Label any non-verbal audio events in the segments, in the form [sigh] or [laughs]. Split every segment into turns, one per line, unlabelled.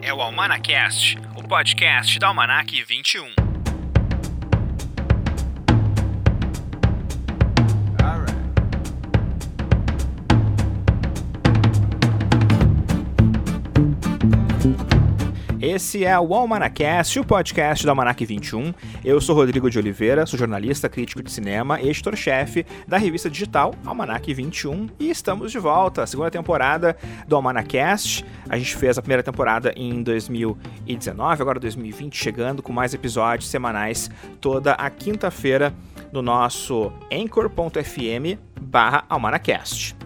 É o Almanacast, o podcast da Almanac 21. Esse é o Almanacast, o podcast do Almanac 21. Eu sou Rodrigo de Oliveira, sou jornalista, crítico de cinema e editor-chefe da revista digital Almanac 21 e estamos de volta, a segunda temporada do Almanacast. A gente fez a primeira temporada em 2019, agora 2020 chegando com mais episódios semanais toda a quinta-feira no nosso anchor.fm barra Almanacast.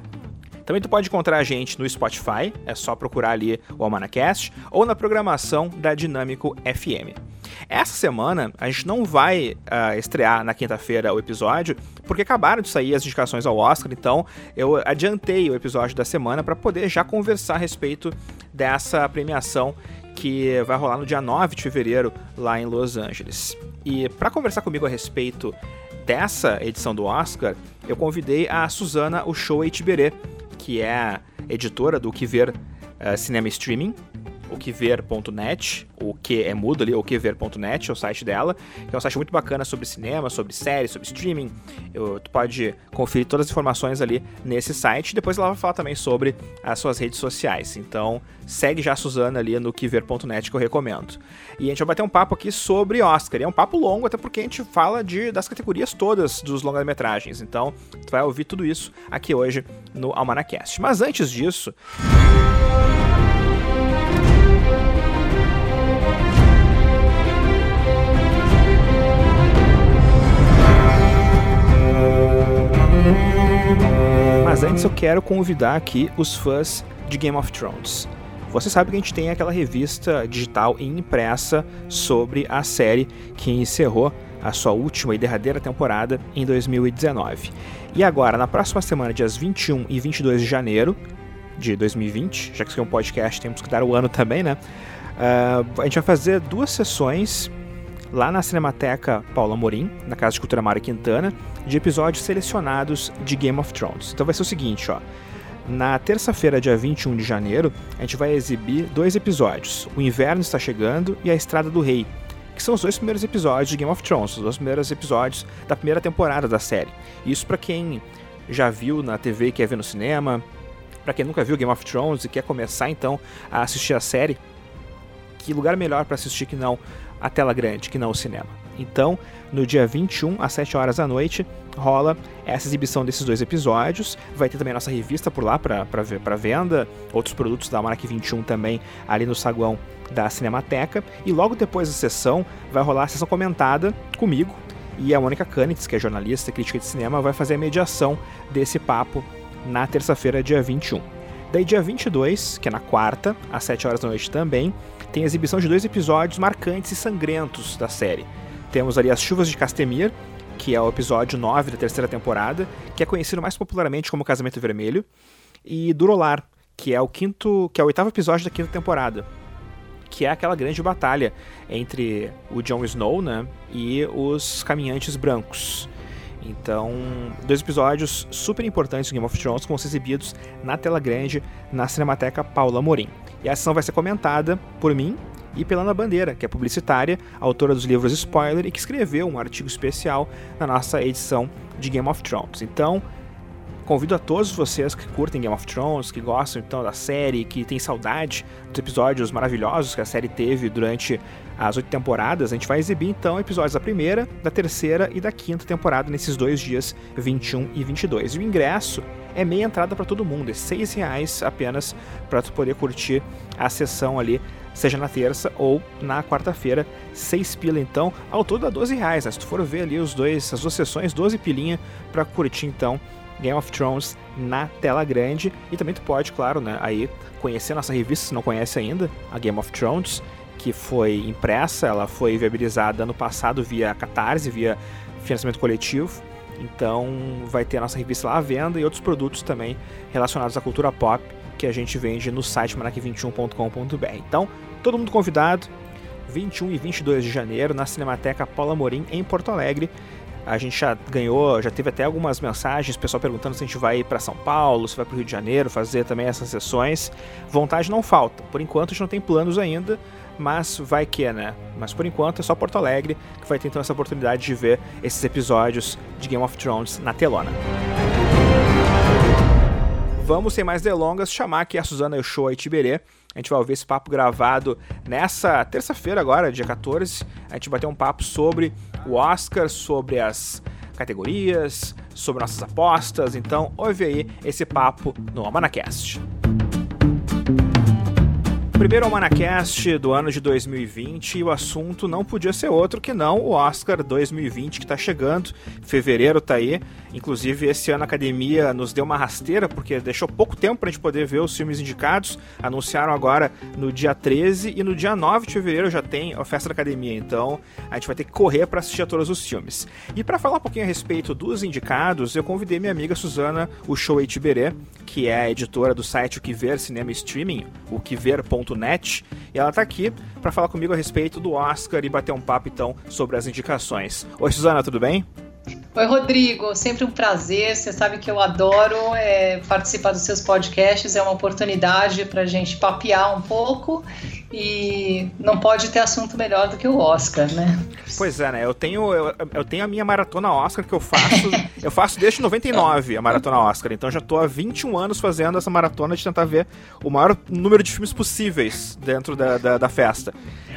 Também tu pode encontrar a gente no Spotify, é só procurar ali o Almanacast, ou na programação da Dinâmico FM. Essa semana a gente não vai uh, estrear na quinta-feira o episódio, porque acabaram de sair as indicações ao Oscar, então eu adiantei o episódio da semana para poder já conversar a respeito dessa premiação que vai rolar no dia 9 de fevereiro lá em Los Angeles. E para conversar comigo a respeito dessa edição do Oscar, eu convidei a Suzana Uchoa Itiberê, que é editora do Que Ver uh, Cinema Streaming, o quever.net, o que é mudo ali, o quever.net, é o site dela, que é um site muito bacana sobre cinema, sobre séries, sobre streaming. Eu, tu pode conferir todas as informações ali nesse site. Depois ela vai falar também sobre as suas redes sociais. Então, segue já a Suzana ali no quever.net que eu recomendo. E a gente vai bater um papo aqui sobre Oscar. E é um papo longo, até porque a gente fala de, das categorias todas dos longa-metragens. Então, tu vai ouvir tudo isso aqui hoje no Almanacast. Mas antes disso. Mas antes eu quero convidar aqui os fãs de Game of Thrones. Você sabe que a gente tem aquela revista digital e impressa sobre a série que encerrou a sua última e derradeira temporada em 2019. E agora, na próxima semana, dias 21 e 22 de janeiro de 2020, já que isso é um podcast, temos que dar o ano também, né? Uh, a gente vai fazer duas sessões lá na Cinemateca Paula Morim, na Casa de Cultura Mário Quintana, de episódios selecionados de Game of Thrones. Então vai ser o seguinte, ó. Na terça-feira, dia 21 de janeiro, a gente vai exibir dois episódios: O Inverno Está Chegando e A Estrada do Rei, que são os dois primeiros episódios de Game of Thrones, os dois primeiros episódios da primeira temporada da série. Isso para quem já viu na TV e quer ver no cinema, para quem nunca viu Game of Thrones e quer começar então a assistir a série, que lugar melhor para assistir que não a tela grande, que não o cinema. Então, no dia 21, às 7 horas da noite, rola essa exibição desses dois episódios. Vai ter também a nossa revista por lá para venda, outros produtos da Mark 21 também ali no saguão da Cinemateca. E logo depois da sessão, vai rolar a sessão comentada comigo. E a Mônica Canitz, que é jornalista e crítica de cinema, vai fazer a mediação desse papo na terça-feira, dia 21. Daí, dia 22, que é na quarta, às 7 horas da noite também, tem a exibição de dois episódios marcantes e sangrentos da série. Temos ali As Chuvas de Castemir, que é o episódio 9 da terceira temporada, que é conhecido mais popularmente como Casamento Vermelho, e Durolar, que é o quinto, que é o oitavo episódio da quinta temporada, que é aquela grande batalha entre o Jon Snow, né, e os caminhantes brancos. Então, dois episódios super importantes do Game of Thrones que vão ser exibidos na tela grande na Cinemateca Paula Morim. E a ação vai ser comentada por mim e pela Ana Bandeira, que é publicitária, autora dos livros Spoiler e que escreveu um artigo especial na nossa edição de Game of Thrones. Então, convido a todos vocês que curtem Game of Thrones, que gostam então da série, que têm saudade dos episódios maravilhosos que a série teve durante as oito temporadas, a gente vai exibir então episódios da primeira, da terceira e da quinta temporada nesses dois dias 21 e 22. E o ingresso é meia entrada para todo mundo, é seis reais apenas para tu poder curtir a sessão ali, seja na terça ou na quarta-feira, seis pila então, ao todo dá 12 reais, né? se tu for ver ali os dois, as duas sessões, 12 pilinha para curtir então Game of Thrones na tela grande e também tu pode, claro, né, aí conhecer a nossa revista se não conhece ainda, a Game of Thrones, que foi impressa, ela foi viabilizada ano passado via Catarse, via financiamento coletivo. Então vai ter a nossa revista lá à venda e outros produtos também relacionados à cultura pop que a gente vende no site manac21.com.br. Então, todo mundo convidado, 21 e 22 de janeiro, na Cinemateca Paula Morim, em Porto Alegre. A gente já ganhou, já teve até algumas mensagens, pessoal perguntando se a gente vai para São Paulo, se vai para o Rio de Janeiro fazer também essas sessões. Vontade não falta. Por enquanto a gente não tem planos ainda, mas vai que, né? Mas por enquanto é só Porto Alegre que vai ter então essa oportunidade de ver esses episódios de Game of Thrones na telona. Vamos, sem mais delongas, chamar aqui a Suzana Show e Tiberê. A gente vai ouvir esse papo gravado nessa terça-feira agora, dia 14. A gente vai ter um papo sobre o Oscar, sobre as categorias, sobre nossas apostas. Então, ouve aí esse papo no Amanacast. Primeiro Almanacast do ano de 2020 e o assunto não podia ser outro que não o Oscar 2020 que está chegando. Fevereiro tá aí. Inclusive, esse ano a academia nos deu uma rasteira porque deixou pouco tempo para a gente poder ver os filmes indicados. Anunciaram agora no dia 13 e no dia 9 de fevereiro já tem a festa da academia. Então a gente vai ter que correr para assistir a todos os filmes. E para falar um pouquinho a respeito dos indicados, eu convidei minha amiga Suzana Show Itiberê, que é a editora do site O Que Ver Cinema Streaming, o que ver.com E ela está aqui para falar comigo a respeito do Oscar e bater um papo então sobre as indicações. Oi, Suzana, tudo bem?
Oi, Rodrigo, sempre um prazer. Você sabe que eu adoro é, participar dos seus podcasts, é uma oportunidade para a gente papear um pouco e não pode ter assunto melhor do que o Oscar, né?
Pois é, né? Eu tenho, eu, eu tenho a minha maratona Oscar que eu faço, eu faço desde 99 a maratona Oscar, então já tô há 21 anos fazendo essa maratona de tentar ver o maior número de filmes possíveis dentro da, da, da festa.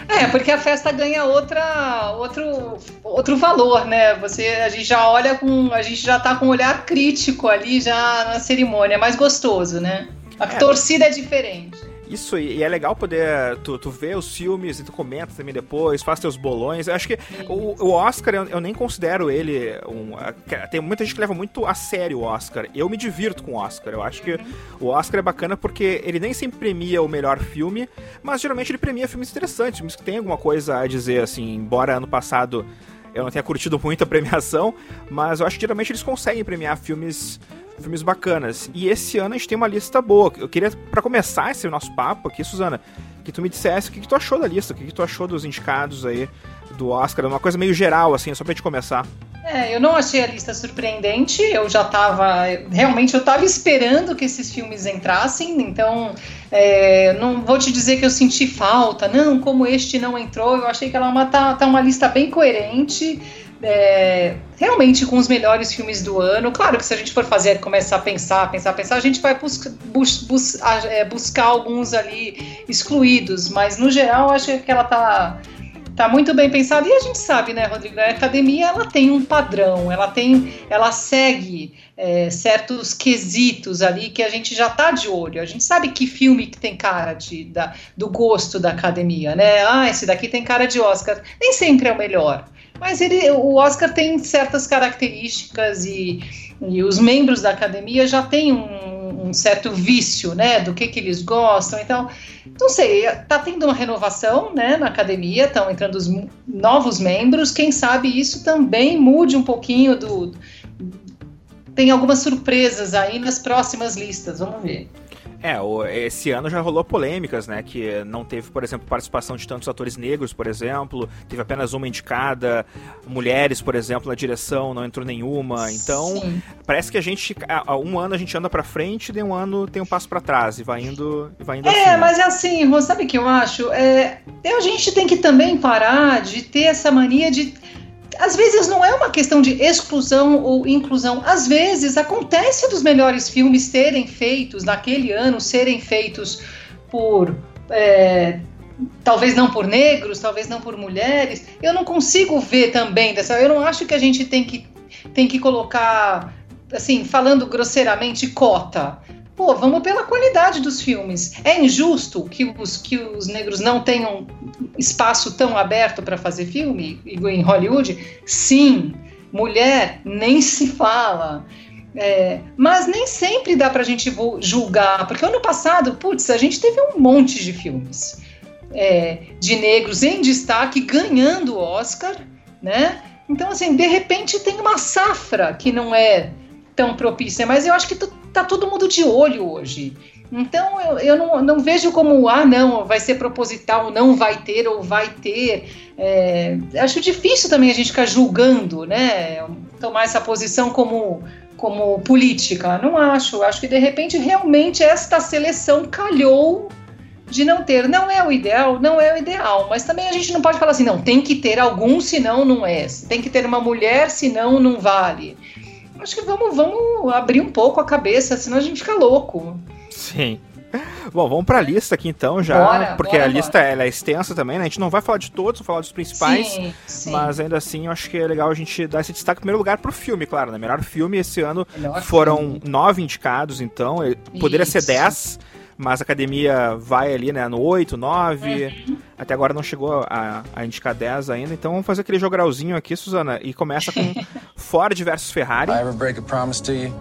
É, porque a festa ganha outra, outro, outro valor, né? Você, a gente já olha com, a gente já tá com um olhar crítico ali já na cerimônia, é mais gostoso, né? A é. torcida é diferente.
Isso, e é legal poder tu, tu os filmes e tu comenta também depois, faz teus bolões. Eu acho que o, o, Oscar, eu, eu, nem considero ele um. Tem muita gente que leva muito a sério o Oscar. Eu me divirto com o Oscar. Eu acho que o Oscar é bacana porque ele nem sempre premia o melhor filme, mas geralmente ele premia filmes interessantes, filmes que tem alguma coisa a dizer, assim, embora ano passado eu não tenha curtido muito a premiação, mas eu acho que geralmente eles conseguem premiar filmes filmes bacanas. E esse ano a gente tem uma lista boa. Eu queria, para começar esse nosso papo aqui, Suzana, que tu me dissesse o que, que tu achou da lista, o que, que tu achou dos indicados aí do Oscar, uma coisa meio geral, assim, só pra gente começar.
É, eu não achei a lista surpreendente, eu já tava. Realmente eu tava esperando que esses filmes entrassem, então é, não vou te dizer que eu senti falta, não, como este não entrou, eu achei que ela é uma, tá, tá uma lista bem coerente é, realmente com os melhores filmes do ano. Claro que se a gente for fazer, começar a pensar, pensar, pensar, a gente vai bus bus bus é, buscar alguns ali excluídos, mas no geral acho que ela tá tá muito bem pensada e a gente sabe, né, Rodrigo? A academia ela tem um padrão, ela tem, ela segue é, certos quesitos ali que a gente já tá de olho. A gente sabe que filme que tem cara de, da, do gosto da academia, né? Ah, esse daqui tem cara de Oscar. Nem sempre é o melhor. Mas ele, o Oscar tem certas características e, e os membros da academia já têm um, um, certo vício, né, do que, que eles gostam. Então, não sei, tá tendo uma renovação, né, na academia, estão entrando os novos membros. Quem sabe isso também mude um pouquinho do. Tem algumas surpresas aí nas próximas listas, vamos ver.
É, esse ano já rolou polêmicas, né? Que não teve, por exemplo, participação de tantos atores negros, por exemplo. Teve apenas uma indicada. Mulheres, por exemplo, na direção não entrou nenhuma. Então, Sim. parece que a gente, um ano a gente anda para frente, e um ano tem um passo para trás e vai indo, vai indo
É, assim, né? mas é assim, Rô, sabe o que eu acho? É, a gente tem que também parar de ter essa mania de às vezes não é uma questão de exclusão ou inclusão. Às vezes acontece dos melhores filmes serem feitos naquele ano, serem feitos por. É, talvez não por negros, talvez não por mulheres. Eu não consigo ver também dessa. Eu não acho que a gente tem que, tem que colocar, assim, falando grosseiramente, cota pô, vamos pela qualidade dos filmes. É injusto que os, que os negros não tenham espaço tão aberto para fazer filme em Hollywood? Sim. Mulher, nem se fala. É, mas nem sempre dá para a gente julgar, porque ano passado, putz, a gente teve um monte de filmes é, de negros em destaque ganhando o Oscar, né? Então, assim, de repente tem uma safra que não é tão propícia, mas eu acho que tá todo mundo de olho hoje. Então eu, eu não, não, vejo como, ah, não, vai ser proposital, não vai ter ou vai ter. É, acho difícil também a gente ficar julgando, né? Tomar essa posição como, como política. Não acho. Acho que de repente realmente esta seleção calhou de não ter. Não é o ideal, não é o ideal, mas também a gente não pode falar assim, não, tem que ter algum, senão não é. Tem que ter uma mulher, senão não vale. Acho que vamos, vamos abrir um pouco a cabeça, senão a gente fica louco.
Sim. Bom, vamos para a lista aqui então já, bora, porque bora, a lista ela é extensa também, né? A gente não vai falar de todos, vou falar dos principais, sim, sim. mas ainda assim eu acho que é legal a gente dar esse destaque em primeiro lugar pro filme, claro, né? Melhor filme esse ano Melhor foram filme. nove indicados, então poderia Isso. ser dez, mas a academia vai ali, né, no 8, 9. Uhum. Até agora não chegou a, a indicar 10 ainda, então vamos fazer aquele jogralzinho aqui, Suzana, e começa com [laughs] Ford versus Ferrari. I ever break a promise to you?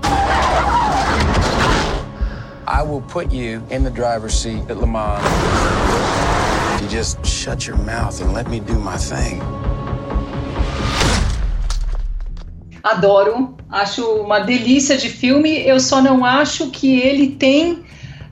I will put you in the driver's seat at Le Mans. You just shut your mouth and let me do my thing.
Adoro, acho uma delícia de filme. Eu só não acho que ele tem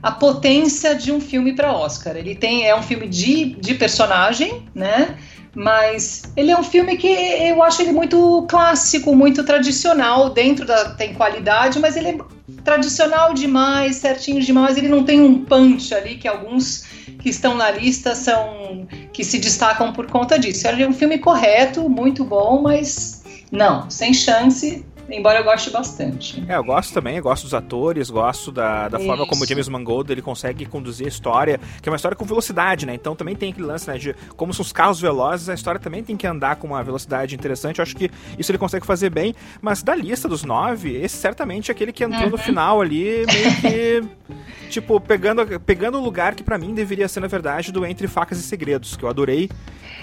a potência de um filme para Oscar. Ele tem é um filme de, de personagem, né? mas ele é um filme que eu acho ele muito clássico, muito tradicional, dentro da tem qualidade, mas ele é tradicional demais, certinho demais, ele não tem um punch ali que alguns que estão na lista são que se destacam por conta disso. Ele é um filme correto, muito bom, mas não, sem chance embora eu goste bastante.
É, eu gosto também, eu gosto dos atores, gosto da, da forma como o James Mangold ele consegue conduzir a história, que é uma história com velocidade, né? Então também tem aquele lance, né, de como são os carros velozes, a história também tem que andar com uma velocidade interessante. Eu acho que isso ele consegue fazer bem, mas da lista dos nove, esse certamente é aquele que entrou uhum. no final ali, meio que. [laughs] tipo, pegando, pegando o lugar que para mim deveria ser, na verdade, do Entre Facas e Segredos, que eu adorei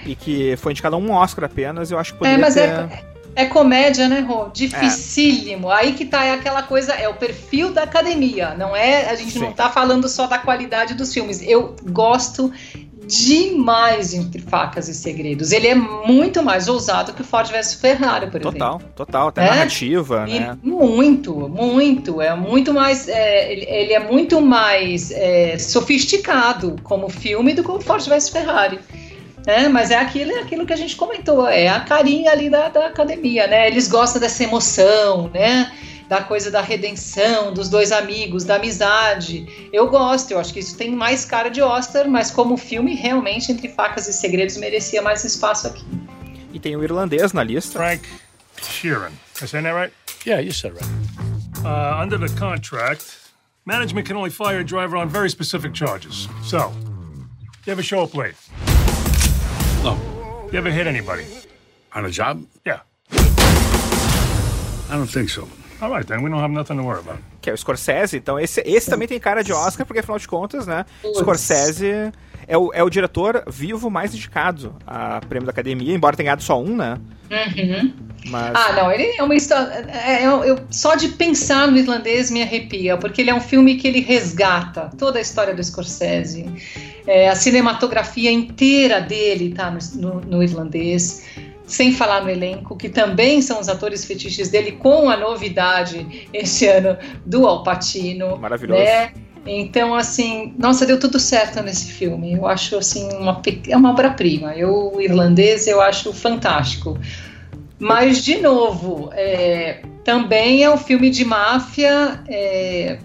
e que foi indicado a um Oscar apenas, eu acho que poderia é, mas é ter...
É é comédia, né, Rô? Dificílimo. É. Aí que tá é aquela coisa, é o perfil da academia, não é? A gente Sim. não tá falando só da qualidade dos filmes. Eu gosto demais entre facas e segredos. Ele é muito mais ousado que o Ford vs Ferrari, por
total,
exemplo.
Total, total. Até é? narrativa, e né?
Muito, muito. É muito mais. É, ele, ele, é muito mais é, sofisticado como filme do que o Ford vs Ferrari. Né? Mas é aquilo, é aquilo que a gente comentou, é a carinha ali da, da academia, né? Eles gostam dessa emoção, né? Da coisa da redenção, dos dois amigos, da amizade. Eu gosto, eu acho que isso tem mais cara de Oscar, mas como filme, realmente, Entre Facas e Segredos, merecia mais espaço aqui.
E tem o irlandês na lista.
Frank Sheeran. I saying that right? Yeah, you said right. Uh, under the contract, management can only fire a driver on very specific charges. So, you ever show up late? No. You ever hit anybody?
On a job?
Yeah.
I don't think so.
All right, then we don't have nothing to worry about.
Que é o Scorsese, então esse, esse também tem cara de Oscar, porque afinal de contas, né? Scorsese é o, é o diretor vivo mais indicado a prêmio da academia, embora tenha ganhado só um, né?
Uhum. Mas... Ah, não, ele é uma história. É, é, eu, só de pensar no irlandês me arrepia, porque ele é um filme que ele resgata toda a história do Scorsese. É, a cinematografia inteira dele está no, no, irlandês, sem falar no elenco, que também são os atores fetiches dele, com a novidade este ano do Al Pacino.
Maravilhoso.
Né? Então, assim, nossa, deu tudo certo nesse filme. Eu acho, assim, uma, é uma obra-prima. Eu, o irlandês, eu acho fantástico. Mas, de novo, é, também é um filme de máfia é,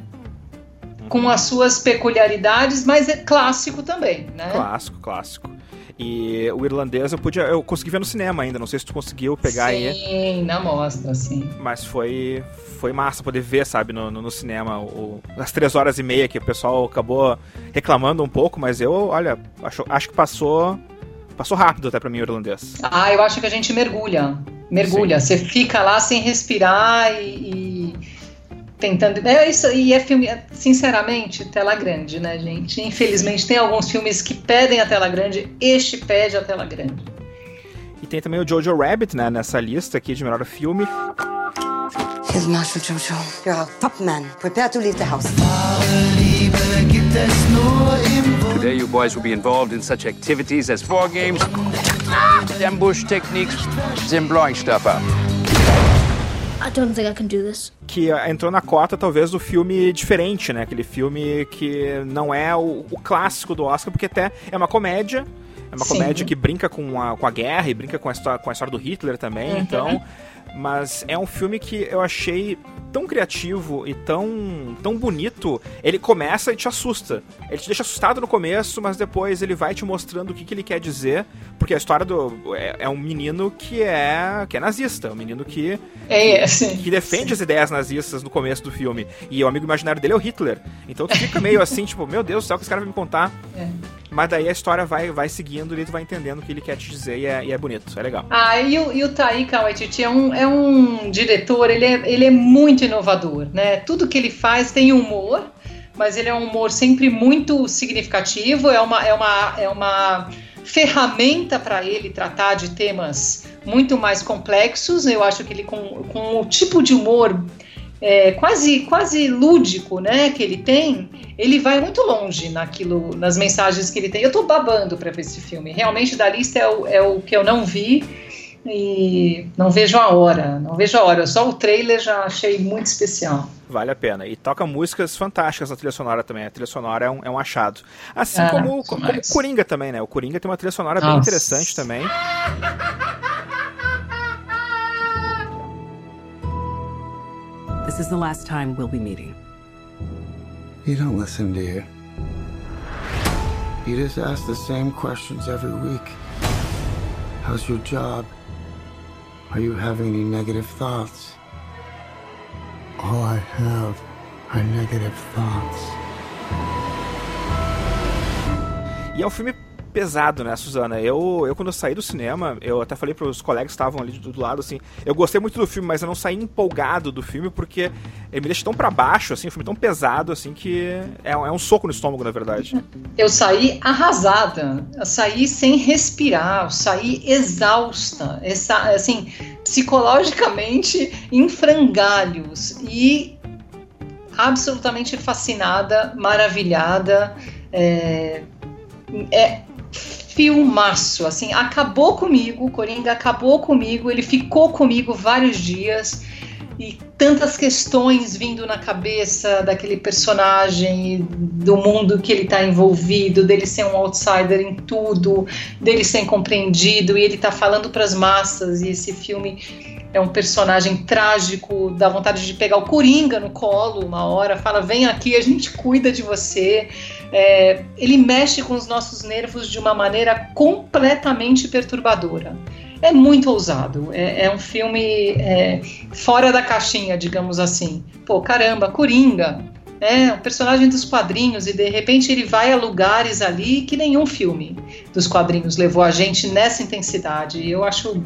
com as suas peculiaridades, mas é clássico também, né?
Clássico, clássico. E o irlandês eu podia. Eu consegui ver no cinema ainda, não sei se tu conseguiu pegar
sim, aí. Sim, na mostra, sim.
Mas foi. Foi massa poder ver, sabe, no, no, no cinema, o, as três horas e meia que o pessoal acabou reclamando um pouco, mas eu, olha, acho, acho que passou. Passou rápido até pra mim o irlandês.
Ah, eu acho que a gente mergulha. Mergulha. Sim. Você fica lá sem respirar e, e tentando. É isso, e é filme, sinceramente, tela grande, né, gente? Infelizmente, tem alguns filmes que pedem a tela grande, este pede a tela grande.
E tem também o Jojo Rabbit, né, nessa lista aqui de melhor filme. Here's Master Jojo. You're a top man. Prepare to leave the house. Today you boys will be involved in such activities as war games, ambush techniques, and blowing stuff up. I don't think I can do this. Que entrou na cota, talvez, do filme diferente, né? Aquele filme que não é o, o clássico do Oscar, porque até é uma comédia. É uma Sim. comédia que brinca com a, com a guerra e brinca com a história, com a história do Hitler também. Uhum. Então, mas é um filme que eu achei tão criativo e tão, tão bonito. Ele começa e te assusta. Ele te deixa assustado no começo, mas depois ele vai te mostrando o que, que ele quer dizer. Porque a história do. É, é um menino que é, que é nazista. Um menino que.
É,
que [laughs] defende sim. as ideias nazistas no começo do filme. E o amigo imaginário dele é o Hitler. Então tu fica meio assim, [laughs] tipo, meu Deus do céu, o que esse cara vai me contar? É. Mas daí a história vai, vai seguindo e tu vai entendendo o que ele quer te dizer e é, e é bonito, é legal.
Ah, e o, e o Taika Waititi é um, é um diretor, ele é, ele é muito inovador, né? Tudo que ele faz tem humor, mas ele é um humor sempre muito significativo, é uma, é uma, é uma ferramenta para ele tratar de temas muito mais complexos. Eu acho que ele, com, com o tipo de humor é, quase, quase lúdico né, que ele tem, ele vai muito longe naquilo, nas mensagens que ele tem. Eu tô babando para ver esse filme. Realmente, da lista é o, é o que eu não vi e não vejo a hora. Não vejo a hora. Só o trailer já achei muito especial.
Vale a pena. E toca músicas fantásticas na trilha sonora também. A trilha sonora é um, é um achado. Assim como, como, como o Coringa também, né? O Coringa tem uma trilha sonora Nossa. bem interessante também. This is the last time we'll be meeting. You don't listen, do you? You just ask the same questions every week. How's your job? Are you having any negative thoughts? All I have are negative thoughts. E é um filme pesado, né, Suzana? Eu, eu quando eu saí do cinema, eu até falei para os colegas que estavam ali do, do, lado, assim, eu gostei muito do filme, mas eu não saí empolgado do filme porque ele me deixa tão para baixo, assim, um filme tão pesado, assim, que é, é um soco no estômago, na verdade.
Eu saí arrasada, eu saí sem respirar, eu saí exausta, essa, assim, psicologicamente em frangalhos e absolutamente fascinada, maravilhada. É, é, filmaço, assim, acabou comigo, Coringa acabou comigo, ele ficou comigo vários dias e tantas questões vindo na cabeça daquele personagem, do mundo que ele está envolvido, dele ser um outsider em tudo, dele ser incompreendido e ele está falando para as massas e esse filme é um personagem trágico, dá vontade de pegar o Coringa no colo uma hora, fala: vem aqui, a gente cuida de você. É, ele mexe com os nossos nervos de uma maneira completamente perturbadora. É muito ousado, é, é um filme é, fora da caixinha, digamos assim. Pô, caramba, Coringa, é um personagem dos quadrinhos e de repente ele vai a lugares ali que nenhum filme dos quadrinhos levou a gente nessa intensidade. Eu acho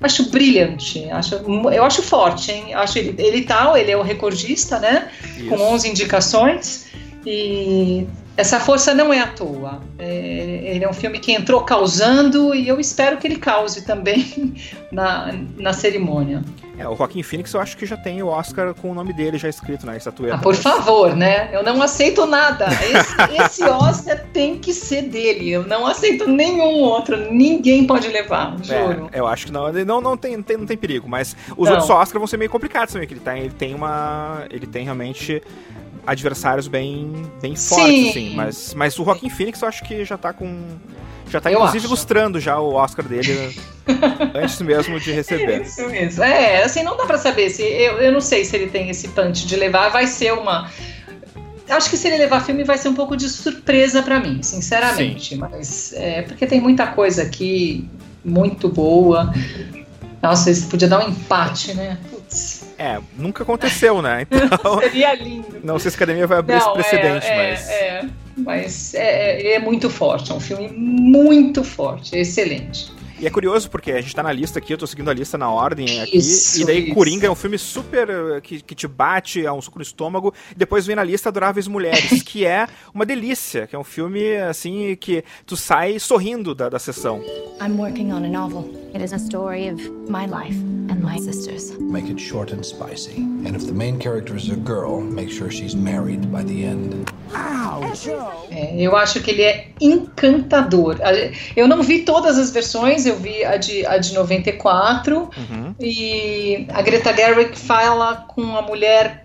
acho brilhante, acho, eu acho forte, hein? Acho ele, ele tal, ele é o recordista, né? Isso. Com 11 indicações e essa força não é à toa. É, ele é um filme que entrou causando e eu espero que ele cause também [laughs] na, na cerimônia.
É, o Joaquim Phoenix eu acho que já tem o Oscar com o nome dele já escrito na estatueta.
Ah, por favor, né? Eu não aceito nada. Esse, [laughs] esse, Oscar tem que ser dele. Eu não aceito nenhum outro. Ninguém pode levar, juro.
É, eu acho que não. Não, não, tem, tem, não tem perigo. Mas os não. outros Oscars vão ser meio complicados também. Que ele, tá, ele tem uma. Ele tem realmente adversários bem, bem fortes, Sim. assim. Mas, mas o Joaquim Phoenix eu acho que já tá com. Já tá, eu inclusive, acho. ilustrando já o Oscar dele [laughs] antes mesmo de receber.
Isso mesmo. É, assim, não dá pra saber se. Eu, eu não sei se ele tem esse punch de levar. Vai ser uma. Acho que se ele levar filme vai ser um pouco de surpresa para mim, sinceramente. Sim. Mas é porque tem muita coisa aqui muito boa. Nossa, isso podia dar um empate, né?
É, nunca aconteceu, né? [laughs]
Então, Seria lindo.
Não sei se a academia vai abrir não, esse precedente,
é,
mas.
É, mas é, é, é muito forte, é um filme muito forte, é excelente.
E é curioso porque a gente tá na lista aqui, eu tô seguindo a lista na ordem aqui. Isso, e daí isso. Coringa é um filme super. Eh, que, que te bate, é um suco no estômago. E depois vem na lista Adoráveis Mulheres, [laughs] que é uma delícia, que é um filme assim que tu sai sorrindo da, da sessão. I'm working on a novel. It is a story of my life.
and my sisters.
Make it short and spicy. And if the main character is a girl, make sure she's married by the end.
É, eu acho que ele é encantador. Eu não vi todas as versões, eu vi a de, a de 94. Uhum. E a Greta Gerwig fala com a mulher,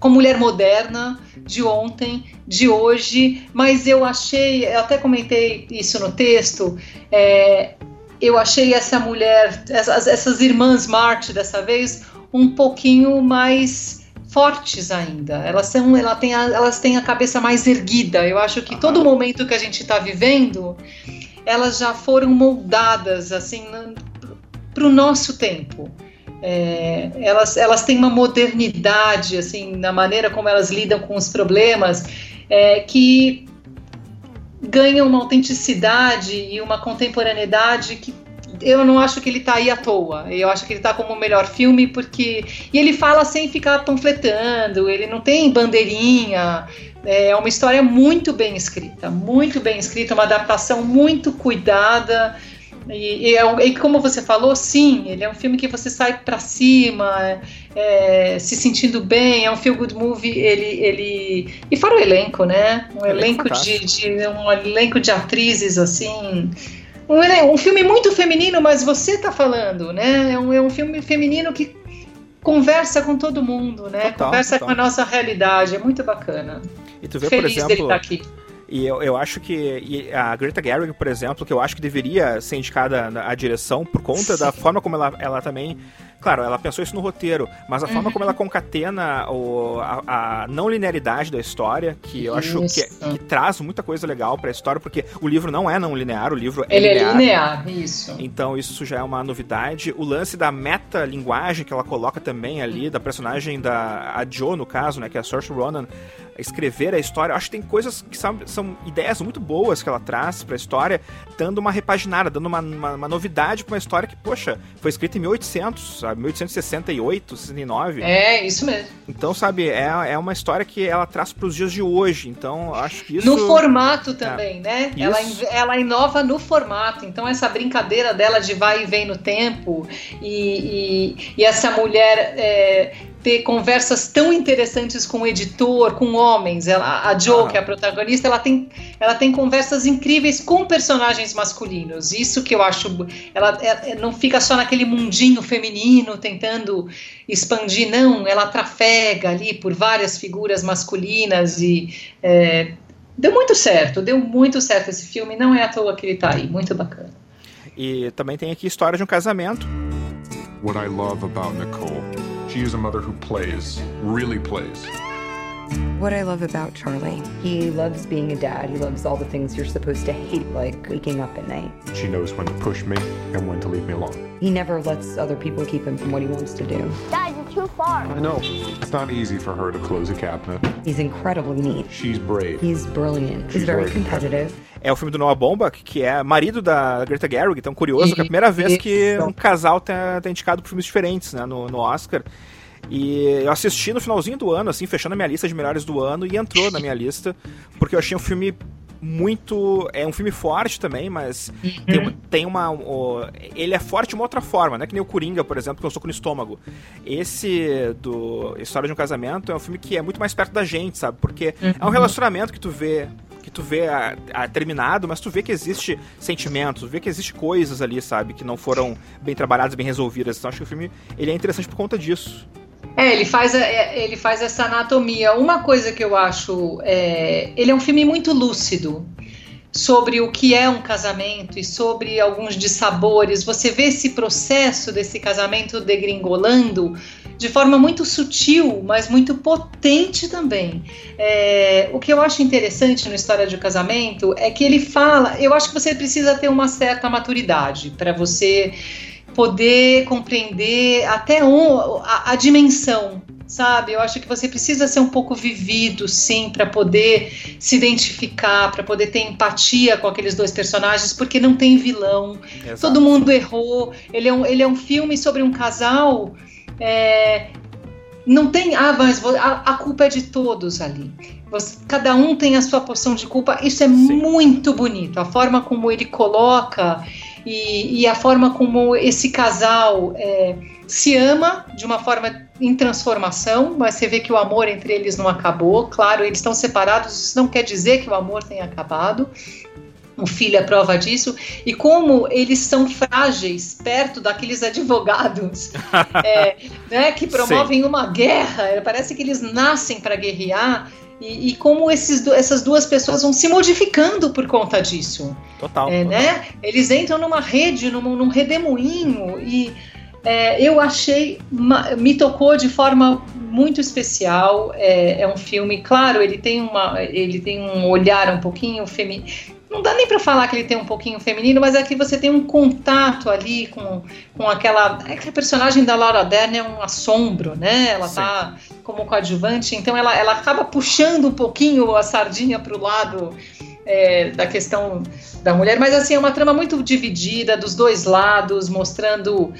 com mulher moderna de ontem, de hoje, mas eu achei, eu até comentei isso no texto, é, eu achei essa mulher, essas, essas irmãs Marte dessa vez, um pouquinho mais fortes ainda. Elas são, ela tem a, elas têm a cabeça mais erguida. Eu acho que todo momento que a gente está vivendo, elas já foram moldadas assim para o nosso tempo. É, elas, elas têm uma modernidade assim na maneira como elas lidam com os problemas é, que ganham uma autenticidade e uma contemporaneidade que eu não acho que ele está aí à toa. Eu acho que ele está como o melhor filme porque. E ele fala sem ficar panfletando, ele não tem bandeirinha. É uma história muito bem escrita, muito bem escrita, uma adaptação muito cuidada. E, e, é, e, como você falou, sim, ele é um filme que você sai para cima, é, se sentindo bem, é um feel good movie, ele, ele e fora o elenco, né? Um elenco, elenco de, de, um elenco de atrizes assim um, um filme muito feminino, mas você tá falando, né? É um, é um filme feminino que conversa com todo mundo, né? Total, conversa total. com a nossa realidade, é muito bacana.
E tu vê, Feliz por exemplo, dele tá aqui. E eu, eu acho que a Greta Gerwig, por exemplo, que eu acho que deveria ser indicada à direção por conta Sim. da forma como ela, ela também Claro, ela pensou isso no roteiro, mas a forma como ela uhum. concatena o, a, a, não linearidade da história, que eu acho que, que, traz muita coisa legal para a história, porque o livro não é não linear, o livro é
Ele
linear.
é linear, isso.
Então isso já é uma novidade. O lance da meta-linguagem que ela coloca também ali, da personagem da a Jo, no caso, né, que é a Saoirse Ronan, escrever a história. Eu acho que tem coisas que são, são ideias muito boas que ela traz para a história, dando uma repaginada, dando uma, uma, uma novidade para uma história que, poxa, foi escrita em 1800, sabe? 1868, 69.
É, isso mesmo.
Então, sabe, é, é uma história que ela traz para os dias de hoje. Então, acho que isso.
No formato também, é. né? Ela, ela inova no formato. Então, essa brincadeira dela de vai e vem no tempo e, e, e essa mulher. É, ter conversas tão interessantes com o editor, com homens. Ela, a Jo, ah. que é a protagonista, ela tem, ela tem conversas incríveis com personagens masculinos. Isso que eu acho. Ela, ela é, não fica só naquele mundinho feminino tentando expandir, não. Ela trafega ali por várias figuras masculinas e. É, deu muito certo, deu muito certo esse filme. Não é à toa que ele tá aí. Muito bacana.
E também tem aqui história de um casamento.
What I love about Nicole She is a mother who plays, really plays.
What I love about Charlie, he loves being a dad. He loves all the things you're supposed to hate, like waking up at night.
She knows when to push me and when to leave me alone.
He never lets other people keep him from what he wants to do.
Dad, you're too far.
I know. It's not easy for her to close a cabinet.
He's incredibly neat.
She's brave.
He's brilliant. She's He's very, very competitive.
É o filme do Noah Baumbach, que é marido da Greta Gerwig, então curioso, que é a primeira vez que um casal tá, tá indicado por filmes diferentes, né, no, no Oscar. E eu assisti no finalzinho do ano, assim, fechando a minha lista de melhores do ano, e entrou na minha lista, porque eu achei um filme muito. É um filme forte também, mas uhum. tem, tem, uma. ele é forte de uma outra forma, né? Que nem o Coringa, por exemplo, que eu estou com no estômago. Esse do História de um Casamento é um filme que é muito mais perto da gente, sabe? Porque uhum. é um uhum. relacionamento que tu vê que tu vê a, a, terminado, mas tu vê que existe sentimentos, tu vê que existe coisas ali, sabe, que não foram bem trabalhadas, bem resolvidas. Então acho que o filme ele é interessante por conta disso.
É, ele faz, é, ele faz essa anatomia. Uma coisa que eu acho. É, ele é um filme muito lúcido sobre o que é um casamento e sobre alguns dissabores. Você vê esse processo desse casamento degringolando de forma muito sutil, mas muito potente também. É, o que eu acho interessante na história de casamento é que ele fala. Eu acho que você precisa ter uma certa maturidade para você poder compreender até um, a, a dimensão sabe? Eu acho que você precisa ser um pouco vivido, sim, para poder se identificar, para poder ter empatia com aqueles dois personagens, porque não tem vilão. Exato. Todo mundo errou. Ele é um, ele é um filme sobre um casal. É, não tem. Ah, mas a, a, culpa é de todos ali. Você, cada um tem a sua porção de culpa. Isso é sim. muito bonito. A forma como ele coloca e, e a forma como esse casal é, se ama de uma forma em transformação, mas você vê que o amor entre eles não acabou. Claro, eles estão separados, isso não quer dizer que o amor tenha acabado. O filho é prova disso. E como eles são frágeis perto daqueles advogados [laughs] é, né, que promovem Sim. uma guerra. Parece que eles nascem para guerrear. E, e, como esses, essas duas pessoas vão se modificando por conta disso.
Total.
É. Né? Eles entram numa rede, num, num redemoinho. E é, eu achei, me tocou de forma muito especial. É, é, um filme, claro, ele tem, uma, ele tem um olhar um pouquinho feminino. Não dá nem para falar que ele tem um pouquinho feminino, mas é que você tem um contato ali com, com aquela. É que a personagem da Laura Dern é um assombro, né? Ela Sim. tá como coadjuvante, então ela, ela acaba puxando um pouquinho a sardinha para o lado é, da questão da mulher, mas assim, é uma trama muito dividida dos dois lados, mostrando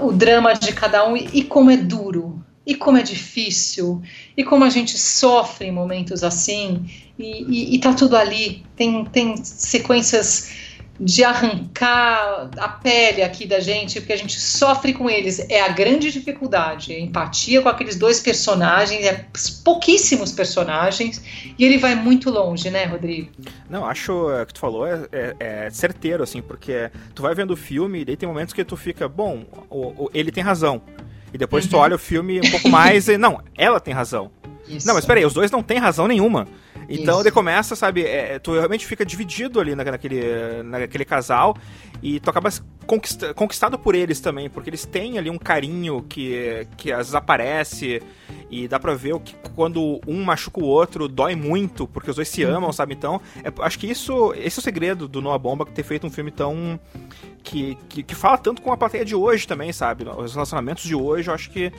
o drama de cada um e, e como é duro, e como é difícil, e como a gente sofre em momentos assim, e, e, e tá tudo ali. Tem, tem sequências de arrancar a pele aqui da gente, porque a gente sofre com eles. É a grande dificuldade, a empatia com aqueles dois personagens, é pouquíssimos personagens, e ele vai muito longe, né, Rodrigo?
Não, acho é, que tu falou é, é, é, certeiro, assim, porque tu vai vendo o filme e daí tem momentos que tu fica, bom, o, o, ele tem razão. E depois uhum. tu olha o filme um pouco mais e, não, ela tem razão. Isso. Não, mas peraí, os dois não têm razão nenhuma. Então ele começa, sabe, é, tu realmente fica dividido ali naquele, naquele casal e tu acaba conquista, conquistado por eles também, porque eles têm ali um carinho que, que às vezes aparece e dá pra ver o que quando um machuca o outro dói muito, porque os dois se amam, sabe? Então, é, acho que isso esse é o segredo do Noah Bomba ter feito um filme tão. Que, que, que fala tanto com a plateia de hoje também, sabe? Os relacionamentos de hoje, eu acho que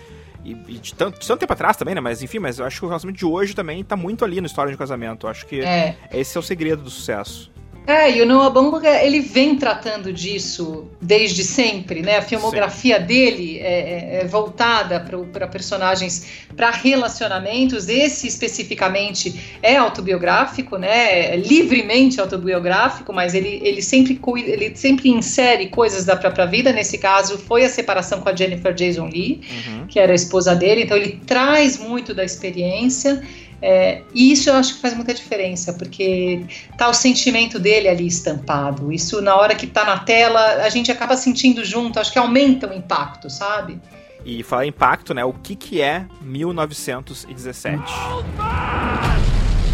e, e de, tanto, de tanto tempo atrás também, né? Mas enfim, mas eu acho que o relacionamento de hoje também tá muito ali na história de casamento. Eu acho que é. esse é o segredo do sucesso.
É, e o Noah Baumbach, ele vem tratando disso desde sempre, né? A filmografia Sim. dele é, é, é voltada para personagens, para relacionamentos. Esse especificamente é autobiográfico, né? É livremente autobiográfico, mas ele, ele, sempre, ele sempre insere coisas da própria vida. Nesse caso, foi a separação com a Jennifer Jason Lee, uhum. que era a esposa dele. Então, ele traz muito da experiência. É, e isso eu acho que faz muita diferença, porque tá o sentimento dele ali estampado. Isso na hora que tá na tela, a gente acaba sentindo junto, acho que aumenta o impacto, sabe?
E falar impacto, né? O que que é 1917?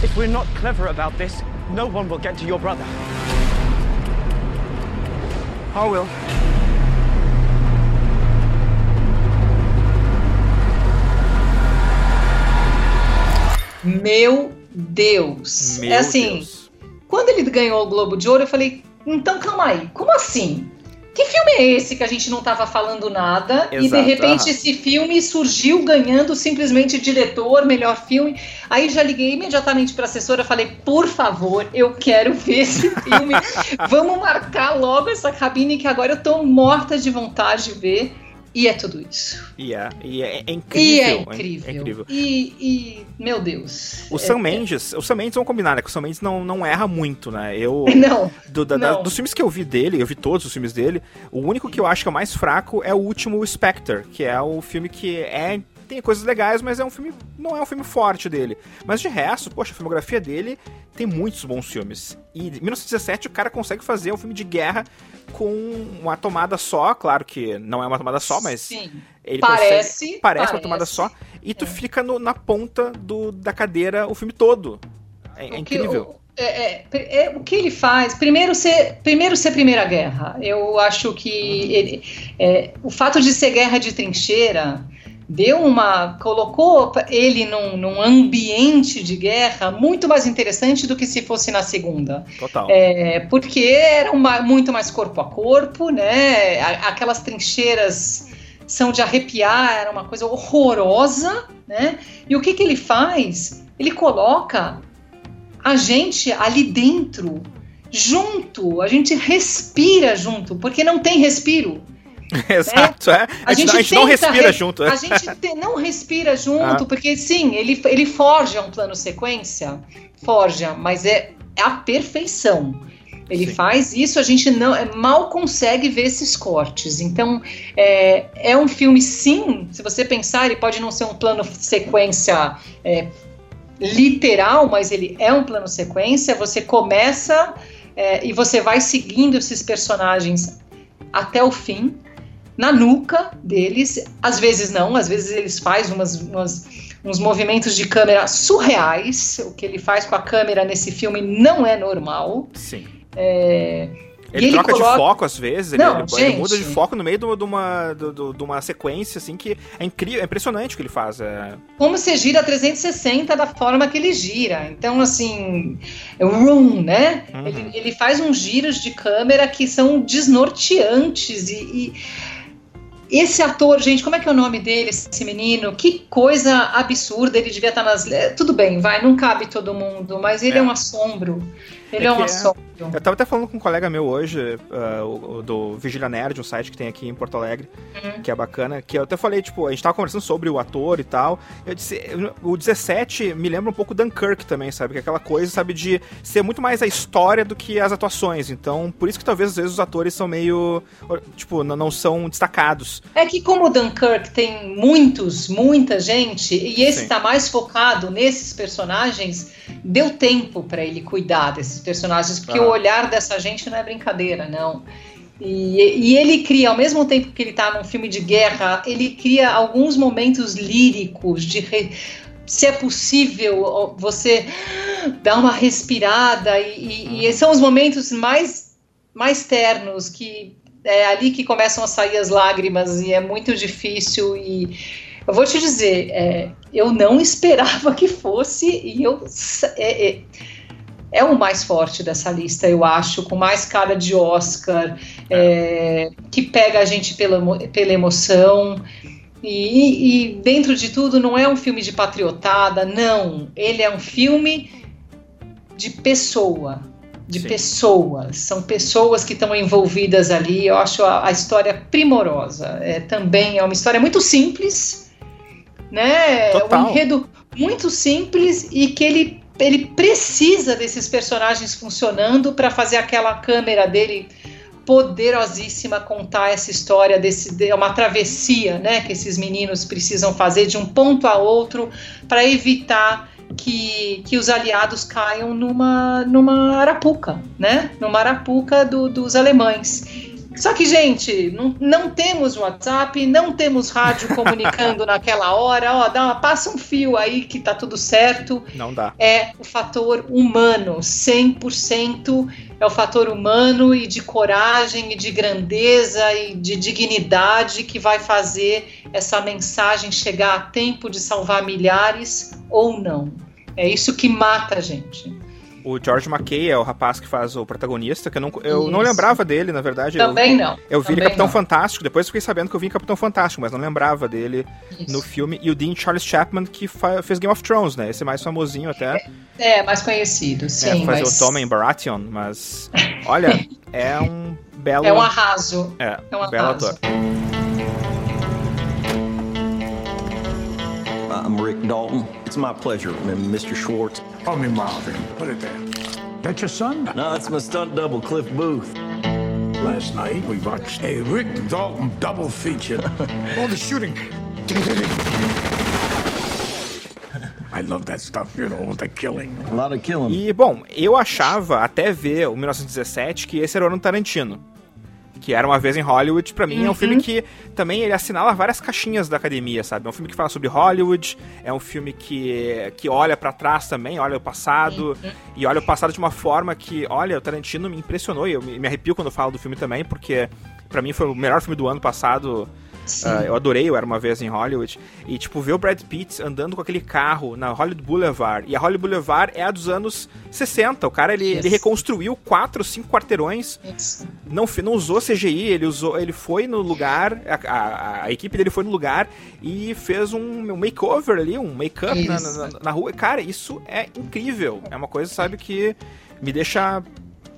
If we're not clever about this, no one will get to your brother. I will.
Meu Deus.
Meu
é assim,
Deus.
quando ele ganhou o Globo de Ouro, eu falei, então calma aí, como assim? Que filme é esse que a gente não estava falando nada Exato, e de repente esse filme surgiu ganhando simplesmente diretor, melhor filme? Aí já liguei imediatamente para a assessora, falei: "Por favor, eu quero ver esse filme. [laughs] Vamos marcar logo essa cabine que agora eu estou morta de vontade de ver". E é tudo isso.
E é, e é, é incrível.
E é incrível. É, é incrível. E, e, meu Deus.
O Sam Mendes, o Sam Mendes, vamos combinar, né? Que o Sam Mendes não, não erra muito, né? Eu. [laughs]
Não.
Do, da,
não.
Da, dos filmes que eu vi dele, eu vi todos os filmes dele, o único que eu acho que é o mais fraco é o último Spectre, que é o filme que é tem coisas legais, mas é um filme. não é um filme forte dele. Mas de resto, poxa, a filmografia dele tem muitos bons filmes. E em 1917 o cara consegue fazer um filme de guerra com uma tomada só, claro que não é uma tomada só, mas
Sim.
ele
parece,
consegue, parece, uma tomada só, e tu é. fica no, na ponta do, da cadeira o filme todo. É, é incrível.
é, é, é, o que ele faz, primeiro ser, primeiro ser Primeira Guerra. Eu acho que ele, é, o fato de ser guerra de trincheira deu uma. colocou ele num, num, ambiente de guerra muito mais interessante do que se fosse na segunda.
Total.
É, porque era uma, muito mais corpo a corpo, né? Aquelas trincheiras são de arrepiar, era uma coisa horrorosa, né? E o que, que ele faz? Ele coloca a gente ali dentro, junto, a gente respira junto, porque não tem respiro. [laughs]
Exato, é. A, a, gente, a gente não respira
re...
junto.
A gente te, não respira junto, ah. porque sim, ele, ele forja um plano sequência, forja, mas é, é a perfeição. Ele Sim. faz isso, a gente não é, mal consegue ver esses cortes. Então, é, é um filme, sim, se você pensar, ele pode não ser um plano sequência é, literal, mas ele é um plano sequência. Você começa é, e você vai seguindo esses personagens até o fim, na nuca deles. Às vezes não, às vezes eles fazem umas, umas uns movimentos de câmera surreais. O que ele faz com a câmera nesse filme não é normal.
Sim.
É,
ele, ele troca coloca... de foco às vezes, Não, ele, ele, muda de foco no meio de uma, de, uma sequência, assim, que é incrível, é impressionante o que ele faz. É...
Como você gira 360 da forma que ele gira. Então, assim, é room, né? Uhum. Ele, ele, faz uns giros de câmera que são desnorteantes e, e esse ator, gente, como é que é o nome dele, esse menino? Que coisa absurda, ele devia estar nas. Tudo bem, vai, não cabe todo mundo, mas ele é, é um assombro. Ele é, é um assombro.
Eu tava até falando com um colega meu hoje, uh, do Vigília Nerd, um site que tem aqui em Porto Alegre, uhum. que é bacana, que eu até falei, tipo, a gente tava conversando sobre o ator e tal. Eu disse, o 17 me lembra um pouco Dunkirk também, sabe? Que é aquela coisa, sabe, de ser muito mais a história do que as atuações. Então, por isso que talvez às vezes os atores são meio. Tipo, não, não são destacados.
É que como o Dunkirk tem muitos, muita gente, e esse Sim. tá mais focado nesses personagens, deu tempo para ele cuidar desses personagens, porque ah. o olhar dessa gente não é brincadeira, não. E, e, ele cria, ao mesmo tempo que ele está num filme de guerra, ele cria alguns momentos líricos de re, se é possível você dar uma respirada e, e, e, são os momentos mais mais ternos que é ali que começam a sair as lágrimas e é muito difícil e eu vou te dizer, é, eu não [laughs] esperava que fosse e eu é, é, é, o mais forte dessa lista, eu acho, com mais cara de Oscar, é, que pega a gente pela, pela emoção. E, e, dentro de tudo, não é um filme de patriotada, não. Ele é um filme de pessoa, de Sim. pessoas. São pessoas que estão envolvidas ali. Eu acho a, a história primorosa. É, também é uma história muito simples, né? Total. Um enredo muito simples e que ele, ele precisa desses personagens funcionando para fazer aquela câmera dele poderosíssima contar essa história desse de uma travessia, né, que esses meninos precisam fazer de um ponto a outro para evitar que, que os aliados caiam numa numa arapuca, né, numa arapuca do, dos alemães. Só que, gente, não, não temos WhatsApp, não temos rádio [laughs] comunicando naquela hora. Ó, dá uma, passa um fio aí que tá tudo certo.
Não dá.
É o fator humano, 100% é o fator humano e de coragem e de grandeza e de dignidade que vai fazer essa mensagem chegar a tempo de salvar milhares ou não. É isso que mata a gente.
O George McKay é o rapaz que faz o protagonista, que eu não, eu não lembrava dele, na verdade.
Também
eu,
não.
Eu vi
Também
Capitão
não.
Fantástico, depois fiquei sabendo que eu vi Capitão Fantástico, mas não lembrava dele Isso. no filme. E o Dean Charles Chapman, que fez Game of Thrones, né? Esse mais famosinho até.
É, é mais conhecido, sim.
É, fazer mas... o Tommen Baratheon, mas. Olha, [laughs] é um belo.
É um arraso.
É, é um belo arraso. ator. I'm Rick Dalton. It's my pleasure, Mr. Schwartz. Call me Marvin. Put it there. That your son? No, it's my stunt double, Cliff Booth. Last night we watched a Rick Dalton double feature. [laughs] All the shooting. I love that stuff, you know, the killing. A lot of killing. E, bom, eu achava, até ver o 1917, que esse era o ano Tarantino que era uma vez em Hollywood, para mim uhum. é um filme uhum. que também ele assinala várias caixinhas da academia, sabe? É um filme que fala sobre Hollywood, é um filme que, que olha para trás também, olha o passado, uhum. e olha o passado de uma forma que, olha, o Tarantino me impressionou, e eu me arrepio quando eu falo do filme também, porque para mim foi o melhor filme do ano passado Uh, eu adorei Eu Era Uma Vez em Hollywood. E, tipo, ver o Brad Pitt andando com aquele carro na Hollywood Boulevard. E a Hollywood Boulevard é a dos anos 60. O cara, ele, ele reconstruiu quatro, cinco quarteirões. Não, não usou CGI, ele usou ele foi no lugar, a, a, a equipe dele foi no lugar e fez um, um makeover ali, um make-up na, na, na rua. Cara, isso é incrível. É uma coisa, sabe, que me deixa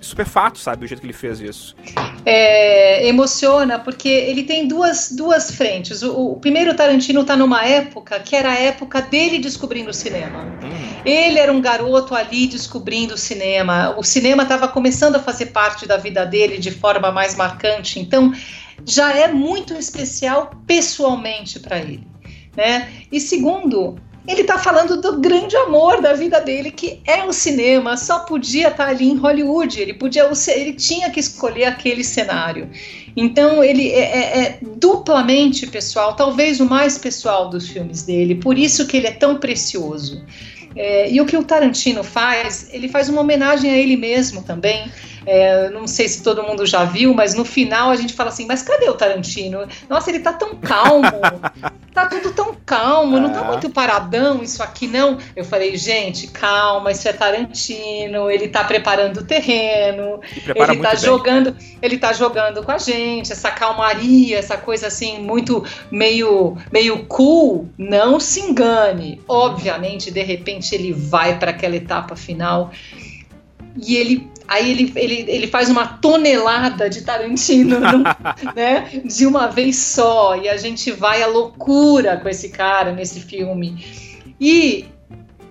superfato, sabe, o jeito que ele fez isso.
É, emociona, porque ele tem duas, duas frentes. O, o primeiro Tarantino está numa época que era a época dele descobrindo o cinema. Hum. Ele era um garoto ali descobrindo o cinema. O cinema estava começando a fazer parte da vida dele de forma mais marcante. Então, já é muito especial pessoalmente para ele. Né? E segundo, ele está falando do grande amor da vida dele, que é o cinema. Só podia estar tá ali em Hollywood. Ele podia, ele tinha que escolher aquele cenário. Então ele é, é, é, duplamente pessoal, talvez o mais pessoal dos filmes dele. Por isso que ele é tão precioso. É, e o que o Tarantino faz, ele faz uma homenagem a ele mesmo também. É, não sei se todo mundo já viu, mas no final a gente fala assim: mas cadê o Tarantino? Nossa, ele tá tão calmo, tá tudo tão calmo, não tá é. muito paradão isso aqui, não. Eu falei, gente, calma, isso é Tarantino, ele tá preparando o terreno, ele tá jogando, bem. ele tá jogando com a gente, essa calmaria, essa coisa assim, muito meio, meio cool, não se engane. Obviamente, de repente, ele vai para aquela etapa final e ele aí ele, ele, ele faz uma tonelada de Tarantino [laughs] né, de uma vez só. E a gente vai à loucura com esse cara nesse filme. E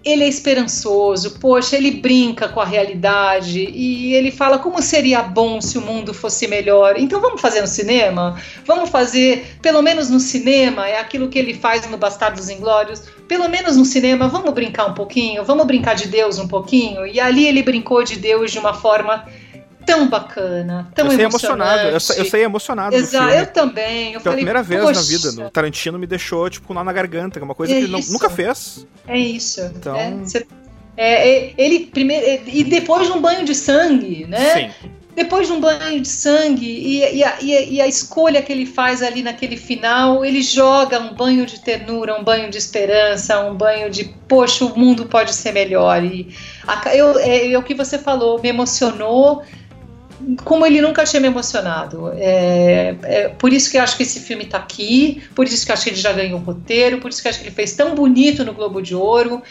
ele é esperançoso, poxa, ele brinca com a realidade. E ele fala como seria bom se o mundo fosse melhor. Então vamos fazer no cinema? Vamos fazer, pelo menos no cinema, é aquilo que ele faz no Bastardos Inglórios, pelo menos no cinema, vamos brincar um pouquinho, vamos brincar de Deus um pouquinho. E ali ele brincou de Deus de uma forma tão bacana, tão eu emocionado.
Eu, eu saí emocionado.
Exato, eu também. Eu
Pela falei, primeira vez na vida, no Tarantino me deixou, tipo, lá na garganta, que é uma coisa é que ele não, nunca fez.
É isso. Então. É, cê, é, é, ele primeiro. É, e depois de um banho de sangue, né? Sim. Depois de um banho de sangue e, e, a, e, a, escolha que ele faz ali naquele final, ele joga um banho de ternura, um banho de esperança, um banho de, poxa, o mundo pode ser melhor. E a, eu, é, é o que você falou, me emocionou como ele nunca tinha me emocionado. É, é, por isso que eu acho que esse filme está aqui, por isso que eu acho que ele já ganhou o roteiro, por isso que eu acho que ele fez tão bonito no Globo de Ouro.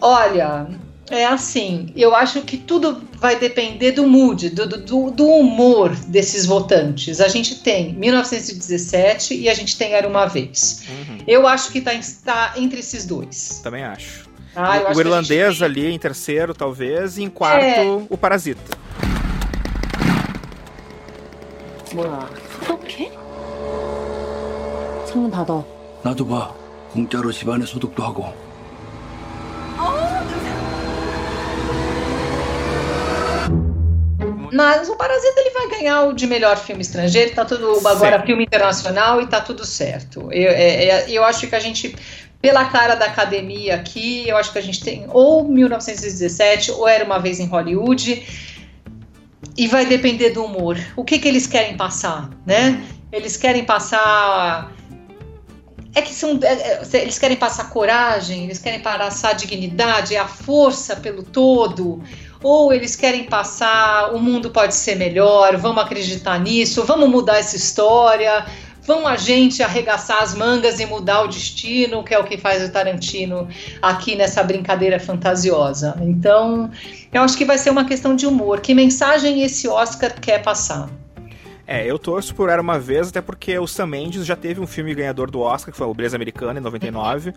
Olha, é assim, eu acho que tudo vai depender do mood, do, do, do humor desses votantes. A gente tem 1917 e a gente tem Era Uma Vez. Uhum. Eu acho que está tá entre esses dois.
Também acho. Ah, o, o irlandês tem... ali em terceiro, talvez, e em quarto, é... o Parasita. 뭐야 소독해?
창문 닫아 나도 봐 공짜로 집안에 소독도 하고
Mas o Parasita ele vai ganhar o de melhor filme estrangeiro, tá tudo agora certo. filme internacional e tá tudo certo. Eu, é, é, eu acho que a gente, pela cara da academia aqui, eu acho que a gente tem ou 1917 ou Era Uma Vez em Hollywood e vai depender do humor. O que, que eles querem passar, né? Eles querem passar. É que são. É, é, eles querem passar coragem, eles querem passar dignidade, a força pelo todo. Ou eles querem passar o mundo pode ser melhor, vamos acreditar nisso, vamos mudar essa história, vão a gente arregaçar as mangas e mudar o destino, que é o que faz o Tarantino aqui nessa brincadeira fantasiosa. Então, eu acho que vai ser uma questão de humor. Que mensagem esse Oscar quer passar?
É, eu torço por Era Uma Vez, até porque o Sam Mendes já teve um filme ganhador do Oscar, que foi o Beleza Americana, em 99. Uhum.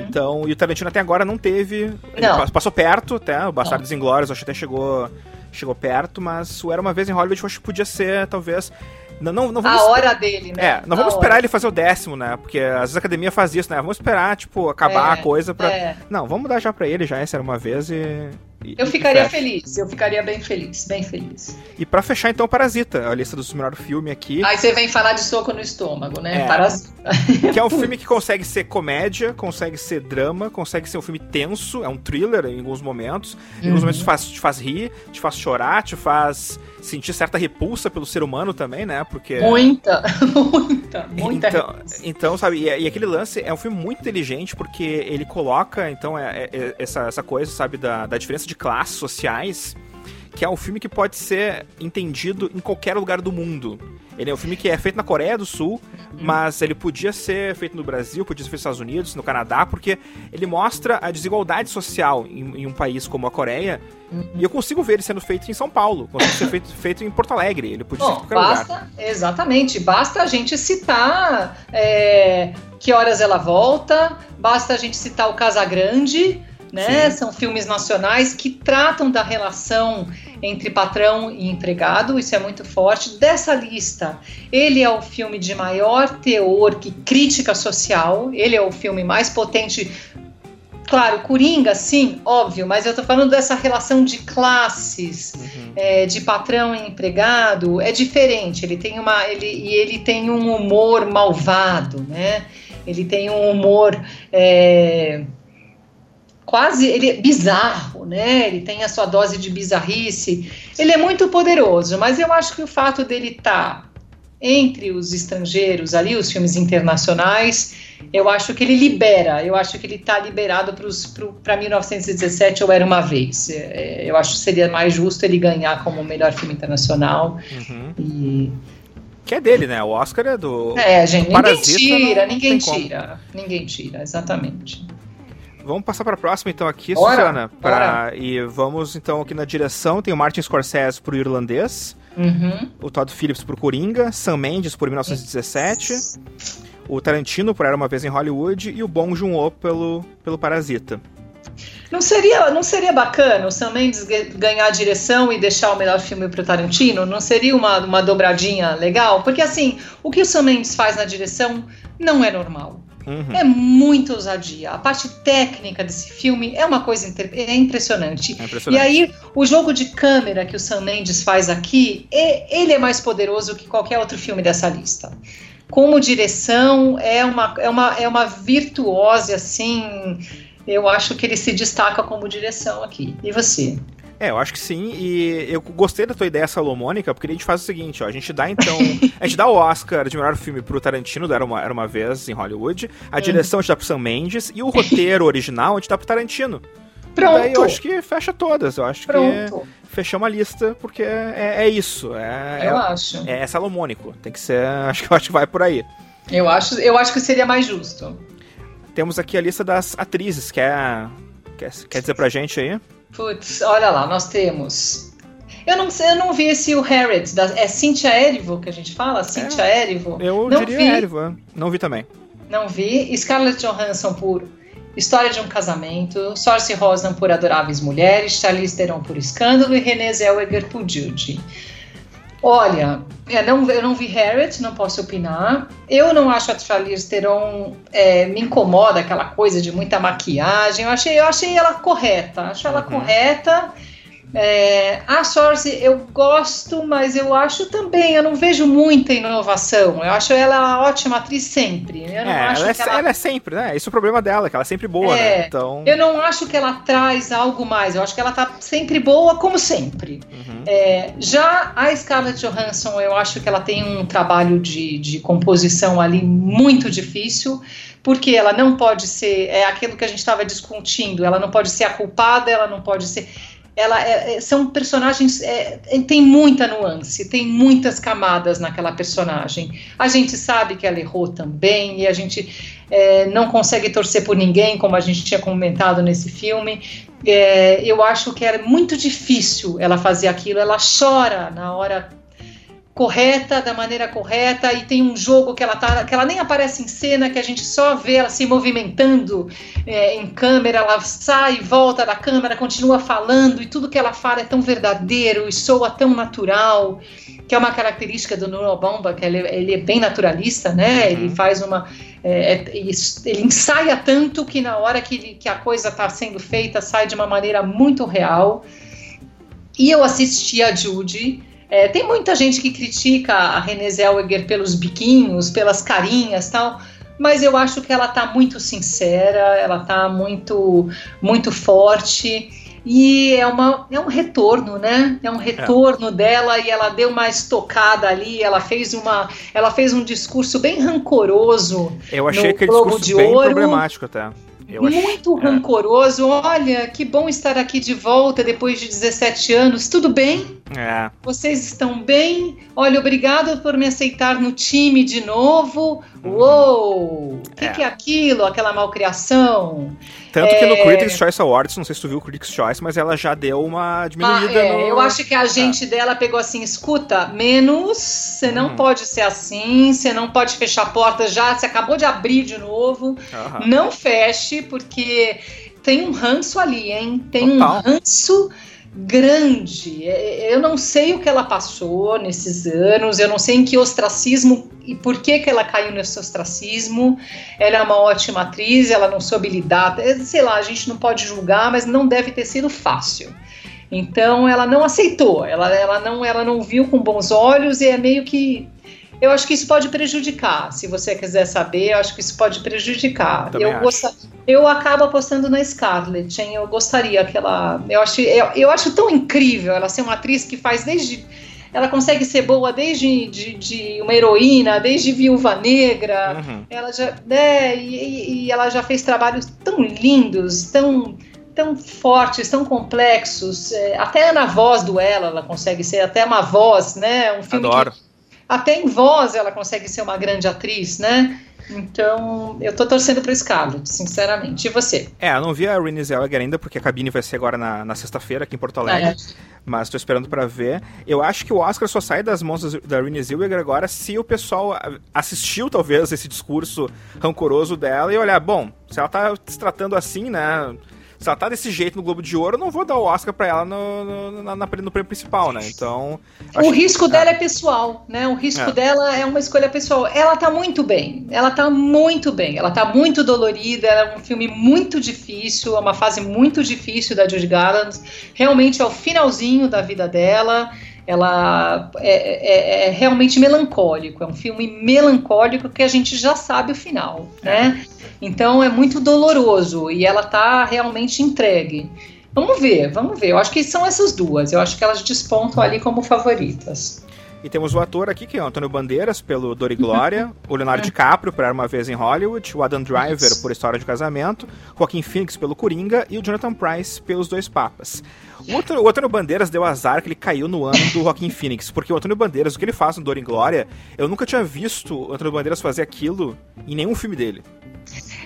Então, e o Tarantino até agora não teve. Não. passou perto, até, o Bastardos Inglórios, acho que até chegou, chegou perto, mas o Era Uma Vez em Hollywood, eu acho que podia ser, talvez, não, não, não
vamos a hora dele, né?
É, não a vamos hora. esperar ele fazer o décimo, né? Porque às vezes a academia faz isso, né? Vamos esperar, tipo, acabar é, a coisa pra. É. Não, vamos dar já pra ele, já essa era uma vez e.
eu ficaria feliz, eu ficaria bem feliz, bem feliz.
E para fechar então Parasita, a lista dos melhores filmes aqui.
Aí você vem falar de soco no estômago, né? É, Parasita. [laughs]
Que é um filme que consegue ser comédia, consegue ser drama, consegue ser um filme tenso, é um thriller em alguns momentos. Em alguns uhum. momentos te faz, te faz rir, te faz chorar, te faz sentir certa repulsa pelo ser humano também, né? Porque.
Muita, [laughs] muita, muita
então, então, sabe, e, e, aquele lance é um filme muito inteligente porque ele coloca, então, é, é, essa, essa coisa, sabe, da, da diferença de classes sociais que é um filme que pode ser entendido em qualquer lugar do mundo. Ele é um filme que é feito na Coreia do Sul, uhum. mas ele podia ser feito no Brasil, podia ser feito nos Estados Unidos, no Canadá, porque ele mostra a desigualdade social em, em um país como a Coreia. Uhum. E eu consigo ver ele sendo feito em São Paulo, consigo ser feito, [laughs] feito em Porto Alegre. Ele podia Bom, ser em qualquer
basta,
lugar.
Exatamente, basta a gente citar é, que horas ela volta, basta a gente citar o Casa Grande né? Sim. São filmes nacionais que tratam da relação entre patrão e empregado, isso é muito forte. Dessa lista, ele é o filme de maior teor que crítica social, ele é o filme mais potente Claro, Coringa, sim, óbvio, mas eu tô falando dessa relação de classes, uhum. é, de patrão e empregado, é diferente. Ele tem uma. Ele, e ele tem um humor malvado, né? Ele tem um humor. É, quase ele é bizarro, né? Ele tem a sua dose de bizarrice. Ele é muito poderoso, mas eu acho que o fato dele estar tá entre os estrangeiros ali, os filmes internacionais, eu acho que ele libera, eu acho que ele está liberado para 1917 ou Era Uma Vez. É, eu acho que seria mais justo ele ganhar como o melhor filme internacional. Uhum. E...
Que é dele, né? O Oscar é do.
É, gente, ninguém tira, não, ninguém tira. Ninguém tira, exatamente.
Vamos passar para a próxima então aqui, bora, Susana. Pra... E vamos então aqui na direção. Tem o Martin Scorsese pro Irlandês. Uhum. O Todd Phillips por Coringa. Sam Mendes por 1917. Isso. O Tarantino por Era Uma Vez em Hollywood. E o Bong Joon-ho pelo, pelo Parasita.
Não seria, não seria bacana o Sam Mendes ganhar a direção e deixar o melhor filme para o Tarantino? Não seria uma, uma dobradinha legal? Porque assim, o que o Sam Mendes faz na direção não é normal. Uhum. É muito ousadia. A parte técnica desse filme é uma coisa é impressionante. é impressionante. E aí, o jogo de câmera que o Sam Mendes faz aqui, é, ele é mais poderoso que qualquer outro filme dessa lista. Como direção, é uma, é uma, é uma virtuose, assim. Eu acho que ele se destaca como direção aqui. E você?
É, eu acho que sim, e eu gostei da tua ideia salomônica, porque a gente faz o seguinte, ó, a gente dá então, [laughs] a gente dá o Oscar de melhor filme pro Tarantino, Era Uma, Era Uma Vez em Hollywood, a direção a gente dá pro Sam Mendes, e o roteiro [laughs] original a gente dá pro Tarantino. Pronto. E daí eu acho que fecha todas, eu acho Pronto. que fechamos a lista, porque é, é isso. É,
eu
é,
acho.
É, é salomônico, tem que ser, [laughs] acho que, eu acho que vai por aí.
Eu acho, eu acho que seria mais justo.
Temos aqui a lista das atrizes, quer, quer, quer dizer pra gente aí?
Putz, olha lá, nós temos. Eu não sei, eu não vi esse o Harriet, da, é Cynthia Erivo que a gente fala? Cynthia é, Erivo?
Eu não diria vi, Erivo, é. não vi também.
Não vi. Scarlett Johansson por História de um Casamento, Sorce Rosan por Adoráveis Mulheres, Charlize Theron por Escândalo e Renée Zellweger por Judy. Olha, eu não, eu não vi Harriet, não posso opinar. Eu não acho a Charlize Theron é, me incomoda aquela coisa de muita maquiagem. Eu achei, eu achei ela correta. Acho ela uhum. correta. É, a Source eu gosto, mas eu acho também, eu não vejo muita inovação. Eu acho ela ótima atriz sempre. Eu não
é,
acho
ela, é,
ela...
ela... é sempre, né? Esse é o problema dela, que ela é sempre boa, é, né? Então...
Eu não acho que ela traz algo mais. Eu acho que ela tá sempre boa, como sempre. Uhum. É, já a Scarlett Johansson, eu acho que ela tem um trabalho de, de composição ali muito difícil porque ela não pode ser, é aquilo que a gente estava discutindo, ela não pode ser a culpada, ela não pode ser ela é, é, são personagens é, é, tem muita nuance, tem muitas camadas naquela personagem. A gente sabe que ela errou também e a gente é, não consegue torcer por ninguém, como a gente tinha comentado nesse filme. É, eu acho que era muito difícil ela fazer aquilo. Ela chora na hora correta, da maneira correta, e tem um jogo que ela tá, que ela nem aparece em cena, que a gente só vê ela se movimentando é, em câmera, ela sai e volta da câmera, continua falando, e tudo que ela fala é tão verdadeiro e soa tão natural, que é uma característica do Noah Bomba, que ele, ele, é bem naturalista, né? Uhum. Ele faz uma. É, é ele ensaia tanto que na hora que, que a coisa está sendo feita sai de uma maneira muito real. E eu assisti a Judy é, tem muita gente que critica a Renée Zellweger pelos biquinhos, pelas carinhas tal, mas eu acho que ela está muito sincera, ela está muito, muito forte e é, uma, é um retorno, né? É um retorno é. dela e ela deu uma estocada ali, ela fez uma, ela fez um discurso bem rancoroso.
Eu achei aquele discurso de bem ouro. problemático até.
Eu muito acho, é. rancoroso. É. Olha, que bom estar aqui de volta depois de 17 anos. Tudo bem? É. Vocês estão bem? Olha, obrigado por me aceitar no time de novo. Uhum. Uou! O que, é. que, é aquilo? Aquela malcriação?
Tanto é... que no é. Critics' Choice Awards, não sei se tu viu o Critics' Choice, mas ela já deu uma diminuída. Ah, é.
no... Eu acho que a gente é. dela pegou assim: escuta, menos, você não uhum. pode ser assim, você não pode fechar portas já, você acabou de abrir de novo. Uhum. Não feche, porque tem um ranço ali, hein? Tem
Total.
um ranço grande. É, Eu não sei o que ela passou nesses anos, eu não sei em que ostracismo e por que, que ela caiu nesse ostracismo. Ela é uma ótima atriz, ela não soube lidar, é, sei lá, a gente não pode julgar, mas não deve ter sido fácil. Então ela não aceitou, ela, ela, não, ela não viu com bons olhos e é meio que. Eu acho que isso pode prejudicar. Se você quiser saber, eu acho que isso pode prejudicar.
Também
Eu, gosta- eu acabo apostando na Scarlett, hein? Eu gostaria que ela. Eu acho, eu, eu acho tão incrível ela ser uma atriz que faz desde. Ela consegue ser boa desde de, de uma heroína, desde Viúva Negra.
Uhum.
Ela já, né, e, e- e ela já fez trabalhos tão lindos, tão, tão fortes, tão complexos. É, até na voz do ela, ela consegue ser até uma voz, né? Um filme
Adoro.
que até em voz ela consegue ser uma grande atriz, né? Então, eu tô torcendo pro Scarlett, sinceramente. E você?
É, eu não vi a Renée Zellweger ainda, porque a cabine vai ser agora na, na sexta-feira aqui em Porto Alegre.
É.
Mas tô esperando pra ver. Eu acho que o Oscar só sai das mãos da- Renée Zellweger agora se o pessoal assistiu, talvez, esse discurso rancoroso dela e olhar, bom, se ela tá se tratando assim, né... Se ela tá desse jeito no Globo de Ouro, eu não vou dar o Oscar pra ela no, no, na- na- no prêmio principal, né? Então...
O risco
é.
dela é pessoal, né? O risco
É.
dela é uma escolha pessoal. Ela tá muito bem, ela tá muito bem, ela tá muito dolorida, é um filme muito difícil, é uma fase muito difícil da Judy Garland. Realmente é o finalzinho da vida dela. Ela é, é- é realmente melancólico, é um filme melancólico que a gente já sabe o final, né? Então é muito doloroso e ela tá realmente entregue. Vamos ver, vamos ver. Eu acho que são essas duas. Eu acho que elas despontam ali como favoritas.
E temos o ator aqui, que é o Antônio Bandeiras, pelo Dor e Glória, [laughs] o Leonardo DiCaprio, por Era Uma Vez em Hollywood, o Adam Driver, por História de Casamento, Joaquim Phoenix, pelo Coringa, e o Jonathan Price, pelos Dois Papas. O, Antônio, o Antônio Bandeiras deu azar que ele caiu no ano do Joaquim Phoenix, porque o Antônio Bandeiras, o que ele faz no Dor e Glória, eu nunca tinha visto o Antônio Bandeiras fazer aquilo em nenhum filme dele.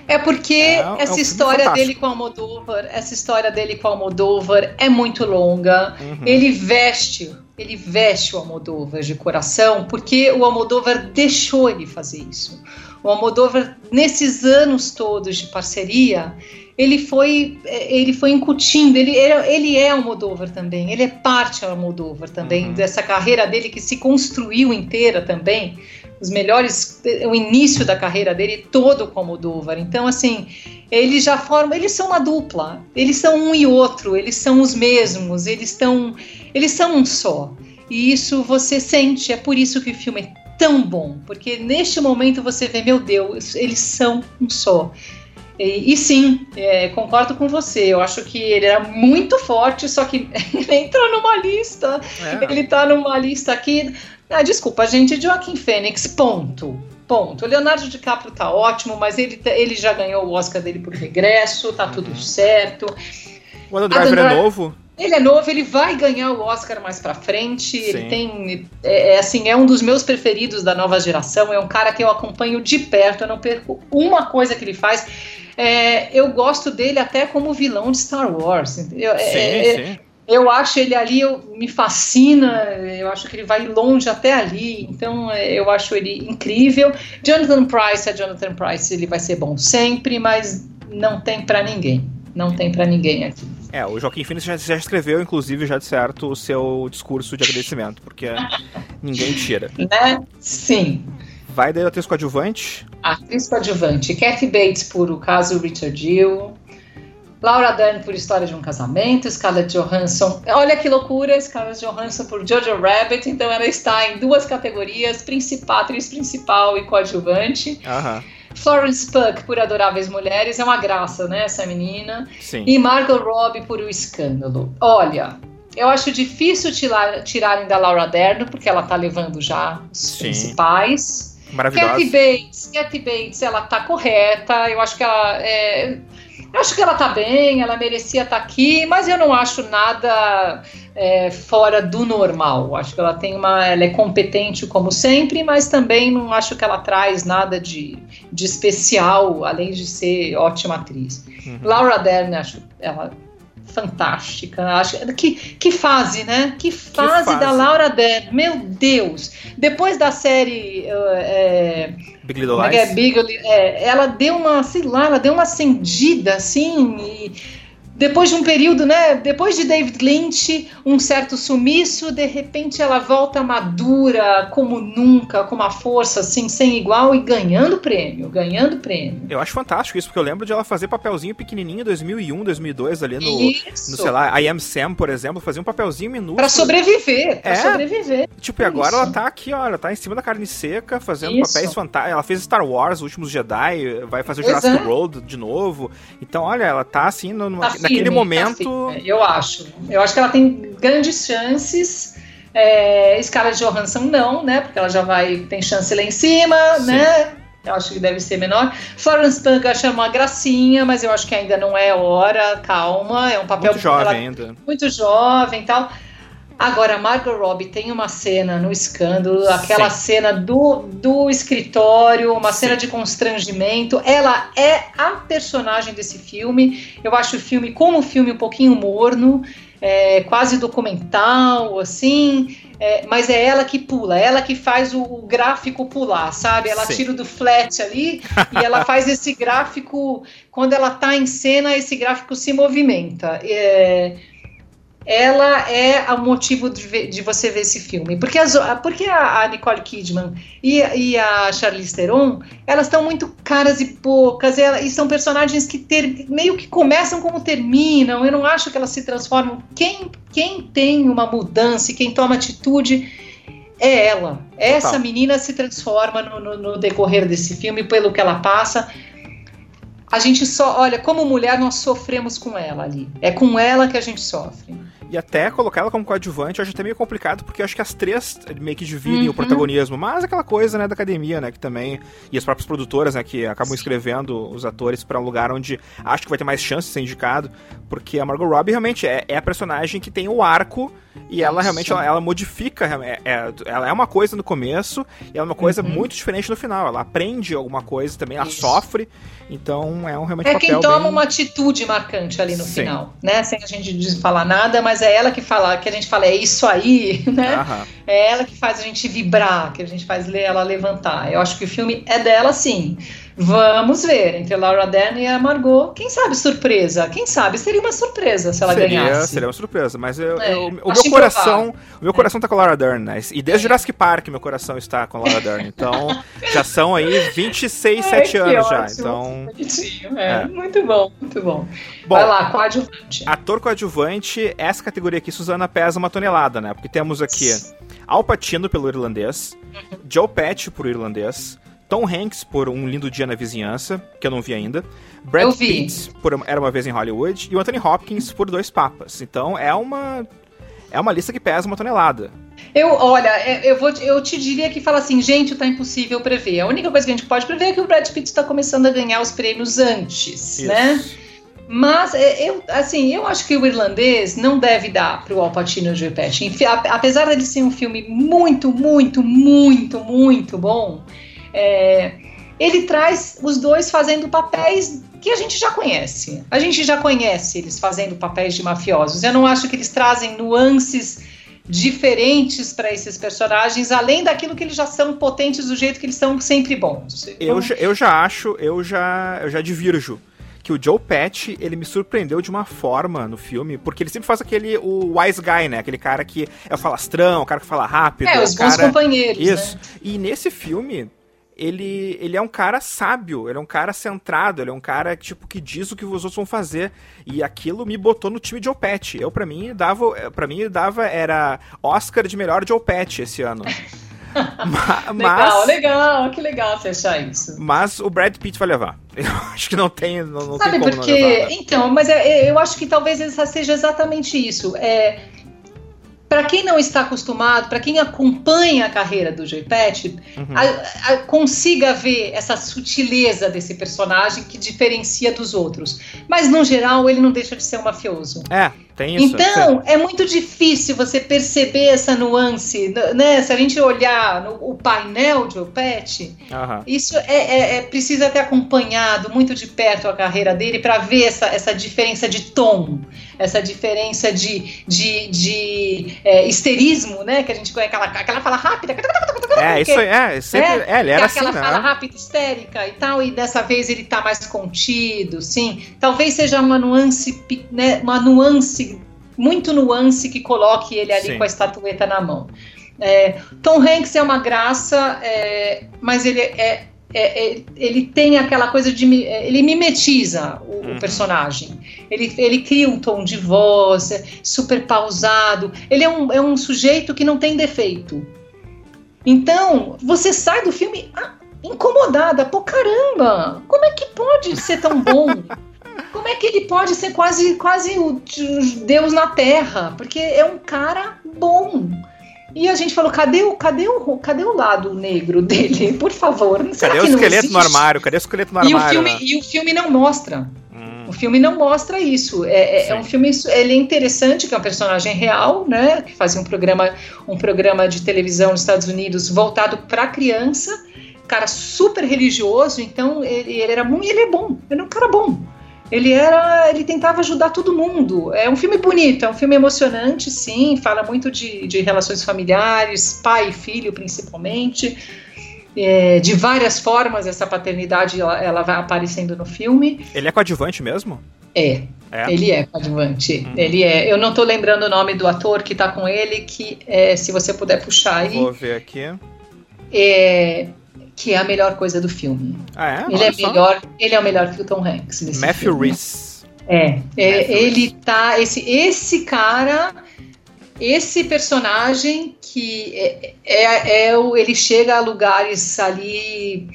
É porque
É, é um
essa história
fantástico.
dele com o Almodóvar, essa história dele com Almodóvar é muito longa.
Uhum.
Ele veste, ele veste o Almodóvar de coração, porque o Almodóvar deixou ele fazer isso. O Almodóvar, nesses anos todos de parceria, ele foi, ele foi incutindo, ele, ele é Almodóvar também, ele é parte do Almodóvar também,
Uhum.
dessa carreira dele que se construiu inteira também, os melhores, o início da carreira dele todo com Almodóvar. Então, assim, eles já formam, eles são uma dupla, eles são um e outro, eles são os mesmos, eles estão, eles são um só. E isso você sente, é por isso que o filme é tão bom, porque neste momento você vê, meu Deus, eles são um só. E, e sim, é, concordo com você. Eu acho que ele era muito forte, só que [laughs] ele entrou numa lista.
É.
Ele tá numa lista aqui. Ah, desculpa, gente, Joaquim Fênix, ponto. Ponto. O Leonardo DiCaprio tá ótimo, mas ele, tá- ele já ganhou o Oscar dele por regresso, tá tudo certo.
O Adam Driver é novo,
Ele é novo, ele vai ganhar o Oscar mais pra frente.
Sim.
Ele tem. É, é, assim, é um dos meus preferidos da nova geração. É um cara que eu acompanho de perto. Eu não perco uma coisa que ele faz. É, eu gosto dele até como vilão de Star Wars. Eu,
sim,
é,
sim.
eu acho ele ali, eu, me fascina. Eu acho que ele vai longe até ali. Então, é, eu acho ele incrível. Jonathan Price é Jonathan Price. Ele vai ser bom sempre, mas não tem pra ninguém. Não tem pra ninguém aqui.
É, o Joaquim Phoenix já, já escreveu, inclusive, já de certo, o seu discurso de agradecimento, porque ninguém tira.
Né? Sim.
Vai daí o atriz coadjuvante.
Atriz coadjuvante. Kathy Bates por O Caso Richard Gill. Laura Dern por História de um Casamento. Scarlett Johansson. Olha que loucura! Scarlett Johansson por Jojo Rabbit. Então ela está em duas categorias: principal, atriz principal e coadjuvante.
Aham,
Florence Pugh por Adoráveis Mulheres. É uma graça, né? Essa menina.
sim.
E Margot Robbie por O Escândalo. Olha, eu acho difícil tirar, tirarem da Laura Dern, porque ela tá levando já os
Sim.
principais.
Maravilhosa.
Kathy Bates, Kathy Bates, ela tá correta. Eu acho que ela é, eu acho que ela tá bem, ela merecia estar aqui, mas eu não acho nada é, fora do normal. Acho que ela tem uma, ela é competente como sempre, mas também não acho que ela traz nada de, de especial, além de ser ótima atriz.
Uhum.
Laura Dern, acho ela fantástica. Acho que, que fase, né? Que fase,
fase.
da Laura Dern. Meu Deus! Depois da série uh, é,
Big Little
é que é?
Lies.
Big Li- é, ela deu uma, sei lá, ela deu uma acendida assim e depois de um período, né? Depois de David Lynch, um certo sumiço, de repente ela volta madura, como nunca, com uma força assim, sem igual e ganhando prêmio, ganhando prêmio.
Eu acho fantástico isso, porque eu lembro de ela fazer papelzinho pequenininho em 2001, 2002, ali no,
Isso.
no sei lá, I Am Sam, por exemplo, fazia um papelzinho minúsculo.
Pra sobreviver, pra
É.
sobreviver.
Tipo, e agora
Isso.
ela tá aqui, ela tá em cima da carne seca, fazendo
Isso.
papéis fantásticos. Ela fez Star Wars, Os Últimos Jedi, vai fazer o Jurassic
é.
World de novo. Então, olha, ela tá assim, no,
Tá
naquele momento.
tá firme, eu acho. Eu acho que ela tem grandes chances. É, Scarlett Johansson não, né? Porque ela já vai tem chance lá em cima,
Sim.
né? Eu acho que deve ser menor. Florence Pugh acho uma gracinha, mas eu acho que ainda não é hora. Calma, é um papel
muito jovem
ela-
ainda.
muito jovem e tal. Agora, Margot Robbie tem uma cena no escândalo, aquela
Sim.
cena do, do escritório, uma
Sim.
cena de constrangimento. Ela é a personagem desse filme. Eu acho o filme, como um filme, um pouquinho morno, é, quase documental, assim. é, mas é ela que pula, ela que faz o, o gráfico pular, sabe? Ela
Sim.
tira do flat ali e ela [laughs] faz esse gráfico. Quando ela tá em cena, esse gráfico se movimenta. É, ela é o motivo de, ver- de você ver esse filme. Porque, as, porque a, a Nicole Kidman e, e a Charlize Theron, elas estão muito caras e poucas, e, ela- e são personagens que ter- meio que começam como terminam. Eu não acho que elas se transformam. Quem, quem tem uma mudança e quem toma atitude é ela. Essa
Total.
menina se transforma no, no- no decorrer desse filme, pelo que ela passa. A gente só, olha, como mulher nós sofremos com ela ali. É com ela que a gente sofre.
E até colocar ela como coadjuvante eu acho até meio complicado, porque eu acho que as três meio que dividem
Uhum.
o protagonismo. Mas aquela coisa, né, da academia, né, que também. E as próprias produtoras, né, que acabam escrevendo os atores pra um lugar onde acho que vai ter mais chance de ser indicado. Porque a Margot Robbie realmente é, é a personagem que tem o arco e ela realmente ela, ela modifica. é- é- ela é uma coisa no começo e ela é uma coisa
Uhum.
muito diferente no final. Ela aprende alguma coisa também, ela
Isso.
sofre. Então é um realmente
É
papel
quem toma
bem...
uma atitude marcante ali no
Sim.
final, né? Sem a gente falar nada, mas é ela que fala, que a gente fala, é isso aí, [laughs] né?
Aham.
É ela que faz a gente vibrar, que a gente faz ela levantar. Eu acho que o filme é dela, sim. Vamos ver, entre Laura Dern e a Margot. Quem sabe surpresa? Quem sabe? Seria uma surpresa se ela
seria,
ganhasse.
seria uma surpresa, mas eu-
É,
eu- o meu coração, o meu coração tá com a Laura Dern, né? E desde Jurassic Park meu coração está com a Laura Dern. Então, já são aí 26, 7
Ai, que
anos já.
ótimo,
Então,
Bonitinho, é,
É.
Muito bom, muito bom.
Bom.
Vai lá, coadjuvante.
ator coadjuvante, essa categoria aqui, Suzana, pesa uma tonelada, né? Porque temos aqui Al Pacino pelo irlandês, Joe Pesci por irlandês, Tom Hanks por Um Lindo Dia na Vizinhança, que eu não vi ainda, Brad
Eu vi.
Pitt por Era Uma Vez em Hollywood e o Anthony Hopkins por Dois Papas. Então, é uma é uma lista que pesa uma tonelada.
Eu, olha, é, eu, vou, te- eu te diria que fala assim, gente, tá impossível prever. A única coisa que a gente pode prever é que o Brad Pitt está começando a ganhar os prêmios antes,
Isso.
né? Mas é, eu, assim, eu acho que o irlandês não deve dar para o Al Pacino e o Joe Pesci. Enfi- a- Apesar dele ser um filme muito, muito, muito, muito bom, é, ele traz os dois fazendo papéis que a gente já conhece. A gente já conhece eles fazendo papéis de mafiosos. Eu não acho que eles trazem nuances diferentes para esses personagens, além daquilo que eles já são potentes do jeito que eles são sempre bons.
Eu,
Então,
já- eu já acho, eu já, eu já divirjo que o Joe Pesci, ele me surpreendeu de uma forma no filme, porque ele sempre faz aquele, o wise guy, né? Aquele cara que é o falastrão, o cara que fala rápido,
é, os bons
cara...
companheiros,
Isso.
né?
E nesse filme, ele, ele é um cara sábio, ele é um cara centrado, ele é um cara tipo que diz o que os outros vão fazer. E aquilo me botou no time de Pesci. Eu para mim dava, para mim dava era Oscar de melhor Joe Pesci esse ano. [laughs] Ma-
Legal,
mas
legal, que legal achar isso.
mas o Brad Pitt vai levar. [laughs] Eu acho que não tem, não, não
Sabe
tem como
por
não
quê?
levar. né?
Então, mas é- é- eu acho que talvez essa seja exatamente isso. É, para quem não está acostumado, para quem acompanha a carreira do Joey Pesci,
Uhum.
a- a- consiga ver essa sutileza desse personagem que diferencia dos outros. Mas no geral ele não deixa de ser um mafioso.
É, tem isso.
Então, é muito difícil você perceber essa nuance, né? Se a gente olhar no, o painel de Opet, isso é, é- é- precisa ter acompanhado muito de perto a carreira dele para ver essa, essa diferença de tom, essa diferença de, de, de é, histerismo, né? Que a gente conhece aquela, aquela fala rápida.
É, isso aí, é, sempre, é, é, ele era
aquela
assim,
fala
né?
rápida, histérica e tal, e dessa vez ele tá mais contido, sim. Talvez seja uma nuance, né, uma nuance, muito nuance que coloque ele ali
Sim.
com a estatueta na mão. É, Tom Hanks é uma graça, é, mas ele é, é- é- ele tem aquela coisa de é, ele mimetiza o, o
Uhum.
personagem. Ele, ele cria um tom de voz é super pausado. Ele é um, é um sujeito que não tem defeito. Então, você sai do filme ah, incomodada. Pô, caramba! Como é que pode ser tão bom? [laughs] Como é que ele pode ser quase, quase o Deus na Terra? Porque é um cara bom. E a gente falou, cadê o, cadê o, cadê o lado negro [laughs] dele? Por favor. Será
Cadê o esqueleto no armário? Cadê o esqueleto no
E o,
armário?
filme,
né?
e o filme não mostra.
Hum,
O filme não mostra isso. É, é- é um filme, ele é interessante, que é um personagem real, né? Que fazia um programa, um programa de televisão nos Estados Unidos voltado para criança. Cara super religioso, então ele, ele era muito, ele é bom. Ele é um cara bom. Ele era, ele tentava ajudar todo mundo. É um filme bonito, é um filme emocionante, sim. Fala muito de, de relações familiares, pai e filho, principalmente. É, de várias formas essa paternidade ela, ela vai aparecendo no filme.
Ele é coadjuvante mesmo?
É,
É.
ele é coadjuvante.
Hum.
Ele é. Eu não tô lembrando o nome do ator que tá com ele, que é, se você puder puxar aí,
Vou ver aqui.
é, que é a melhor coisa do filme.
Ah, é?
ele é
Olha só.
melhor, ele é o melhor que o Tom Hanks nesse
Matthew
filme.
Rhys.
É, é, ele tá esse esse cara, esse personagem que é, é, é o ele chega a lugares ali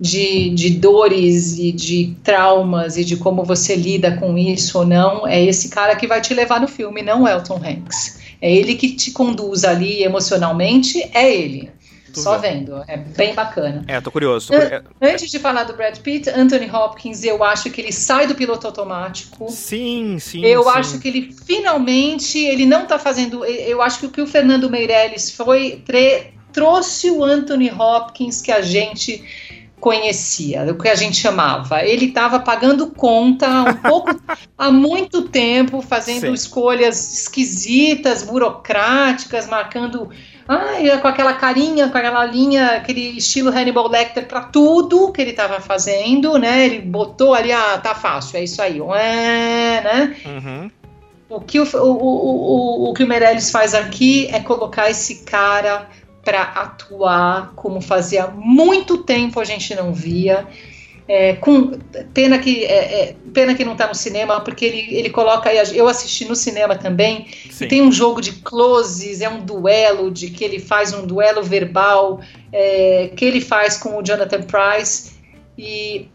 de, de dores e de traumas e de como você lida com isso ou não, é esse cara que vai te levar no filme, não é o Tom Hanks. É ele que te conduz ali emocionalmente, é ele.
Tu
Só
vê.
vendo, é bem bacana.
É, tô curioso. tô curi-
Antes de falar do Brad Pitt, Anthony Hopkins, eu acho que ele sai do piloto automático.
Sim, sim.
Eu
sim.
acho que ele finalmente, ele não tá fazendo. Eu acho que o que o Fernando Meirelles foi tre- trouxe o Anthony Hopkins que a gente conhecia, o que a gente chamava. Ele estava pagando conta há um pouco [laughs] há muito tempo, fazendo
Sim.
escolhas esquisitas, burocráticas, marcando ai, com aquela carinha, com aquela linha, aquele estilo Hannibal Lecter para tudo que ele estava fazendo, né? Ele botou ali, ah, tá fácil, é isso aí, né?
Uhum.
O que o, o, o, o, o que o Meirelles faz aqui é colocar esse cara para atuar como fazia muito tempo a gente não via. É, com pena que é, é, pena que não está no cinema porque ele, ele coloca aí eu assisti no cinema também e tem um jogo de closes é um duelo de que ele faz um duelo verbal é, que ele faz com o Jonathan Price e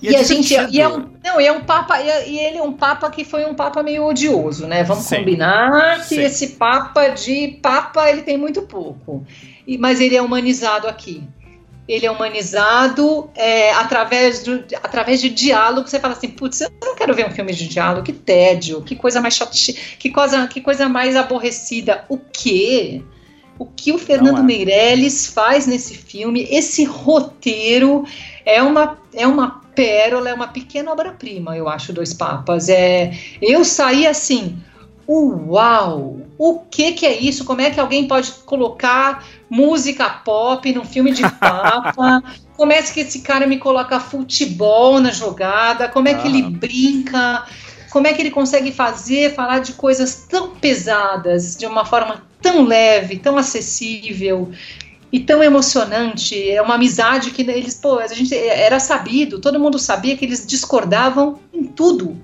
E
e,
é
a gente
divertido.
e é um, não, e é um papa e, e ele é um papa que foi um papa meio odioso, né? Vamos
Sim.
combinar que
Sim.
esse papa de papa ele tem muito pouco, e, mas ele é humanizado aqui. Ele é humanizado é, através, do, através de diálogo. Você fala assim, putz, eu não quero ver um filme de diálogo, que tédio, que coisa mais chate, que coisa, que coisa mais aborrecida. O quê? O que o Fernando
é.
Meirelles faz nesse filme? Esse roteiro é uma, é uma pérola, é uma pequena obra-prima, eu acho, Dois Papas. É, eu saí assim, uau! O que que é isso? Como é que alguém pode colocar música pop num filme de [laughs] papa? Como é que esse cara me coloca futebol na jogada? Como é que
Ah.
ele brinca? Como é que ele consegue fazer, falar de coisas tão pesadas, de uma forma tão leve, tão acessível e tão emocionante? É uma amizade que eles, pô, a gente era sabido, todo mundo sabia que eles discordavam em tudo.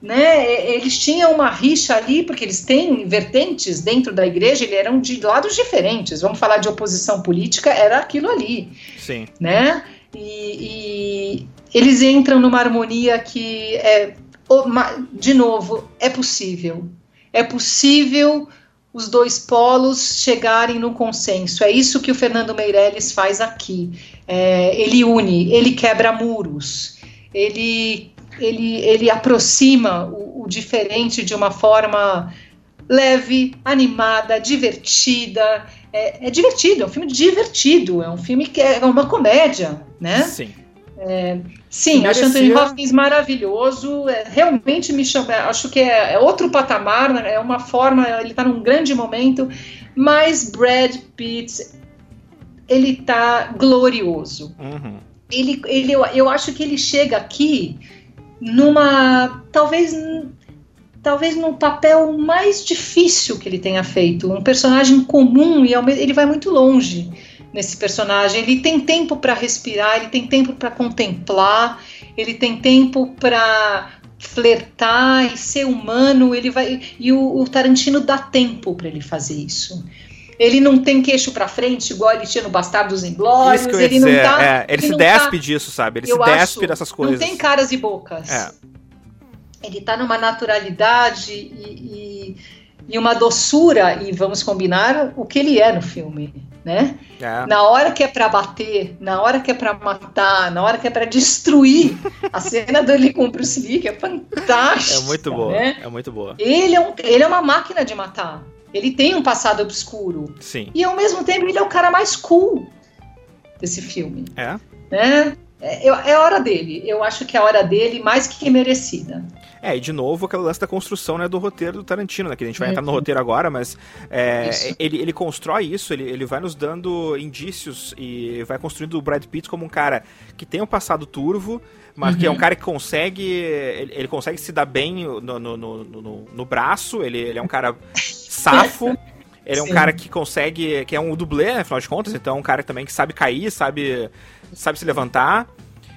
Né? Eles tinham uma rixa ali, porque eles têm vertentes dentro da igreja, eles eram de lados diferentes. Vamos falar de oposição política, era aquilo ali
Sim.
né? E, e eles entram numa harmonia que é, de novo, é possível. É possível os dois polos chegarem no consenso. É isso que o Fernando Meirelles faz aqui. É, ele une, ele quebra muros, ele, ele, ele aproxima o, o diferente de uma forma leve, animada, divertida. É, é divertido, é um filme divertido, é um filme que é uma comédia, né?
Sim.
É, sim, acho Anthony Hopkins maravilhoso. É, realmente me chama. Acho que é, é, outro patamar, né, é uma forma. Ele está num grande momento. Mas Brad Pitt, ele tá glorioso. Uhum. Ele, ele, eu, eu acho que ele chega aqui numa. Talvez talvez no papel mais difícil que ele tenha feito, um personagem comum e ele vai muito longe nesse personagem. Ele tem tempo para respirar, ele tem tempo para contemplar, ele tem tempo para flertar e ser humano. Ele vai e o, o Tarantino dá tempo para ele fazer isso. Ele não tem queixo para frente, igual ele tinha no Bastardos Inglórios.
Ele
dizer, não tá.
É, ele, ele se despe tá, disso, sabe? Ele se despe dessas coisas.
Não tem caras e bocas.
É.
Ele tá numa naturalidade e, e, e uma doçura, e vamos combinar o que ele é no filme né? É. Na hora que é para bater, na hora que é para matar, na hora que é para destruir, a cena dele com o Bruce Lee que é fantástica.
É muito boa, né? é muito boa.
Ele é, um, ele é uma máquina de matar. Ele tem um passado obscuro.
Sim.
E ao mesmo tempo ele é o cara mais cool desse filme.
É.
Né? É, é a hora dele. Eu acho que é a hora dele mais que merecida.
É, e de novo aquele lance da construção né, do roteiro do Tarantino, né? Que a gente vai entrar no uhum. roteiro agora, mas é, ele, ele constrói isso, ele, ele vai nos dando indícios e vai construindo o Brad Pitt como um cara que tem um passado turvo, mas uhum. que é um uhum. cara que consegue. Ele, ele consegue se dar bem no, no, no, no, no braço, ele, ele é um cara safo. [laughs] Ele é um Sim. cara que consegue. que é um dublê, né, afinal de contas, então é um cara também que sabe cair, sabe, sabe se levantar.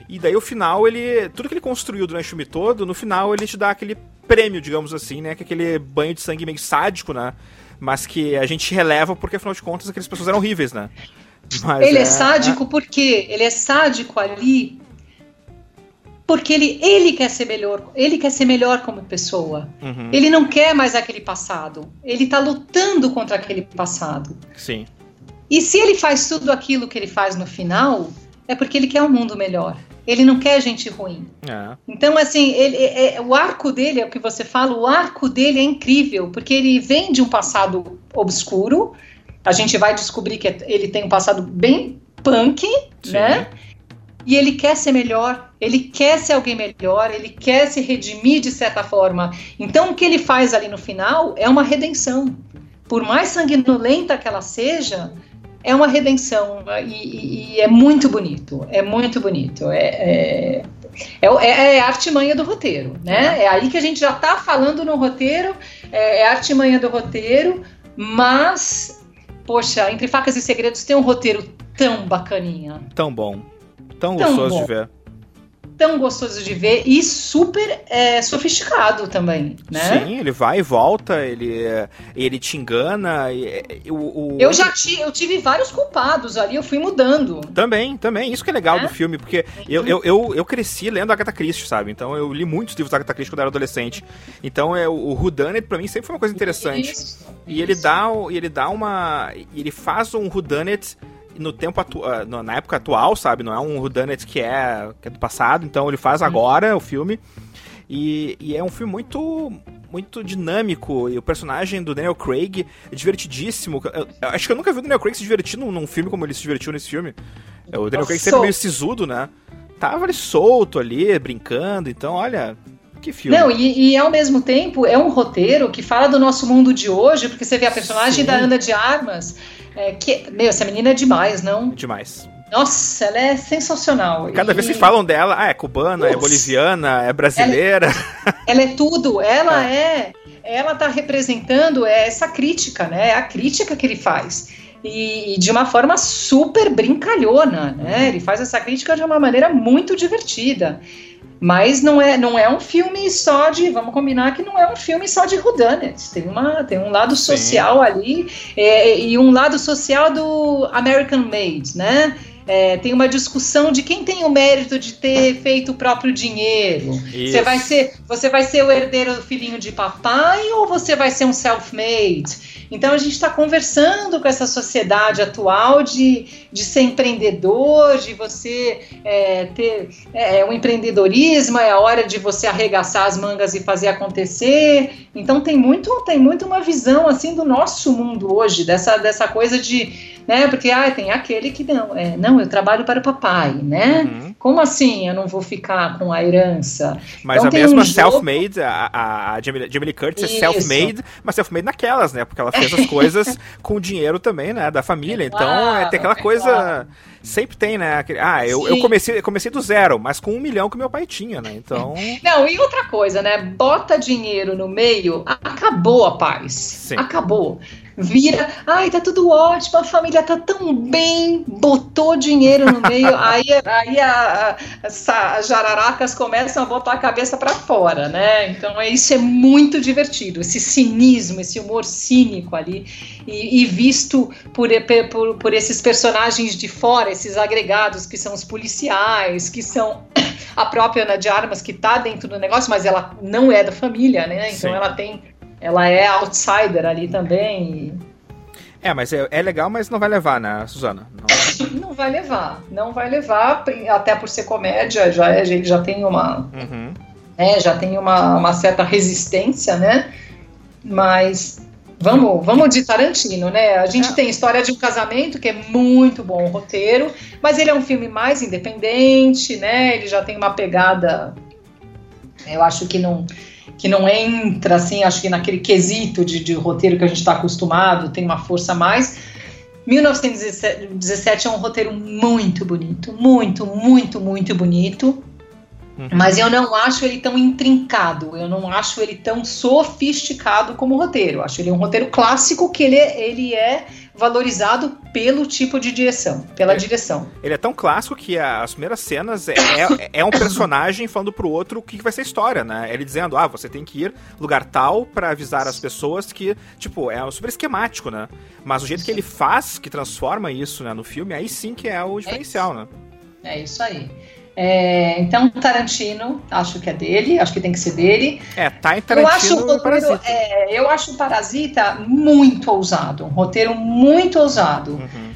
E daí o final, ele. Tudo que ele construiu durante o filme todo, no final ele te dá aquele prêmio, digamos assim, né? Que é aquele banho de sangue meio sádico, né? Mas que a gente releva porque, afinal de contas, aquelas pessoas eram horríveis, né?
Mas ele é, é sádico porque ele é sádico ali porque ele, ele quer ser melhor, ele quer ser melhor como pessoa. Uhum. Ele não quer mais aquele passado. Ele tá lutando contra aquele passado.
Sim.
E se ele faz tudo aquilo que ele faz no final, é porque ele quer um mundo melhor. Ele não quer gente ruim.
É.
Então, assim, ele, é, é, o arco dele, é o que você fala, o arco dele é incrível, porque ele vem de um passado obscuro. A gente vai descobrir que ele tem um passado bem punk, Sim. né? E ele quer ser melhor, ele quer ser alguém melhor, ele quer se redimir de certa forma. Então, o que ele faz ali no final é uma redenção. Por mais sanguinolenta que ela seja, é uma redenção e, e, é muito bonito, é muito bonito. É, é, é, é, é a artimanha do roteiro, né? É aí que a gente já está falando no roteiro, é, é a artimanha do roteiro, mas, poxa, Entre Facas e Segredos tem um roteiro tão bacaninha.
Tão bom, tão, tão gostoso bom. de ver
tão gostoso de ver e super é, sofisticado também, né?
Sim, ele vai e volta, ele, ele te engana. E, o, o...
Eu já ti, eu tive vários culpados ali, eu fui mudando.
Também, também. Isso que é legal é? do filme, porque eu, eu, eu, eu, cresci lendo Agatha Christie, sabe? Então eu li muitos livros da Agatha Christie quando eu era adolescente. Então é, o Whodunit pra mim sempre foi uma coisa interessante. Isso, e isso. ele dá, ele dá uma... Ele faz um Whodunit no tempo atu ah, na época atual, sabe? Não é um whodunit que é, que é do passado, então ele faz agora o filme. E, e, é um filme muito muito dinâmico. E o personagem do Daniel Craig é divertidíssimo. Eu, eu acho que eu nunca vi o Daniel Craig se divertir num, num filme como ele se divertiu nesse filme. É, o Daniel Craig sempre meio sisudo, né? Tava ali solto ali, brincando. Então, olha, que filme.
Não, e, e, ao mesmo tempo é um roteiro que fala do nosso mundo de hoje, porque você vê a personagem Sim. da Ana de Armas é, que, meu, essa menina é demais, não?
Demais.
Nossa, ela é sensacional.
Cada e... vez que falam dela, ah, é cubana, é boliviana, é brasileira.
Ela, [laughs] ela é tudo. Ela é. é ela tá representando essa crítica, né? É a crítica que ele faz. E, e, de uma forma super brincalhona, né? Ele faz essa crítica de uma maneira muito divertida. Mas não é, não é um filme só de, vamos combinar que não é um filme só de whodunit. Tem, uma, tem um lado social Sim. ali é, e um lado social do American Made, né? É, tem uma discussão de quem tem o mérito de ter feito o próprio dinheiro. Você vai ser, você vai ser o herdeiro do filhinho de papai ou você vai ser um self-made? Então a gente está conversando com essa sociedade atual de, de ser empreendedor, de você é, ter é, um empreendedorismo, é a hora de você arregaçar as mangas e fazer acontecer. Então tem muito, tem muito uma visão assim do nosso mundo hoje, dessa, dessa coisa de né? Porque ah, tem aquele que não, é, não, eu trabalho para o papai, né? Uhum. Como assim eu não vou ficar com a herança?
Mas então, a mesma um self-made, a, a, a Jamie, Jamie Lee Curtis é self-made, mas self-made naquelas, né? Porque ela fez as [laughs] coisas com o dinheiro também, né? Da família. É então claro, é, tem aquela é coisa. Claro. Sempre tem, né? Ah, eu, eu comecei, comecei do zero, mas com um milhão que meu pai tinha, né? Então. [laughs]
Não, e outra coisa, né? Bota dinheiro no meio, acabou a paz. Sim. Acabou vira, ai, tá tudo ótimo, a família tá tão bem, botou dinheiro no meio, [laughs] aí, aí a, a, as jararacas começam a botar a cabeça para fora, né? Então é, isso é muito divertido, esse cinismo, esse humor cínico ali, e, e visto por, por, por esses personagens de fora, esses agregados que são os policiais, que são [coughs] a própria Ana de Armas que tá dentro do negócio, mas ela não é da família, né? Então Sim. ela tem ela é outsider ali também.
É, mas é, é, legal, mas não vai levar, né, Suzana?
Não... não vai levar, não vai levar, até por ser comédia, já é, ele já tem uma. Uhum. É, já tem uma, uma certa resistência, né? Mas Vamos, vamos de Tarantino, né? A gente é. tem História de um Casamento, que é muito bom o roteiro, mas ele é um filme mais independente, né? Ele já tem uma pegada. Eu acho que não que não entra, assim, acho que naquele quesito de, de roteiro que a gente está acostumado, tem uma força a mais. 1917 é um roteiro muito bonito, muito, muito, muito bonito. Uhum. Mas eu não acho ele tão intrincado, eu não acho ele tão sofisticado como roteiro. Eu acho ele um roteiro clássico que ele, é, ele é valorizado pelo tipo de direção, pela direção.
Ele é tão clássico que as primeiras cenas é, é, é, um personagem falando pro outro o que vai ser a história, né? Ele dizendo, ah, você tem que ir lugar tal para avisar as pessoas que, tipo, é super esquemático, né? Mas o jeito que ele faz, que transforma isso né, no filme, aí sim que é o diferencial, né?
É isso aí. É, então, Tarantino, acho que é dele, acho que tem que ser dele.
É, tá em Tarantino eu acho o roteiro,
é, eu acho o Parasita muito ousado, um roteiro muito ousado. Uhum.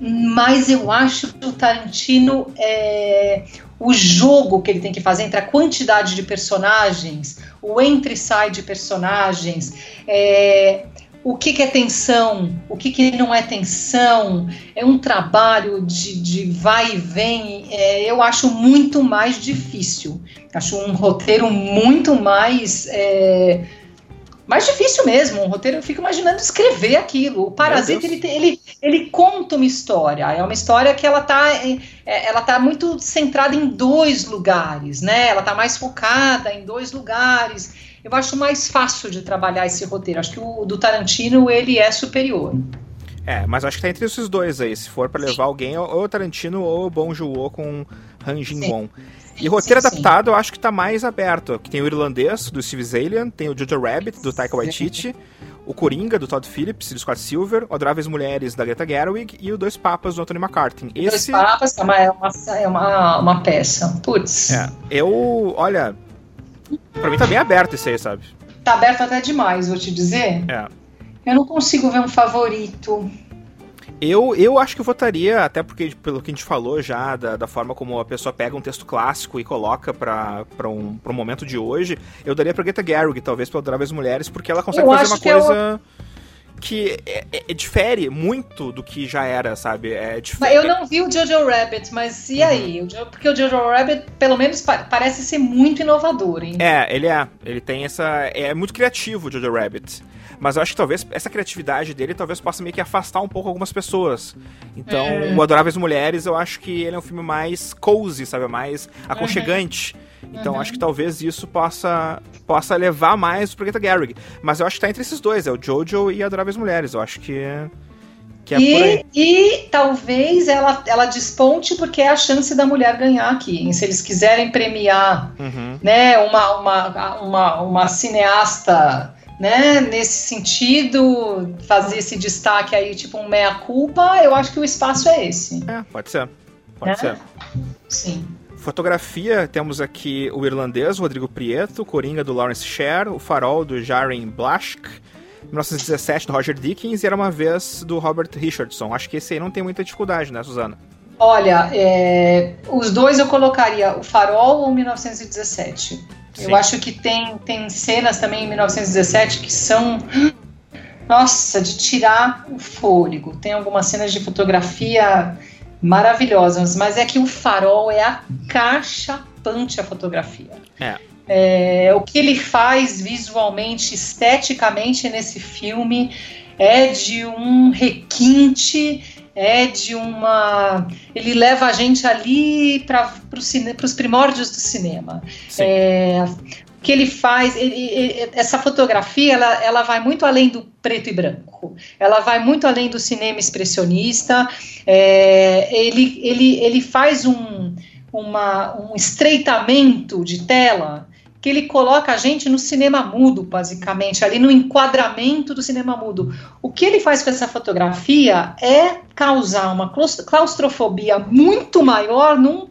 Mas eu acho que o Tarantino, é, o jogo que ele tem que fazer entre a quantidade de personagens, o entre e sai de personagens, é, o que, que, é tensão, o que, que, não é tensão, é um trabalho de, de vai e vem, é, eu acho muito mais difícil. Acho um roteiro muito mais. É, mais difícil mesmo, um roteiro, eu fico imaginando escrever aquilo. O Parasita, ele, ele, ele conta uma história, é uma história que ela está é, ela tá muito centrada em dois lugares, né? Ela está mais focada em dois lugares eu acho mais fácil de trabalhar esse roteiro. Acho que o do Tarantino ele é superior.
É, mas acho que tá entre esses dois aí. Se for para levar alguém, ou o Tarantino ou o Bong Joon-ho com Han Jin-won. E roteiro sim, adaptado sim. eu acho que tá mais aberto. Que tem o irlandês, do Steve Zalian, tem o Jojo Rabbit, do Taika Waititi, o Coringa, do Todd Phillips, do Scott Silver, o Adoráveis Mulheres, da Greta Gerwig e o Dois Papas, do Anthony McCarthy.
Esse... Dois Papas é uma, é uma, é uma, uma peça. Putz.
É, eu, olha, Pra mim tá bem aberto esse aí, sabe?
Tá aberto até demais, vou te dizer.
É.
Eu não consigo ver um favorito.
Eu, eu acho que votaria, até porque pelo que a gente falou já, da, da forma como a pessoa pega um texto clássico e coloca pra, pra, um, pra um momento de hoje, eu daria pra Greta Gerwig, talvez, pra Adoráveis as Mulheres, porque ela consegue eu fazer uma é coisa... É que é, é, é, difere muito do que já era, sabe? É
Eu não vi o Jojo Rabbit, mas e uhum. aí? Porque o Jojo Rabbit, pelo menos, parece ser muito inovador, hein?
É, ele é. Ele tem essa. É muito criativo o Jojo Rabbit. Mas eu acho que talvez essa criatividade dele talvez possa meio que afastar um pouco algumas pessoas. Então, é. o Adoráveis Mulheres, eu acho que ele é um filme mais cozy, sabe? Mais aconchegante. Uhum. Então uhum. acho que talvez isso possa, possa levar mais pro Greta Gerwig. Mas eu acho que tá entre esses dois, é o Jojo e Adoráveis Mulheres. Eu acho que. que é
e, e talvez ela, ela desponte porque é a chance da mulher ganhar aqui. Se eles quiserem premiar uhum. né, uma, uma, uma, uma cineasta né, nesse sentido, fazer esse destaque aí, tipo um meia-culpa, eu acho que o espaço é esse.
É, pode ser. Pode né? ser.
Sim.
Fotografia, temos aqui o irlandês Rodrigo Prieto, Coringa do Lawrence Sher, o Farol do Jaren Blaschk, 1917 do Roger Dickens e Era Uma Vez do Robert Richardson. Acho que esse aí não tem muita dificuldade, né, Suzana?
Olha, é, os dois eu colocaria o Farol ou 1917. Sim. Eu acho que tem, tem cenas também em 1917 que são nossa, de tirar o fôlego. Tem algumas cenas de fotografia maravilhosas, mas é que o farol é a caixa pante a fotografia.
É.
É, o que ele faz visualmente, esteticamente nesse filme é de um requinte, é de uma. Ele leva a gente ali para os primórdios do cinema. É, que ele faz, ele, ele, essa fotografia, ela, ela vai muito além do preto e branco, ela vai muito além do cinema expressionista, é, ele, ele, ele faz um, uma, um estreitamento de tela que ele coloca a gente no cinema mudo, basicamente, ali no enquadramento do cinema mudo. O que ele faz com essa fotografia é causar uma claustrofobia muito maior num,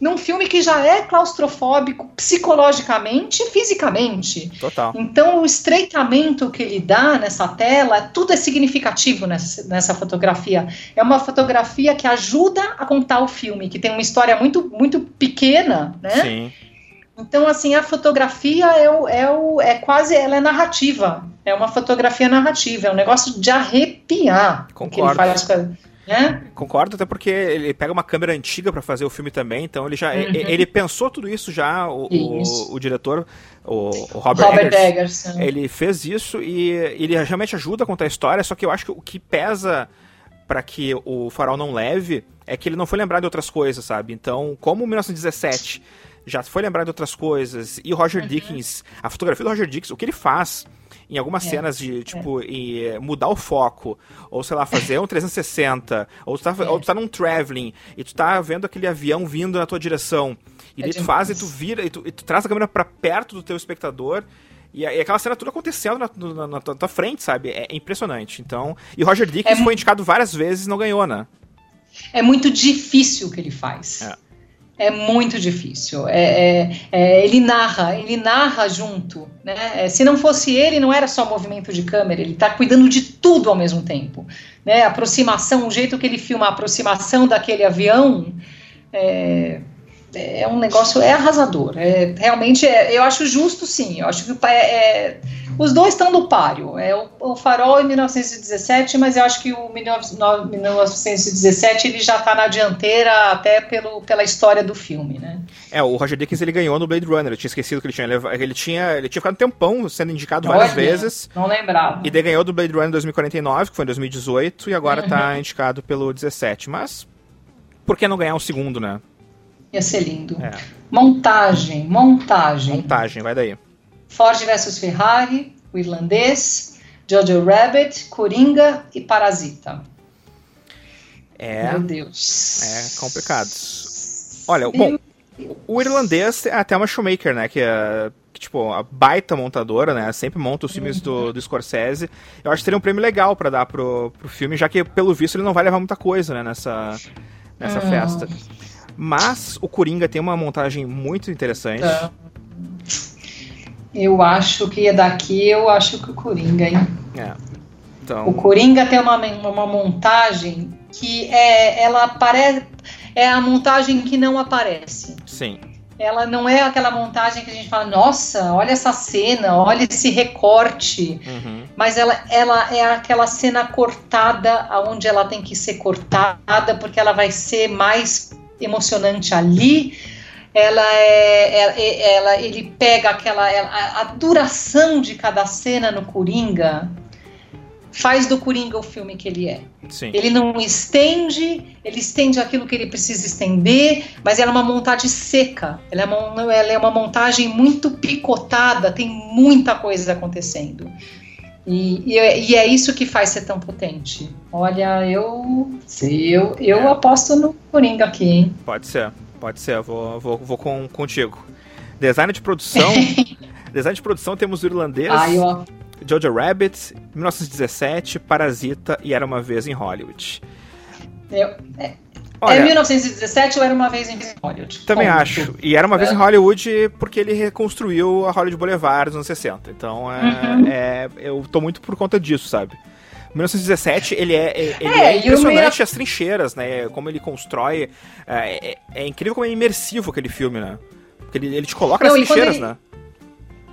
num filme que já é claustrofóbico psicologicamente e fisicamente.
Total.
Então, o estreitamento que ele dá nessa tela, tudo é significativo nessa, nessa fotografia. É uma fotografia que ajuda a contar o filme, que tem uma história muito, muito pequena, né?
Sim
então, assim, a fotografia é, o, é, o, é quase, ela é narrativa. É uma fotografia narrativa, é um negócio de arrepiar.
Concordo.
Que ele faz com né?
Concordo, até porque ele pega uma câmera antiga para fazer o filme também, então ele já uhum. ele, pensou tudo isso já, o, isso. o, o diretor, o, o Robert,
Robert Eggers, Eggers,
ele fez isso e ele realmente ajuda a contar a história, só que eu acho que o que pesa para que o Farol não leve é que ele não foi lembrado de outras coisas, sabe? Então, como 1917 já foi lembrado de outras coisas. E o Roger uhum. Dickens, a fotografia do Roger Dickens, o que ele faz em algumas é, cenas de, tipo, é. em, eh, mudar o foco, ou sei lá, fazer um 360, ou tu, tá, é. ou tu tá num traveling, e tu tá vendo aquele avião vindo na tua direção, e é tu faz, e tu vira, e tu, e tu traz a câmera para perto do teu espectador, e, e, aquela cena tudo acontecendo na, na, na, tua frente, sabe? É, impressionante. Então, e Roger Dickens é foi indicado várias vezes e não ganhou, né?
É muito difícil o que ele faz. É é muito difícil. É, é, é, ele narra, ele narra junto. Né? É, se não fosse ele, não era só movimento de câmera, ele está cuidando de tudo ao mesmo tempo. Né? Aproximação, o jeito que ele filma a aproximação daquele avião é, é um negócio, é arrasador. É, realmente, é, eu acho justo sim. Eu acho que é, os dois estão no páreo. É o, o, Farol em 1917, mas eu acho que o 1917 ele já está na dianteira até pelo, pela história do filme, né?
É, o Roger Dickens ele ganhou no Blade Runner. Eu tinha esquecido que ele tinha ele tinha ele tinha ficado um tempão sendo indicado várias Olha, vezes.
Não lembrava.
E daí ganhou do Blade Runner 2049, que foi em 2018, e agora está uhum. indicado pelo 17. Mas por que não ganhar um segundo, né?
Ia ser lindo. É. Montagem, montagem.
Montagem, vai daí.
Ford versus Ferrari, O Irlandês, Jojo Rabbit, Coringa e Parasita.
É.
Meu Deus.
É complicado. Olha, Meu bom, Deus. o irlandês é até uma Shoemaker, né? Que é tipo, a baita montadora, né? Sempre monta os filmes do, uhum. do Scorsese. Eu acho que seria um prêmio legal para dar pro, pro filme, já que, pelo visto, ele não vai levar muita coisa, né? Nessa, nessa uhum. festa. Mas o Coringa tem uma montagem muito interessante. É.
Eu acho que é daqui, eu acho que o Coringa, hein?
É. Então...
O Coringa tem uma, uma montagem que é, ela aparece, é a montagem que não aparece.
Sim.
Ela não é aquela montagem que a gente fala, nossa, olha essa cena, olha esse recorte.
Uhum.
Mas ela, ela é aquela cena cortada aonde ela tem que ser cortada, porque ela vai ser mais emocionante ali ela é, é, é, ela, ele pega aquela a, a, duração de cada cena no Coringa faz do Coringa o filme que ele é.
Sim.
Ele não estende, ele estende aquilo que ele precisa estender, mas ela é uma montagem seca. Ela é uma, ela é uma montagem muito picotada, tem muita coisa acontecendo. E, e, e, é isso que faz ser tão potente. Olha, eu, eu, eu é. aposto no Coringa aqui, hein?
Pode ser. Pode ser, vou, vou, vou com, contigo. Design de produção. [laughs] design de produção temos o irlandês.
Ai, ó.
Jojo Rabbit, 1917, Parasita e Era Uma Vez em Hollywood.
Eu, é, Olha, é 1917 ou Era Uma Vez em Hollywood?
Também Ponto. acho. E Era Uma Vez é. em Hollywood porque ele reconstruiu a Hollywood Boulevard nos anos 60. Então, é, uhum. é, eu tô muito por conta disso, sabe? 1917, ele é, ele é, é impressionante as trincheiras, né? Como ele constrói. É, é, é, incrível como é imersivo aquele filme, né? Porque ele, ele te coloca Não, nas trincheiras, ele... né?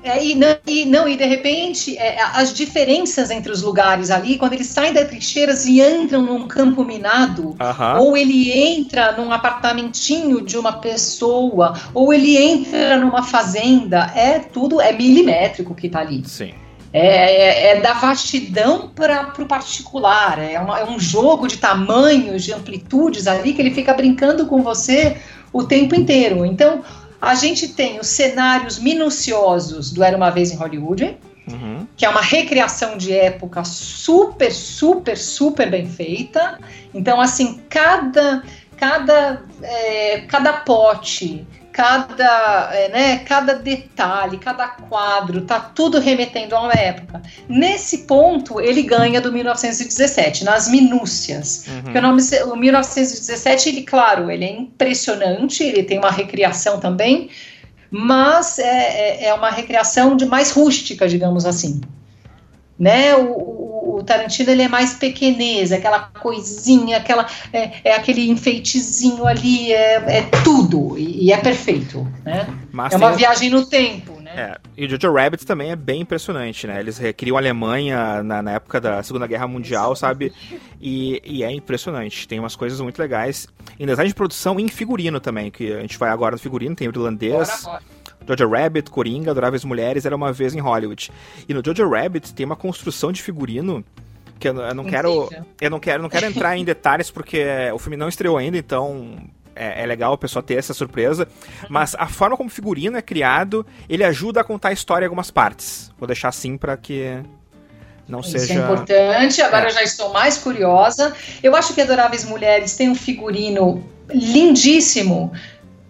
É, e, não, e, não, e de repente, é, as diferenças entre os lugares ali, quando eles saem das trincheiras e entram num campo minado, ou ele entra num apartamentinho de uma pessoa, ou ele entra numa fazenda, é tudo, é milimétrico que tá ali.
Sim.
É, é, é da vastidão para o particular, é, uma, é um jogo de tamanhos, de amplitudes ali que ele fica brincando com você o tempo inteiro. Então, a gente tem os cenários minuciosos do Era uma Vez em Hollywood, uhum. que é uma recriação de época super, super, super bem feita. Então, assim, cada, cada, é, cada pote, cada, é, né, cada detalhe, cada quadro, tá tudo remetendo a uma época. Nesse ponto, ele ganha do 1917, nas minúcias. Uhum. Porque o, nome, o 1917, ele, claro, ele é impressionante, ele tem uma recriação também, mas é, é, é uma recriação de mais rústica, digamos assim né? O, o, Tarantino ele é mais pequenez, aquela coisinha, aquela é, é aquele enfeitezinho ali, é, é tudo e, e, é perfeito, né? Mas é uma viagem no tempo, né?
É, e o Jojo Rabbit também é bem impressionante, né? Eles recriam a Alemanha na, na época da Segunda Guerra Mundial, sabe? E, e, é impressionante. Tem umas coisas muito legais. Em design de produção e em figurino também, que a gente vai agora no figurino, tem o irlandês. Bora, bora Jojo Rabbit, Coringa, Adoráveis Mulheres, Era Uma Vez em Hollywood. E no Jojo Rabbit tem uma construção de figurino que eu, eu não quero eu não quero não quero entrar em [laughs] detalhes porque o filme não estreou ainda, então é, é, legal a pessoa ter essa surpresa. Mas a forma como o figurino é criado, ele ajuda a contar a história em algumas partes. Vou deixar assim para que não
Isso
seja.
é importante. Agora é. eu já estou mais curiosa. Eu acho que Adoráveis Mulheres tem um figurino lindíssimo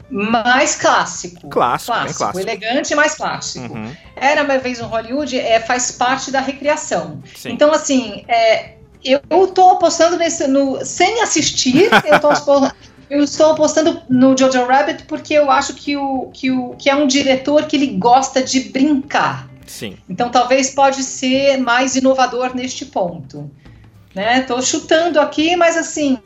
mais clássico.
Clássico, clássico, clássico.
elegante, mais clássico. Uhum. Era uma vez no Hollywood, é, faz parte da recriação. Sim. Então, assim, é, eu estou apostando nesse. No, sem assistir, eu, tô, [laughs] eu estou apostando no Jojo Rabbit porque eu acho que, o, que, o, que é um diretor que ele gosta de brincar.
Sim.
Então, talvez pode ser mais inovador neste ponto. Né? Tô chutando aqui, mas assim,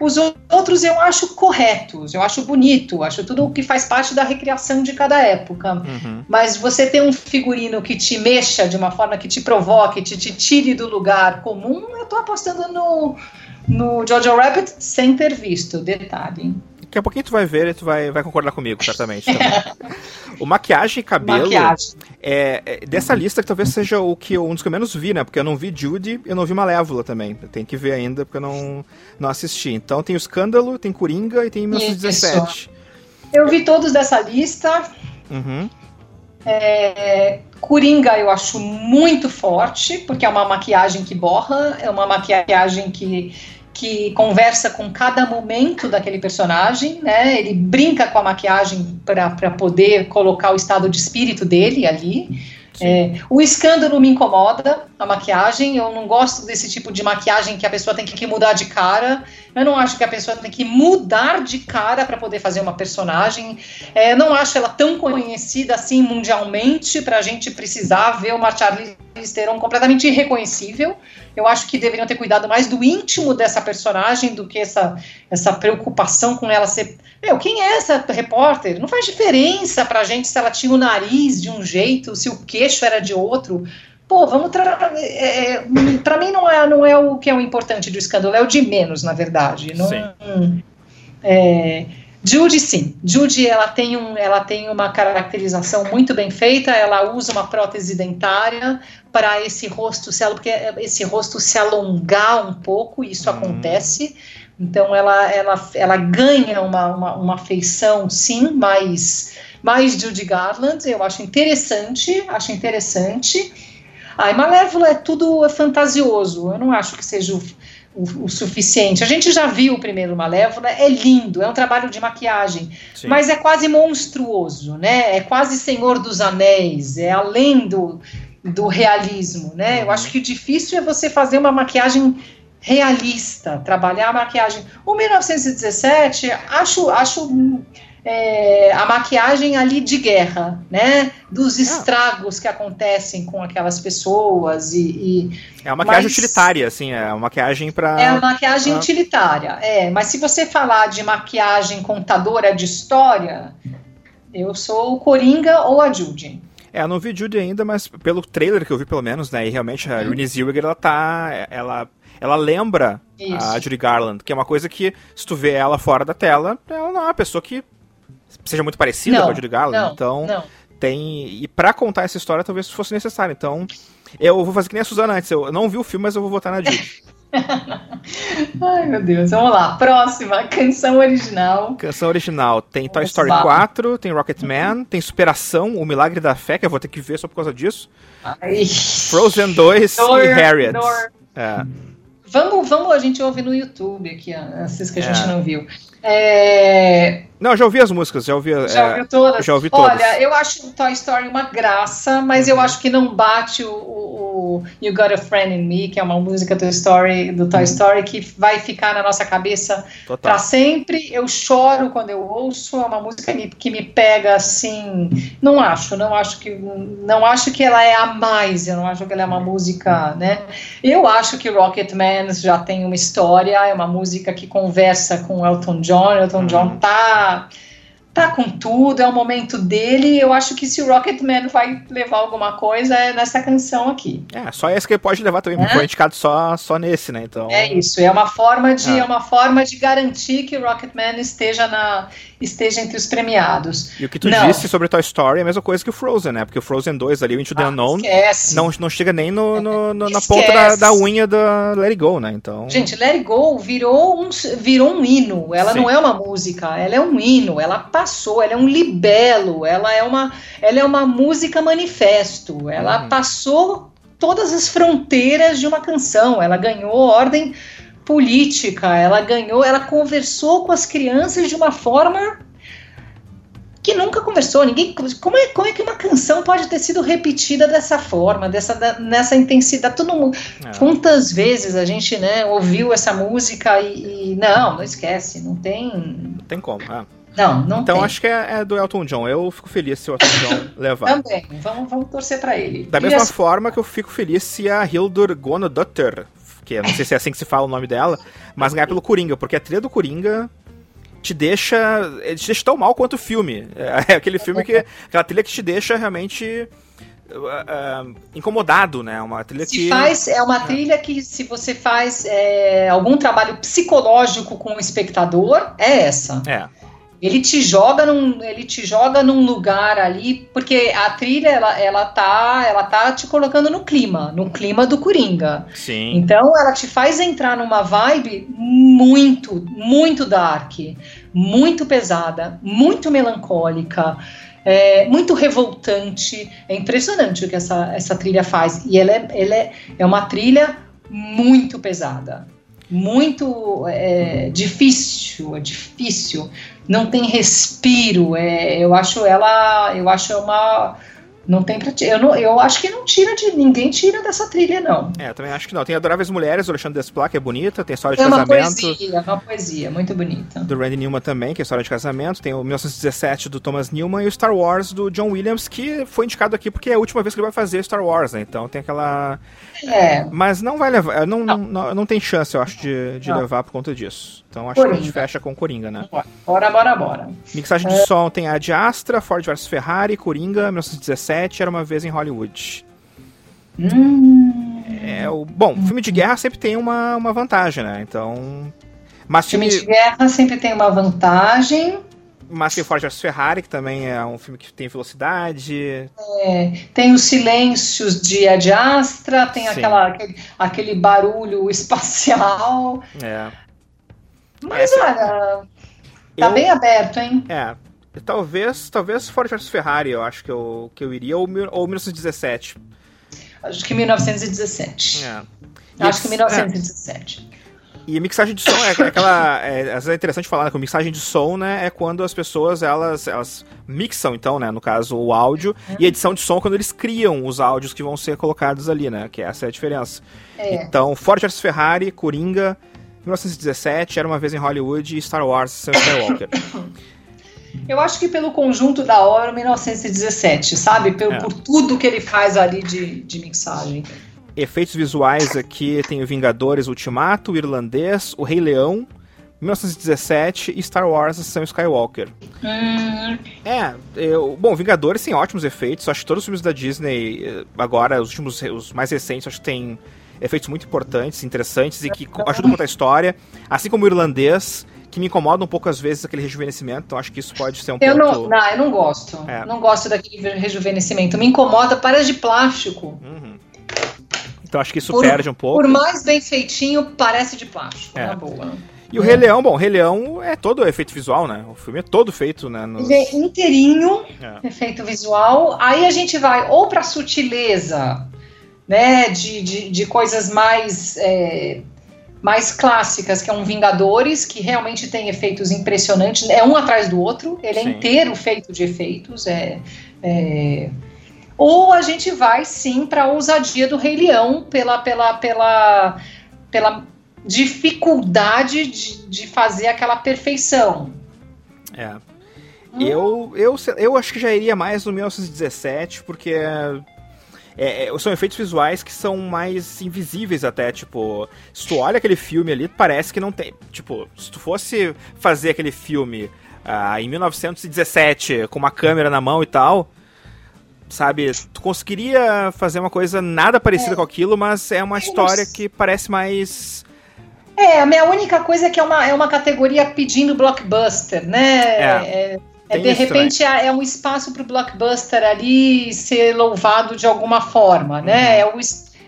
os outros eu acho corretos, eu acho bonito, acho tudo o que faz parte da recriação de cada época. Uhum. Mas você ter um figurino que te mexa de uma forma que te provoque, te, te tire do lugar comum, eu tô apostando no, no Jojo Rabbit sem ter visto, detalhe.
Daqui a pouquinho tu vai ver e tu vai, vai concordar comigo, certamente. [laughs] o maquiagem e cabelo maquiagem. É, é, dessa lista que talvez seja o que eu, um dos que eu menos vi, né? Porque eu não vi Judy eu não vi Malévola também. Tenho que ver ainda porque eu não, não assisti. Então tem o Escândalo, tem Coringa e tem 1917. Isso.
Eu vi todos dessa lista.
Uhum.
É, Coringa eu acho muito forte, porque é uma maquiagem que borra, é uma maquiagem que que conversa com cada momento daquele personagem, né? Ele brinca com a maquiagem para poder colocar o estado de espírito dele ali. É, o escândalo me incomoda, a maquiagem. Eu não gosto desse tipo de maquiagem que a pessoa tem que mudar de cara. Eu não acho que a pessoa tem que mudar de cara para poder fazer uma personagem. É, não acho ela tão conhecida assim mundialmente para a gente precisar ver uma Charlize Theron completamente irreconhecível. Eu acho que deveriam ter cuidado mais do íntimo dessa personagem do que essa, essa preocupação com ela ser. Meu, quem é essa repórter? Não faz diferença pra gente se ela tinha o nariz de um jeito, se o queixo era de outro. Pô, vamos. Tra... É, é pra mim não é, não é o que é o importante do escândalo, é o de menos, na verdade. Não, Sim. É, Judy, sim. Judy, ela tem, um, ela tem uma caracterização muito bem feita. Ela usa uma prótese dentária para esse rosto se porque esse rosto se alongar um pouco. Isso hum. acontece. Então, ela, ela, ela ganha uma, uma, uma feição, sim, mais, mais Judy Garland. Eu acho interessante. Acho interessante. A Malévola é tudo fantasioso. Eu não acho que seja o o, o, suficiente. A gente já viu o primeiro Malévola, é lindo, é um trabalho de maquiagem, Sim. mas é quase monstruoso, né? É quase Senhor dos Anéis, é além do, do realismo, né? Eu uhum. acho que o difícil é você fazer uma maquiagem realista, trabalhar a maquiagem. O 1917, acho, acho é, a maquiagem ali de guerra, né? Dos
Ah.
estragos que acontecem com aquelas pessoas e. e
É uma maquiagem
mas-
utilitária, assim, é uma maquiagem pra.
É a maquiagem
Ah.
utilitária, é. Mas se você falar de maquiagem contadora de história, eu sou o Coringa ou a Judy.
É, eu não vi Judy ainda, mas pelo trailer que eu vi, pelo menos, né? E realmente a
Uhum.
Renée Zellweger, ela tá. Ela, ela lembra
Isso.
a Judy Garland, que é uma coisa que, se tu vê ela fora da tela, ela não é uma pessoa que seja muito parecida
Não,
com a Judy Garland.
não,
então,
não.
tem. E pra contar essa história, talvez fosse necessário. Então, eu vou fazer que nem a Suzana antes. Eu não vi o filme, mas eu vou votar na Judy. [laughs]
Ai, meu Deus, vamos lá. Próxima, canção original.
Canção original tem Toy Story
lá.
4, tem Rocketman, tem Superação, O Milagre da Fé, que eu vou ter que ver só por causa disso.
Ai.
Frozen 2
Dor,
e Harriet. É.
Vamos, vamos, a gente ouve no YouTube aqui, ó, essas que a gente
É.
não viu. É,
Não, já ouvi as músicas, já ouvi.
já
é,
ouviu todas?
já ouvi todas.
Olha, eu acho o Toy Story uma graça, mas
Uhum.
eu acho que não bate o, o- o You Got a Friend in Me, que é uma música do, Story, do
Uhum.
Toy Story que vai ficar na nossa cabeça. Pra sempre, eu choro quando eu ouço, é uma música que, me pega assim. Não acho, não acho que não acho que ela é a mais, eu não acho que ela é uma música, né? Eu acho que Rocketman já tem uma história, é uma música que conversa com Elton John, Elton John tá да. Tá com tudo, é o momento dele. Eu acho que se o Rocketman vai levar alguma coisa é nessa canção aqui.
É, só esse que ele pode levar também, porque
É?
foi indicado só, só nesse, né? Então.
É isso, é uma forma de,
Ah.
é uma forma de garantir que o Rocketman esteja, na, esteja entre os premiados.
E o que tu
Não.
disse sobre Toy Story é a mesma coisa que o Frozen, né? Porque o Frozen 2 ali, o Into the
Ah,
Unknown,
esquece.
não, não chega nem no, no- no- na ponta da, da unha da Let It Go, né? Então.
Gente, Let It Go virou um, virou um hino. Ela
Sim.
não é uma música, ela é um hino. Ela passou, ela é um libelo. Ela é uma, ela é uma música manifesto. Ela
Uhum.
passou todas as fronteiras de uma canção. Ela ganhou ordem política. Ela ganhou, ela conversou com as crianças de uma forma que nunca conversou. Ninguém, como é, como é que uma canção pode ter sido repetida dessa forma, dessa da- nessa intensidade? Todo mundo
é.
Quantas vezes a gente né, ouviu essa música e, e- não, não esquece, não tem.
Não tem como. é.
Não, não
Então
tem.
acho que é, é do Elton John. Eu fico feliz se o Elton John [laughs] levar.
Também, vamos, vamos torcer pra ele.
Da
E
mesma
as-
forma que eu fico feliz se a Hildur Guðnadóttir, que eu não sei se é assim que se fala o nome dela, mas ganhar pelo Coringa, porque a trilha do Coringa te deixa, ele te deixa tão mal quanto o filme. [laughs] É aquele filme que aquela trilha que te deixa realmente ah, ah, incomodado, né? Uma trilha
se
que
faz, é uma trilha que, se você faz é, algum trabalho psicológico com o espectador, é essa.
é,
Ele te joga num, ele te joga num lugar ali, porque a trilha ela, ela tá, ela tá te colocando no clima, no clima do Coringa.
sim.
Então ela te faz entrar numa vibe muito, muito dark, muito pesada, muito melancólica, é, muito revoltante. É impressionante o que essa, essa trilha faz. E ela é, ela é, é uma trilha muito pesada. Muito é, difícil, é difícil, não tem respiro. É, eu acho ela, eu acho uma, não tem pra eu, não, eu acho que não tira de ninguém tira dessa trilha não.
É, eu também acho que não. Tem Adoráveis Mulheres, do Alexandre Desplat, que é bonita, tem História de
É uma
Casamento.
poesia, é uma poesia muito bonita.
do Randy Newman também, que é História de Casamento. Tem o 1917 do Thomas Newman e o Star Wars do John Williams, que foi indicado aqui porque é a última vez que ele vai fazer Star Wars, né? Então tem aquela.
É,
Mas não vai levar. Não, não. não, não tem chance, eu acho, de, de levar por conta disso. Então acho que a gente
Coringa.
fecha com Coringa, né?
bora, bora, bora.
Mixagem de som tem a de Astra, Ford vs Ferrari, Coringa, 1917, Era uma vez em Hollywood.
Hum,
É o, bom, filme de guerra sempre tem uma, uma vantagem, né? Então. Mas
filme
filme,
de guerra sempre tem uma vantagem.
mas tem Ford vs Ferrari, que também é um filme que tem velocidade.
É, tem os silêncios de Ad Astra, tem
Sim.
aquela, aquele, aquele barulho espacial.
É.
Mas
Essa-
olha, tá
Eu-
bem aberto, hein?
É. Talvez, talvez Ford vs Ferrari, eu acho que eu, que eu iria, ou, ou 1917.
Acho que 1917.
É. E
Acho que
esse-
1917.
é. E mixagem de som é aquela. É, às vezes é interessante falar né, que mixagem de som, né? É quando as pessoas elas, elas mixam, então, né? No caso, o áudio. E edição de som é quando eles criam os áudios que vão ser colocados ali, né? Que essa é a diferença.
É.
Então, Ford vs Ferrari, Coringa, 1917, Era uma vez em Hollywood e Star Wars, Sam Skywalker.
Eu acho que pelo conjunto da obra, 1917, sabe? Por,
É.
por tudo que ele faz ali de, de mixagem.
Efeitos visuais aqui tem o Vingadores Ultimato, o Irlandês, o Rei Leão, 1917 e Star Wars Sam Skywalker.
Hum,
É, eu, bom, Vingadores tem ótimos efeitos. Acho que todos os filmes da Disney, eh, agora, os últimos, os mais recentes, acho que tem efeitos muito importantes, interessantes e que ajudam a contar a história. Assim como o irlandês, que me incomoda um pouco às vezes aquele rejuvenescimento. Então acho que isso pode ser um
eu
ponto.
não, não, eu não gosto.
É.
Não gosto daquele rejuvenescimento. Me incomoda, parece de plástico.
Uhum. Então acho que isso
Por-
perde um pouco.
Por mais bem feitinho, parece de plástico,
É.
na boa.
E o Rei Leão, bom, o Rei Leão é todo efeito visual, né? O filme é todo feito, né? nos-
Ele é inteirinho,
É.
efeito visual. Aí a gente vai ou pra sutileza, né, de, de, de coisas mais, é, mais clássicas, que é um Vingadores, que realmente tem efeitos impressionantes, é um atrás do outro, ele é
Sim.
inteiro feito de efeitos, é, é- ou a gente vai sim para a ousadia do Rei Leão pela, pela, pela, pela dificuldade de, de fazer aquela perfeição.
É. Eu, eu, eu acho que já iria mais no 1917, porque é, é, são efeitos visuais que são mais invisíveis até, tipo, se tu olha aquele filme ali, parece que não tem, tipo, se tu fosse fazer aquele filme ah, em 1917 com uma câmera na mão e tal, sabe, tu conseguiria fazer uma coisa nada parecida com aquilo, mas é uma história que parece mais
É, a minha única coisa é que é uma, é uma categoria pedindo blockbuster, né?
É,
É, é, de repente é, é um espaço para o blockbuster ali ser louvado de alguma forma,
Uhum.
né? É, o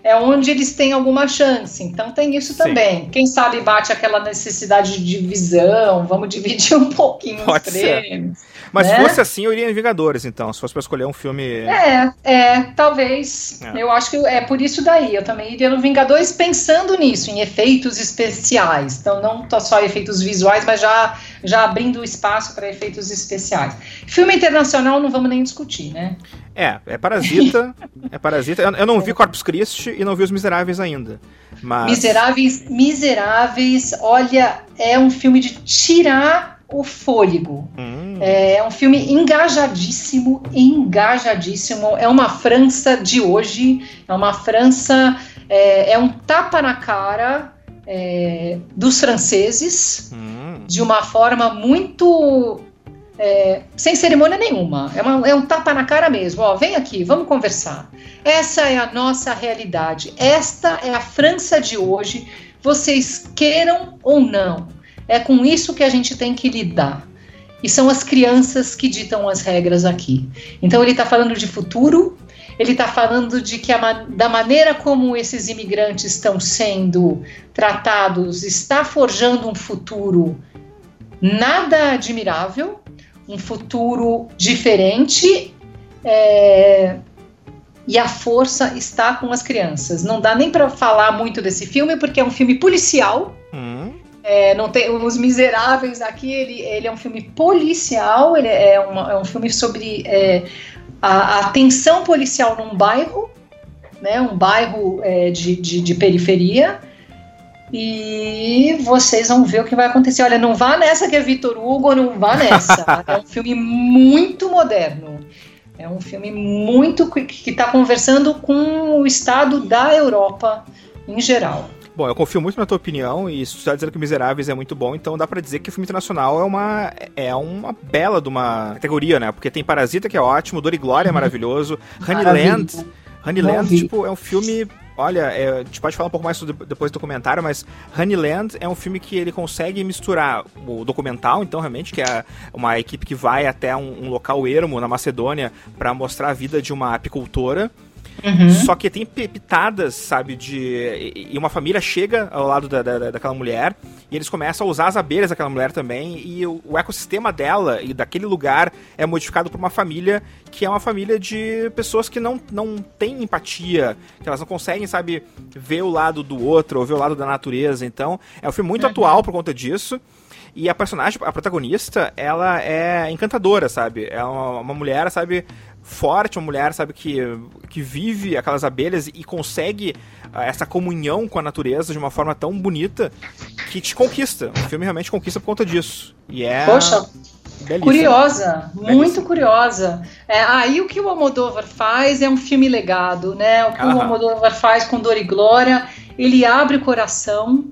é onde eles têm alguma chance. Então tem isso
Sim.
também. Quem sabe bate aquela necessidade de divisão, vamos [laughs] dividir um pouquinho os
Pode ser. Mas
né?
se fosse assim, eu iria em Vingadores, então, se fosse pra escolher um filme.
É, é, talvez.
É.
Eu acho que é por isso daí. Eu também iria no Vingadores pensando nisso, em efeitos especiais. Então, não só efeitos visuais, mas já, já abrindo espaço para efeitos especiais. Filme internacional não vamos nem discutir, né?
É, é Parasita. é Parasita. Eu, eu não vi Corpus Christi e não vi Os Miseráveis ainda. Mas.
Miseráveis, Miseráveis, olha, é um filme de tirar o fôlego.
Hum,
É um filme engajadíssimo, engajadíssimo. É uma França de hoje, é uma França, é, é um tapa na cara é, dos franceses,
hum.
de uma forma muito. é, sem cerimônia nenhuma. É, uma- é um tapa na cara mesmo. Ó, vem aqui, vamos conversar. Essa é a nossa realidade. Esta é a França de hoje. Vocês queiram ou não. É com isso que a gente tem que lidar. E são as crianças que ditam as regras aqui. Então ele está falando de futuro, ele está falando de que a da maneira como esses imigrantes estão sendo tratados está forjando um futuro nada admirável, um futuro diferente. é, e a força está com as crianças. Não dá nem para falar muito desse filme porque é um filme policial. É, não tem os Miseráveis aqui. Ele, ele é um filme policial. Ele é, uma- é um filme sobre é, a, a tensão policial num bairro, né? Um bairro é, de, de, de periferia. E vocês vão ver o que vai acontecer. Olha, não vá nessa que é Vitor Hugo, não vá nessa. [laughs] é um filme muito moderno. É um filme muito que está conversando com o estado da Europa em geral.
Bom, eu confio muito na tua opinião e se tu tá dizendo que Miseráveis é muito bom, então dá pra dizer que o filme internacional é uma é uma bela de uma categoria, né? Porque tem Parasita que é ótimo, Dor e Glória é maravilhoso, [laughs] Honeyland, Honeyland tipo é um filme Olha, é, a gente pode falar um pouco mais sobre- depois do documentário, mas Honeyland é um filme que ele consegue misturar o documental, então realmente, que é uma equipe que vai até um, um local ermo na Macedônia pra mostrar a vida de uma apicultora,
Uhum.
só que tem pi- pitadas, sabe, de. E uma família chega ao lado da, da- daquela mulher e eles começam a usar as abelhas daquela mulher também, e o, o ecossistema dela e daquele lugar é modificado por uma família que é uma família de pessoas que não, não têm empatia, que elas não conseguem, sabe, ver o lado do outro, ou ver o lado da natureza. Então, é um filme muito atual por conta disso. E a personagem, a protagonista, ela é encantadora, sabe? É uma, uma mulher, sabe, forte, uma mulher, sabe, que, que vive aquelas abelhas e consegue ah, essa comunhão com a natureza de uma forma tão bonita que te conquista. O filme realmente conquista por conta disso. E é.
Poxa,
belíssimo.
Curiosa, muito
Belíssimo.
curiosa. É, aí o que o Almodóvar faz é um filme legado, né? O que
Aham.
o Almodóvar faz com Dor e Glória, ele abre o coração,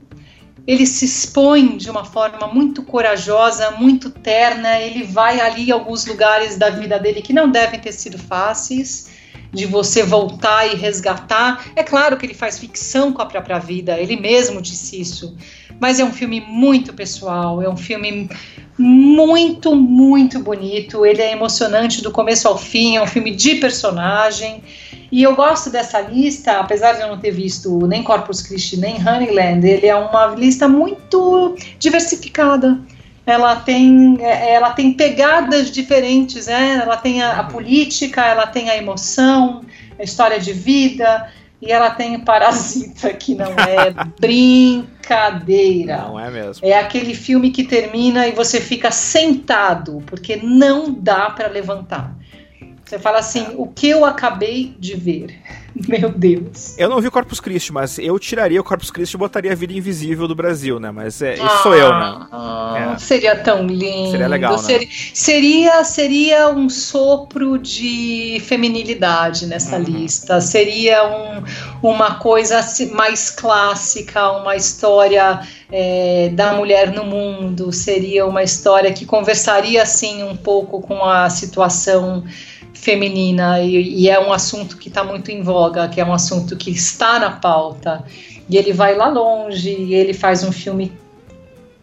ele se expõe de uma forma muito corajosa, muito terna, ele vai ali em alguns lugares da vida dele que não devem ter sido fáceis de você voltar e resgatar. É claro que ele faz ficção com a própria vida, ele mesmo disse isso. Mas é um filme muito pessoal, é um filme muito, muito bonito. Ele é emocionante do começo ao fim, é um filme de personagem. E eu gosto dessa lista, apesar de eu não ter visto nem Corpus Christi nem Honeyland, ele é uma lista muito diversificada. Ela tem, ela tem pegadas diferentes, né? Ela tem a, a política, ela tem a emoção, a história de vida, e ela tem Parasita, que não é [laughs] brincadeira.
Não é mesmo.
É aquele filme que termina e você fica sentado, porque não dá para levantar. Você fala assim: o que eu acabei de ver? [laughs] Meu Deus.
Eu não vi Corpus Christi, mas eu tiraria o Corpus Christi e botaria a Vida Invisível do Brasil, né? Mas é, isso sou eu, né?
Ah,
É.
Seria tão lindo.
Seria legal, né?
Seria, seria, seria um sopro de feminilidade nessa
Uhum.
lista. Seria um- uma coisa mais clássica, uma história é, da mulher no mundo. Seria uma história que conversaria assim um pouco com a situação feminina e, e é um assunto que está muito em voga, que é um assunto que está na pauta. E ele vai lá longe, e ele faz um filme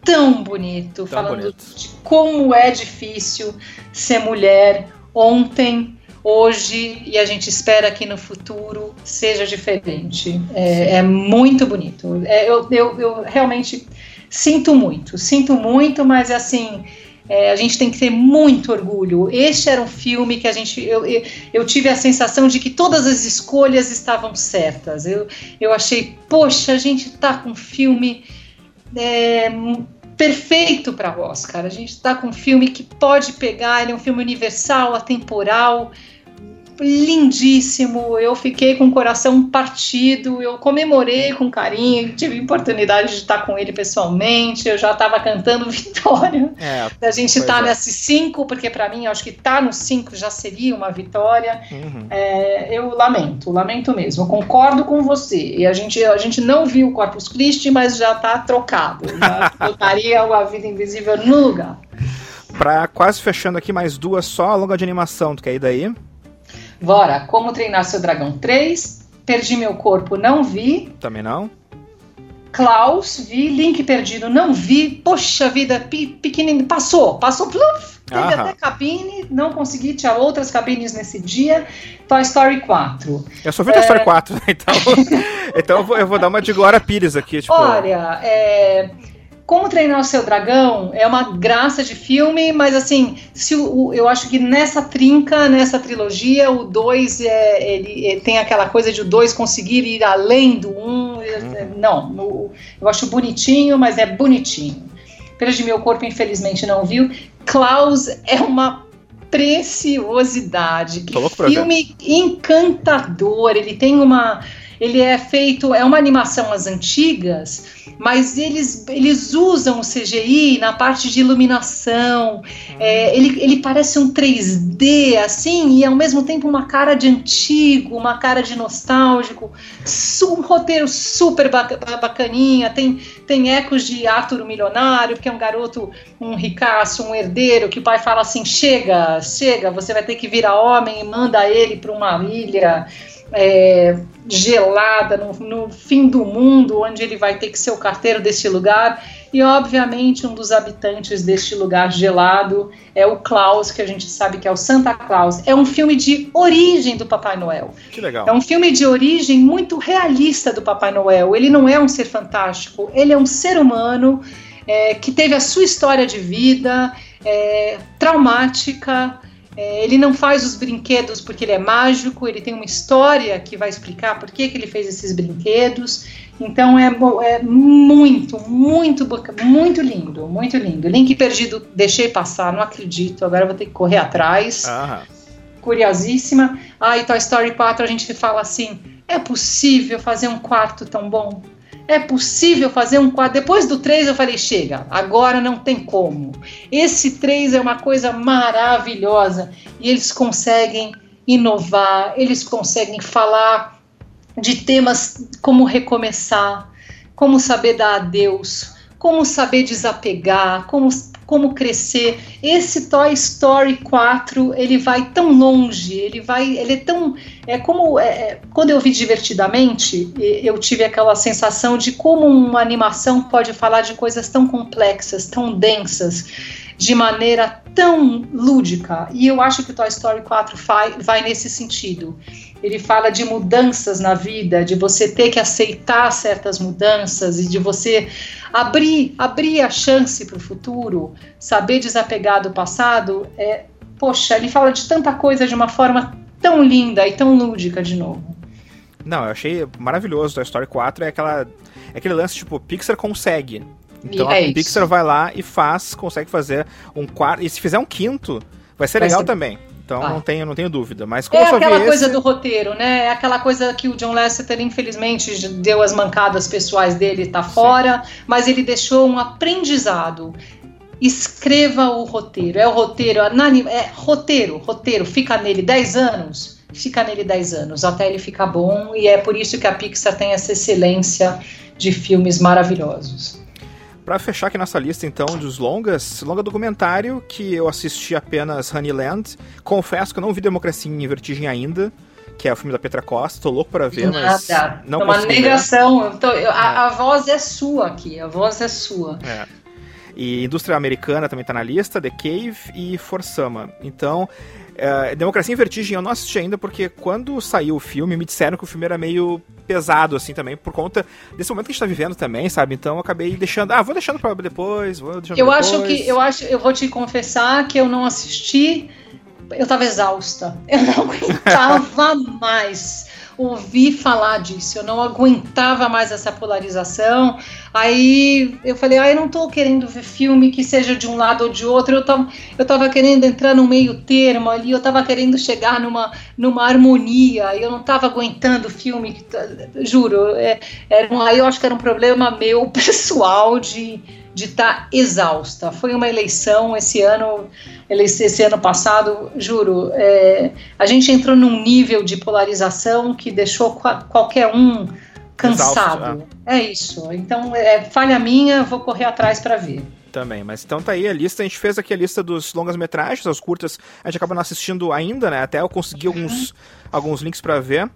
tão bonito, falando
bonito.
de como é difícil ser mulher ontem, hoje, e a gente espera que no futuro seja diferente. É, é muito bonito. É, eu, eu, eu realmente sinto muito, sinto muito, mas assim. É, a gente tem que ter muito orgulho. Este era um filme que a gente. Eu, eu, tive a sensação de que todas as escolhas estavam certas. Eu, eu achei, poxa, a gente tá com um filme é, perfeito para Oscar. A gente está com um filme que pode pegar, ele é um filme universal, atemporal, lindíssimo. Eu fiquei com o coração partido, eu comemorei com carinho, tive oportunidade de estar com ele pessoalmente. Eu já estava cantando [laughs] vitória.
É,
A gente
Pois
tá
é.
nesse 5, porque para mim, acho que tá no 5 já seria uma vitória.
uhum.
É, eu lamento, lamento mesmo. Eu concordo com você. E a gente, a gente não viu o Corpus Christi, mas já tá trocado. Já [laughs] botaria A Vida Invisível no lugar.
Pra quase fechando aqui mais duas só, a longa de animação, tu quer ir daí?
Bora, Como Treinar Seu Dragão 3. Perdi Meu Corpo, não vi.
Também não?
Klaus, vi. Link Perdido, não vi. Poxa vida, pe pequenininho. Passou, passou. Pluf, teve
Aham.
até cabine, não consegui. Tinha outras cabines nesse dia. Toy Story 4.
Eu só vi Toy Story 4, né? [laughs] Então, então eu, vou, eu vou dar uma de Glória Pires aqui, tipo.
Olha, é, Como Treinar o Seu Dragão é uma graça de filme, mas assim, se o, o- eu acho que nessa trinca, nessa trilogia, o 2 é, ele, é, tem aquela coisa de o 2 conseguir ir além do 1. Um, é, não, no- eu acho bonitinho, mas é bonitinho. Perdi Meu Corpo, infelizmente, não viu. Klaus é uma preciosidade. Que filme encantador. Ele tem uma. Ele é feito, é uma animação às antigas, mas eles, eles usam o CGI na parte de iluminação. É, ele, ele parece um 3D, assim, e ao mesmo tempo uma cara de antigo, uma cara de nostálgico. Um roteiro super baca- bacaninha. Tem, tem ecos de Arthur o Milionário, que é um garoto, um ricaço, um herdeiro, que o pai fala assim: chega, chega, você vai ter que virar homem e manda ele para uma ilha é, gelada, no, no fim do mundo, onde ele vai ter que ser o carteiro deste lugar. E, obviamente, um dos habitantes deste lugar gelado é o Klaus, que a gente sabe que é o Santa Claus. É um filme de origem do Papai Noel.
Que legal.
É um filme de origem muito realista do Papai Noel. Ele não é um ser fantástico, ele é um ser humano. é, que teve a sua história de vida é, traumática. É, ele não faz os brinquedos porque ele é mágico, ele tem uma história que vai explicar por que, que ele fez esses brinquedos. Então é, é muito, muito, muito lindo, muito lindo. Link perdido, deixei passar, não acredito. Agora vou ter que correr atrás.
Aham.
Curiosíssima. Ah, e Toy Story 4 a gente fala assim: é possível fazer um quarto tão bom? É possível fazer um quarto? Depois do 3 eu falei: chega, agora não tem como. Esse 3 é uma coisa maravilhosa e eles conseguem inovar, eles conseguem falar de temas como recomeçar, como saber dar adeus, como saber desapegar, como, como crescer. Esse Toy Story 4, ele vai tão longe, ele vai, ele é tão, é como, é, é quando eu vi divertidamente, eu tive aquela sensação de como uma animação pode falar de coisas tão complexas, tão densas, de maneira tão lúdica. E eu acho que o Toy Story 4 vai, vai nesse sentido ele fala de mudanças na vida, de você ter que aceitar certas mudanças e de você abrir, abrir a chance para o futuro, saber desapegar do passado. É, poxa, ele fala de tanta coisa de uma forma tão linda e tão lúdica de novo.
Não, eu achei maravilhoso. Toy Story 4 é aquela é aquele lance tipo Pixar consegue. Então é a Pixar vai lá e faz, consegue fazer um quarto. E se fizer um quinto, vai ser vai legal ser... também. Então não tenho, não tenho dúvida. Mas como
é aquela coisa esse... do roteiro, né? É aquela coisa que o John Lasseter, infelizmente, deu as mancadas pessoais dele, tá fora, Sim. mas ele deixou um aprendizado. Escreva o roteiro. É o roteiro, é roteiro, roteiro, fica nele 10 anos, fica nele 10 anos, até ele ficar bom, e é por isso que a Pixar tem essa excelência de filmes maravilhosos.
Para fechar aqui nossa lista, então, dos longas, longa documentário que eu assisti apenas Honeyland. Confesso que eu não vi Democracia em Vertigem ainda, que é o filme da Petra Costa. Tô louco para ver,
Nada. mas não é uma negação. Tô, eu, a, é. a, voz é sua aqui, a voz é sua.
É. E Indústria Americana também tá na lista, The Cave e Forsama. Então, é, Democracia em Vertigem eu não assisti ainda, porque quando saiu o filme, me disseram que o filme era meio pesado, assim, também, por conta desse momento que a gente tá vivendo também, sabe? Então eu acabei deixando. Ah, vou deixando pra depois, vou deixando
Eu
depois.
acho que. Eu acho, eu vou te confessar que eu não assisti. Eu tava exausta. Eu não [laughs] aguentava mais ouvir falar disso, eu não aguentava mais essa polarização. Aí eu falei, ah, eu não tô querendo ver filme que seja de um lado ou de outro, eu tava, eu querendo entrar no meio termo ali, eu tava querendo chegar numa, numa harmonia, eu não tava aguentando filme, juro, é, era um, aí eu acho que era um problema meu [laughs] pessoal de de estar tá exausta. Foi uma eleição esse ano, esse ano passado, juro, é, a gente entrou num nível de polarização que deixou qualquer um cansado. Exausto, é. é. isso. Então, é falha minha, vou correr atrás para ver
também. Mas então tá aí a lista. A gente fez aqui a lista dos longas metragens, as curtas. A gente acaba não assistindo ainda, né? Até eu consegui alguns, alguns links para ver.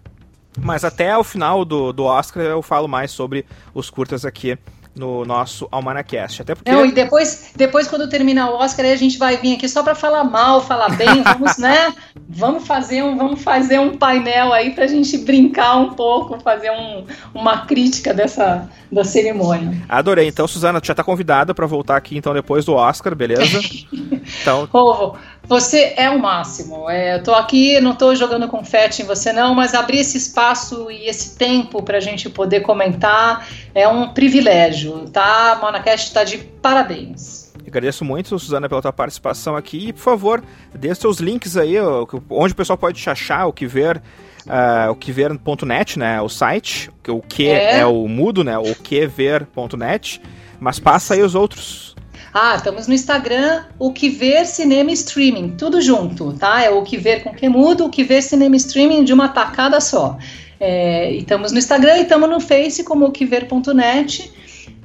Mas até o final do, do Oscar eu falo mais sobre os curtas aqui no nosso Almanacast. Até porque.
Não, e depois, depois, quando terminar o Oscar, a gente vai vir aqui só para falar mal, falar bem, [laughs] vamos, né? Vamos fazer um, vamos fazer um painel aí para a gente brincar um pouco, fazer um, uma crítica dessa da cerimônia.
Adorei. Então, Suzana, tu já está convidada para voltar aqui então depois do Oscar, beleza? [laughs]
então. Ovo, você é o máximo. É, eu tô aqui, não estou jogando confete em você, não, mas abrir esse espaço e esse tempo para a gente poder comentar é um privilégio, tá? Monacast está de parabéns.
Agradeço muito, Suzana, pela tua participação aqui. E, por favor, dê os seus links aí, onde o pessoal pode te achar, o que ver, uh, o que ver.net, né? O site, o que é. é o mudo, né? O que ver.net. Mas passa aí os outros.
Ah, estamos no Instagram, o que ver cinema streaming, tudo junto, tá? É o que ver com que mudo, o que ver cinema streaming de uma tacada só. É, estamos no Instagram e estamos no Face como o que ver.net,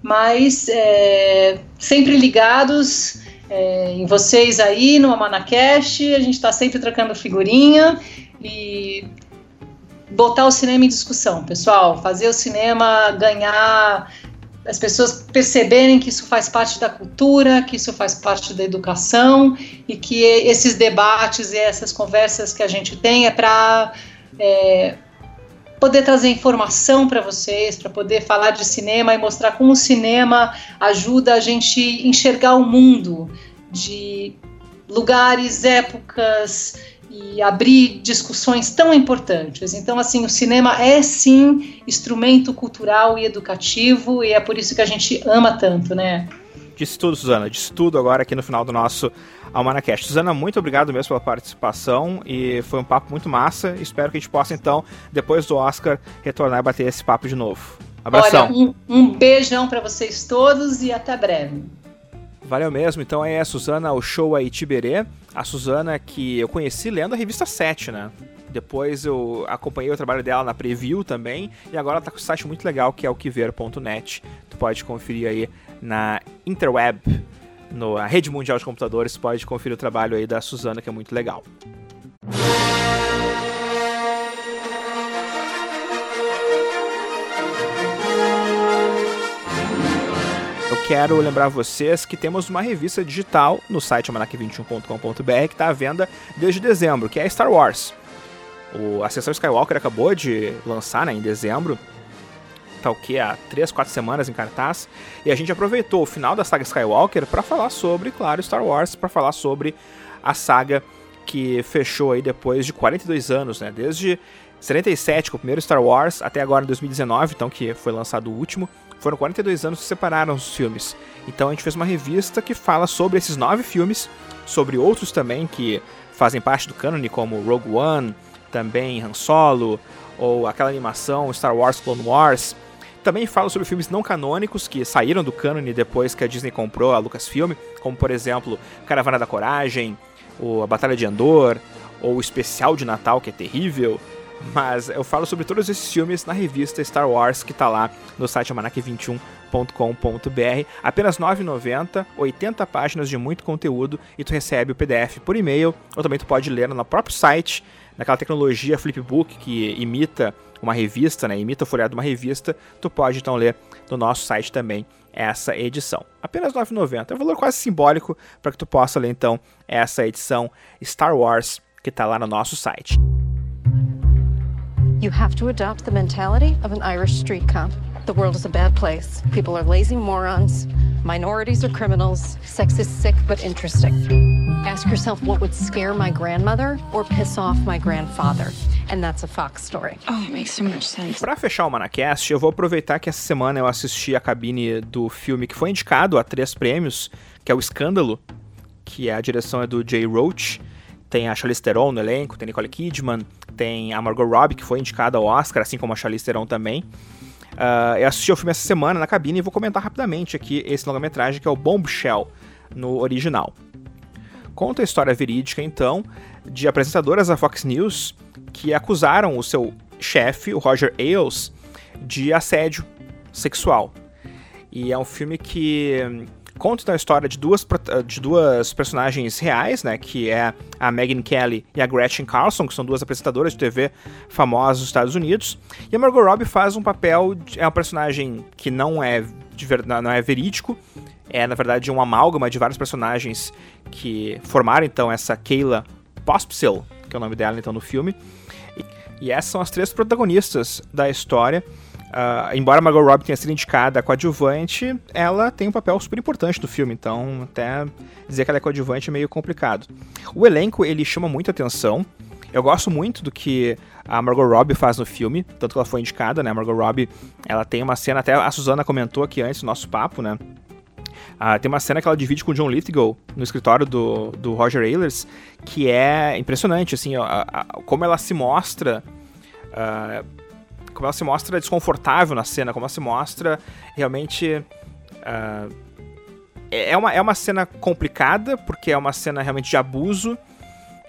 mas é, sempre ligados é, em vocês aí no Amanacast, a gente está sempre trocando figurinha e botar o cinema em discussão, pessoal, fazer o cinema ganhar as pessoas perceberem que isso faz parte da cultura, que isso faz parte da educação e que esses debates e essas conversas que a gente tem é para é, poder trazer informação para vocês, para poder falar de cinema e mostrar como o cinema ajuda a gente enxergar o mundo de lugares, épocas e abrir discussões tão importantes. Então, assim, o cinema é sim instrumento cultural e educativo e é por isso que a gente ama tanto, né?
Disse tudo, Suzana. Disse tudo agora aqui no final do nosso Almanacast. Suzana, muito obrigado mesmo pela participação e foi um papo muito massa. Espero que a gente possa, então, depois do Oscar, retornar e bater esse papo de novo. Abração.
Olha, um, um beijão para vocês todos e até breve.
Valeu mesmo. Então é a Suzana o show aí Tiberê. A Suzana que eu conheci lendo a revista 7, né? Depois eu acompanhei o trabalho dela na Preview também. E agora ela tá com um site muito legal que é o quiver.net. Tu pode conferir aí na Interweb, na Rede Mundial de Computadores. Pode conferir o trabalho aí da Suzana que é muito legal. Quero lembrar vocês que temos uma revista digital no site almanac21.com.br que está à venda desde dezembro, que é Star Wars. O, a sessão Skywalker acabou de lançar né, em dezembro, tá o que? Há 3, 4 semanas em cartaz, e a gente aproveitou o final da saga Skywalker para falar sobre, claro, Star Wars, para falar sobre a saga que fechou aí depois de 42 anos, né? Desde 77, com o primeiro Star Wars, até agora em 2019, então que foi lançado o último. Foram 42 anos que separaram os filmes. Então a gente fez uma revista que fala sobre esses nove filmes, sobre outros também que fazem parte do cânone, como Rogue One, também Han Solo, ou aquela animação Star Wars Clone Wars. Também fala sobre filmes não canônicos que saíram do cânone depois que a Disney comprou a Lucasfilm, como por exemplo Caravana da Coragem, ou A Batalha de Andor, ou o especial de Natal que é terrível, mas eu falo sobre todos esses filmes na revista Star Wars que está lá no site almanac21.com.br. Apenas R$ 9,90, 80 páginas de muito conteúdo e tu recebe o PDF por e-mail, ou também tu pode ler no próprio site, naquela tecnologia Flipbook que imita uma revista, né? Imita o folheado de uma revista, tu pode então ler no nosso site também essa edição. Apenas R$ 9,90. É um valor quase simbólico para que tu possa ler então essa edição Star Wars que está lá no nosso site.
You have to adopt the mentality of an Irish street cop. The world is a bad place. People are lazy morons. Minorities are criminals. Sex is sick but interesting. Ask yourself what would scare my grandmother or piss off my grandfather. And that's a Fox story.
Oh, it makes so much sense.
Para fechar o Manacast, eu vou aproveitar que essa semana eu assisti a cabine do filme que foi indicado a três prêmios, que é o Escândalo, que a direção é do Jay Roach. Tem a Charlize Theron no elenco, tem Nicole Kidman, tem a Margot Robbie, que foi indicada ao Oscar, assim como a Charlize Theron também. Uh, eu assisti o filme essa semana na cabine e vou comentar rapidamente aqui esse longa-metragem que é o Bombshell, no original. Conta a história verídica, então, de apresentadoras da Fox News que acusaram o seu chefe, o Roger Ailes, de assédio sexual. E é um filme que conta então a história de duas, de duas personagens reais, né? Que é a Megan Kelly e a Gretchen Carlson, que são duas apresentadoras de TV famosas dos Estados Unidos. E a Margot Robbie faz um papel, é um personagem que não é, não é verídico, é na verdade um amálgama de vários personagens que formaram então essa Kayla Pospisil, que é o nome dela então no filme. E essas são as três protagonistas da história. Uh, embora Margot Robbie tenha sido indicada coadjuvante, ela tem um papel super importante no filme, então até dizer que ela é coadjuvante é meio complicado. O elenco, ele chama muita atenção. Eu gosto muito do que a Margot Robbie faz no filme, tanto que ela foi indicada, né? A Margot Robbie, ela tem uma cena, até a Suzana comentou aqui antes no nosso papo, né? Uh, tem uma cena que ela divide com o John Lithgow no escritório do, do Roger Ailes, que é impressionante, assim, a, a, como ela se mostra... Uh, como ela se mostra desconfortável na cena, como ela se mostra realmente. Uh, é, uma, é uma cena complicada, porque é uma cena realmente de abuso,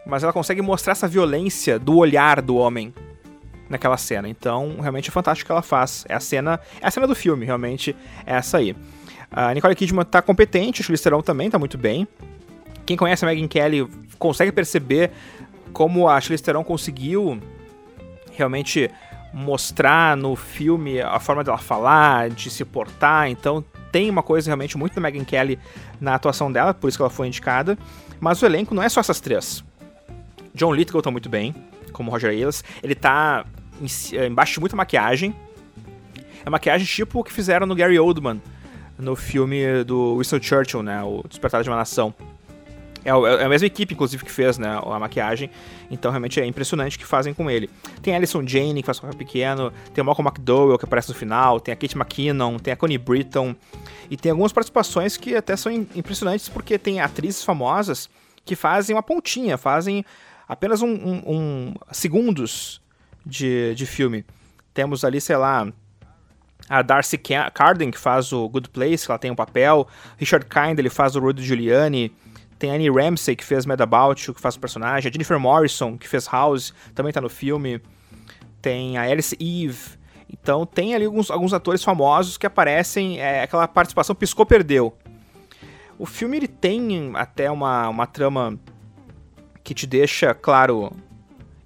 mas ela consegue mostrar essa violência do olhar do homem naquela cena. Então, realmente é fantástico o que ela faz. É a cena, é a cena do filme, realmente, é essa aí. A Nicole Kidman tá competente, o Charlize também tá muito bem. Quem conhece a Megan Kelly consegue perceber como a Charlize conseguiu realmente mostrar no filme a forma dela falar, de se portar, então tem uma coisa realmente muito da Megan Kelly na atuação dela, por isso que ela foi indicada. Mas o elenco não é só essas três. John Lithgow tá muito bem, como Roger Ailes. Ele tá embaixo de muita maquiagem. É maquiagem tipo o que fizeram no Gary Oldman, no filme do Winston Churchill, né? O Despertar de uma Nação. É, é a mesma equipe, inclusive, que fez né, a maquiagem. Então, realmente é impressionante o que fazem com ele. Tem Alison Jane, que faz um papel pequeno. Tem o Malcolm McDowell, que aparece no final. Tem a Kate McKinnon. Tem a Connie Britton. E tem algumas participações que até são impressionantes, porque tem atrizes famosas que fazem uma pontinha, fazem apenas um, um, um segundos de, de filme. Temos ali, sei lá, a Darcy Carden, que faz o Good Place, que ela tem um papel. Richard Kind, ele faz o Rudy Giuliani. Tem Annie Ramsey, que fez Mad About You, que faz o personagem. A Jennifer Morrison, que fez House, também tá no filme. Tem a Alice Eve. Então tem ali alguns, alguns atores famosos que aparecem, é, aquela participação piscou-perdeu. O filme ele tem até uma, uma trama que te deixa, claro,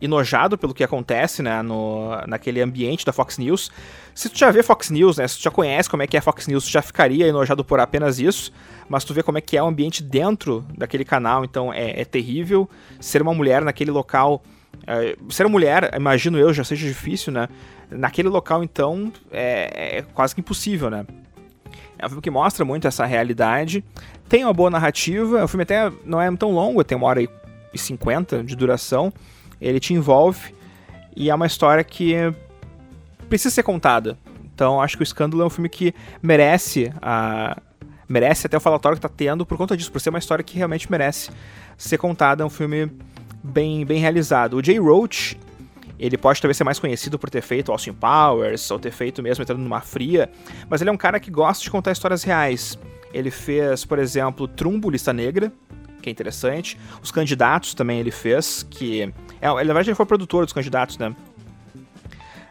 enojado pelo que acontece né, no, naquele ambiente da Fox News. Se tu já vê Fox News, né, se tu já conhece como é que é Fox News, tu já ficaria enojado por apenas isso, mas tu vê como é que é o ambiente dentro daquele canal, então é, é terrível. Ser uma mulher naquele local. É, ser mulher, imagino eu, já seja difícil, né? Naquele local, então, é, é quase que impossível, né? É um filme que mostra muito essa realidade. Tem uma boa narrativa. O filme até não é tão longo, tem uma hora e cinquenta de duração ele te envolve e é uma história que precisa ser contada. Então acho que o Escândalo é um filme que merece a merece até o falatório que está tendo por conta disso, por ser uma história que realmente merece ser contada, é um filme bem bem realizado. O Jay Roach, ele pode talvez ser mais conhecido por ter feito Austin Powers, ou ter feito mesmo entrando numa fria, mas ele é um cara que gosta de contar histórias reais. Ele fez, por exemplo, Trumbo, Lista Negra, que é interessante. Os candidatos também ele fez, que. É, na verdade, ele foi produtor dos candidatos, né?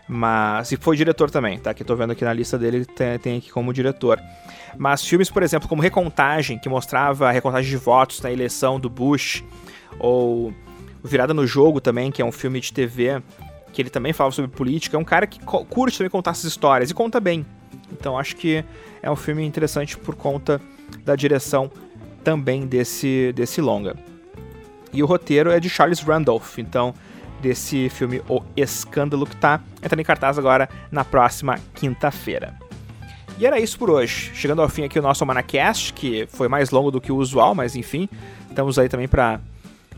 Mas. E foi diretor também, tá? Que eu tô vendo aqui na lista dele, tem, tem aqui como diretor. Mas filmes, por exemplo, como Recontagem, que mostrava a recontagem de votos na eleição do Bush, ou Virada no Jogo também, que é um filme de TV que ele também falava sobre política. É um cara que curte também contar essas histórias e conta bem. Então acho que é um filme interessante por conta da direção também desse, desse longa. E o roteiro é de Charles Randolph, então desse filme O Escândalo que está entrando em cartaz agora na próxima quinta-feira. E era isso por hoje. Chegando ao fim aqui o nosso Manacast, que foi mais longo do que o usual, mas enfim, estamos aí também para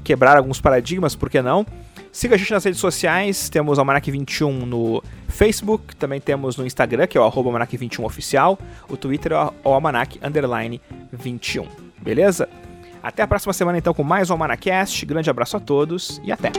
quebrar alguns paradigmas, por que não? Siga a gente nas redes sociais, temos o Almanac 21 no Facebook, também temos no Instagram, que é o arroba Almanac 21 oficial, o Twitter é o Almanac 21. Beleza? Até a próxima semana então com mais um Almanacast. Grande abraço a todos e até!